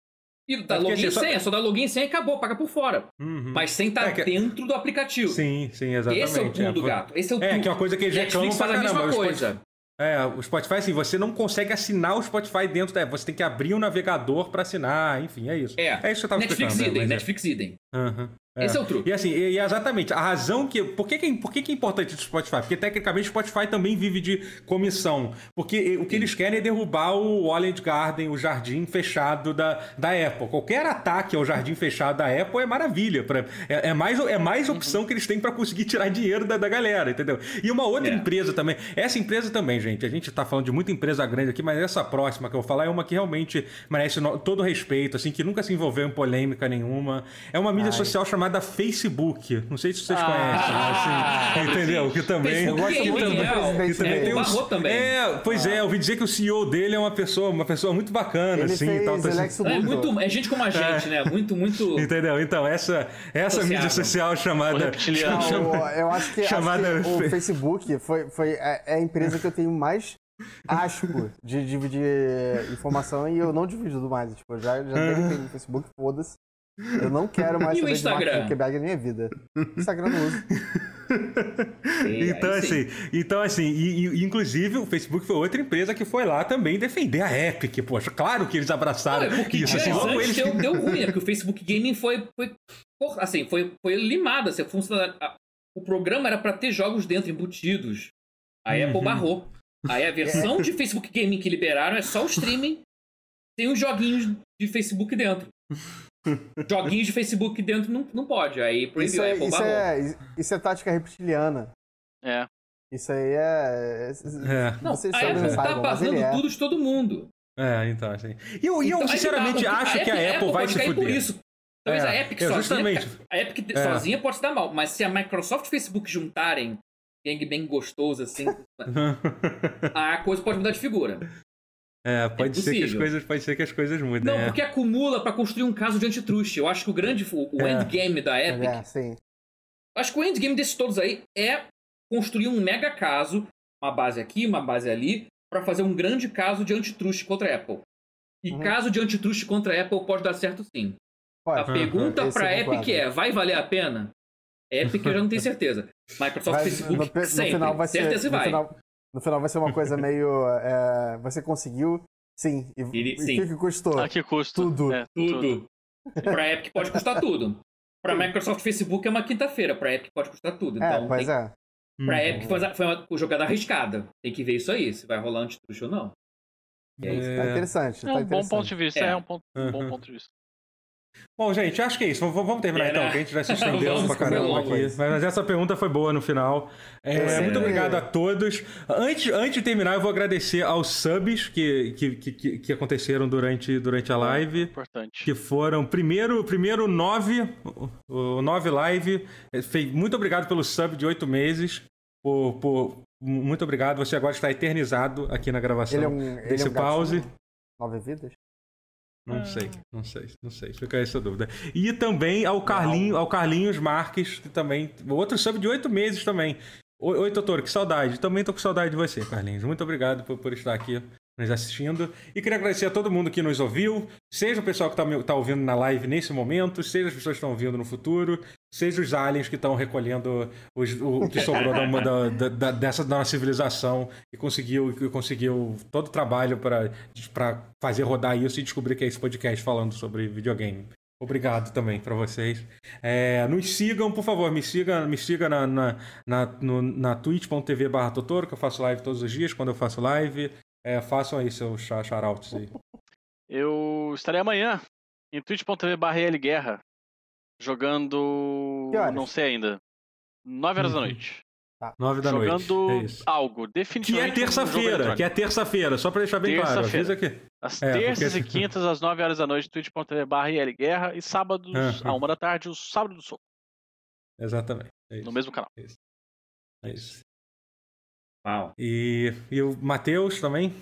E dá é login e assim, senha, só... só dá login e senha e acabou, paga por fora. Uhum. Mas sem estar tá é que... dentro do aplicativo. Sim, sim, exatamente. Esse é o pulo do gato. Esse é o É, que é uma coisa que eles reclamam faz a mesma coisa. É, o Spotify, assim, você não consegue assinar o Spotify dentro da. Você tem que abrir o um navegador para assinar, enfim, é isso. É, é isso que eu tava Netflix explicando. Idem, né? Netflix idem. Uhum. É. Esse é o truque. E assim, e, exatamente, a razão que. Por que, que, é, por que, que é importante o Spotify? Porque tecnicamente o Spotify também vive de comissão. Porque o que eles querem é derrubar o Wallet Garden, o jardim fechado da, da Apple. Qualquer ataque ao jardim fechado da Apple é maravilha. Pra, é, é, mais, é mais opção que eles têm para conseguir tirar dinheiro da, da galera, entendeu? E uma outra é. empresa também. Essa empresa também, gente. A gente tá falando de muita empresa grande aqui, mas essa próxima que eu vou falar é uma que realmente merece todo respeito, assim, que nunca se envolveu em polêmica nenhuma. É uma mídia Ai. social chamada Facebook. Não sei se vocês ah, conhecem, mas, assim, entendeu? Que também. Eu gosto muito do presidente também. Tem os, também. É, pois ah. é, eu ouvi dizer que o CEO dele é uma pessoa, uma pessoa muito bacana, Ele assim. Fez tal, assim. é, muito, é gente como a gente, é. né? Muito, muito. Entendeu? Então, essa, essa mídia social chamada. Não, eu acho que, chamada... Acho que o Facebook foi, foi, é, é a empresa que eu tenho mais asco de dividir informação e eu não divido mais. Tipo, eu já, já tenho no Facebook, foda-se. Eu não quero mais saber de Mark Zuckerberg na minha vida. Instagram não uso. então, assim, então, assim, e, e, inclusive o Facebook foi outra empresa que foi lá também defender a Epic. Poxa, claro que eles abraçaram não, é porque isso. Assim, logo eles... deu, deu ruim, né? Porque o Facebook Gaming foi, foi assim, foi, foi limado. Assim, o programa era para ter jogos dentro, embutidos. A Apple uhum. barrou. Aí a versão de Facebook Gaming que liberaram é só o streaming, tem os joguinhos de Facebook dentro. Joguinhos de Facebook dentro não, não pode. Aí proibiu isso é, Apple isso é, isso é tática reptiliana. É. Isso aí é. é. Não, a Apple tá pagando é. tudo de todo mundo. É, então, assim. E eu, então, eu sinceramente, tá, acho a que a Apple, vai se fuder. Por isso. Talvez é, a Epic sozinha. Justamente. A Epic é. sozinha pode se dar mal, mas se a Microsoft e o Facebook juntarem gangbang gostoso, assim, a coisa pode mudar de figura. É, pode é ser que as coisas, pode ser que as coisas mudem. Não, é. porque acumula para construir um caso de antitruste. Eu acho que o grande, o, é. endgame da Epic. É, sim. Acho que o endgame desses todos aí é construir um mega caso, uma base aqui, uma base ali, para fazer um grande caso de antitruste contra a Apple. E uhum. caso de antitruste contra a Apple pode dar certo sim. Pode. A pergunta uhum. para Epic é: vai valer a pena? Epic eu já não tenho certeza. Microsoft, vai, Facebook, no, no sempre. Final vai certeza ser, vai. Final, no final vai ser uma coisa meio. É, você conseguiu. Sim. E, Ele, e sim. o que, custou? A que custo? Tudo. É, tudo. tudo. pra Epic pode custar tudo. Pra Microsoft Facebook é uma quinta-feira. Pra Epic pode custar tudo. É, então, é, pois tem... é. Pra hum. Epic foi, foi uma jogada arriscada. Tem que ver isso aí, se vai rolar antitruste ou não. É, é... Tá interessante. É tá um interessante. bom ponto de vista. É, é um, ponto, um bom ponto de vista. Bom, gente, acho que é isso. Vamos terminar então, que a gente vai se estendendo pra caramba aqui. Mas essa pergunta foi boa no final. É, muito obrigado a todos. Antes, antes de terminar, eu vou agradecer aos subs que, que, que, que aconteceram durante, durante a live. Importante. Que foram, primeiro, primeiro nove, o nove live. É, muito obrigado pelo sub de oito meses. Por, por, muito obrigado. Você agora está eternizado aqui na gravação ele é um, desse ele é um pause. Nove vidas? Não ah. sei, não sei, não sei. Fica essa dúvida. E também ao, Carlinho, ao Carlinhos Marques, que também. Outro sub de oito meses também. Oi, doutor, que saudade. Também tô com saudade de você, Carlinhos. Muito obrigado por, por estar aqui nos assistindo. E queria agradecer a todo mundo que nos ouviu, seja o pessoal que está tá ouvindo na live nesse momento, seja as pessoas que estão ouvindo no futuro, seja os aliens que estão recolhendo os, o, que sobrou da, da, da, dessa da nossa civilização e conseguiu, conseguiu todo o trabalho para fazer rodar isso e descobrir que é esse podcast falando sobre videogame. Obrigado também para vocês. É, nos sigam, por favor, me siga, me siga na, na, na, na twitch.tv barra Totoro, que eu faço live todos os dias quando eu faço live. É, façam aí seus shoutouts aí. Eu estarei amanhã em twitch.tv barra Guerra jogando. Não sei ainda. 9 horas da uhum. noite. Tá. 9 da jogando noite. Jogando é algo, definitivamente. Que é terça-feira, que é terça-feira, só pra deixar bem claro. Avisa aqui. As é, terças porque... e quintas, às 9 horas da noite, twitch.tv barra Guerra e sábados, uhum. à 1 da tarde, o sábado do sol. Exatamente. É no mesmo canal. É isso. É isso. Uau. E, e o Matheus também?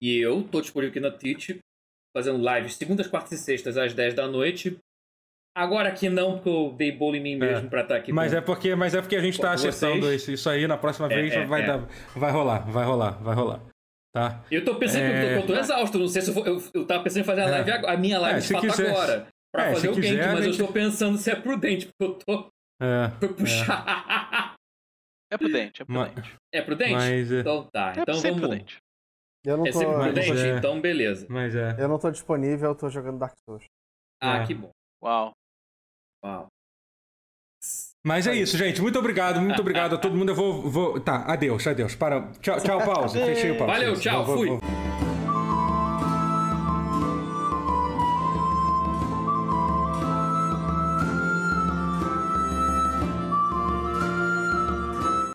E eu tô disponível aqui na Twitch, fazendo lives segundas, quartas e sextas às 10 da noite. Agora que não, porque eu dei bolo em mim mesmo é. pra estar tá aqui. Mas, com... é porque, mas é porque a gente tá acertando isso, isso aí. Na próxima é, vez é, vai, é. Dar, vai rolar, vai rolar, vai rolar. Tá? Eu tô pensando que eu tô, eu tô, exausto. Não sei se eu, vou, eu, eu tava pensando em fazer a, live, a minha live de fato quiser. agora. Pra fazer o quiser, mas gente... eu tô pensando se é prudente, porque eu tô. É, Foi puxar. É prudente, é prudente. É prudente? Mas, então tá. Então vamos. Prudente. Eu não é sempre prudente? É... Então beleza. Mas é. Eu não tô disponível, eu tô jogando Dark Souls. Ah, que bom. Uau. Uau. Mas é isso, gente. Muito obrigado, muito obrigado a todo mundo. Eu vou. vou... Tá, adeus, adeus. Para. Tchau, tchau, pausa. Fechei o pausa. Valeu, tchau, vou, fui. Vou, vou.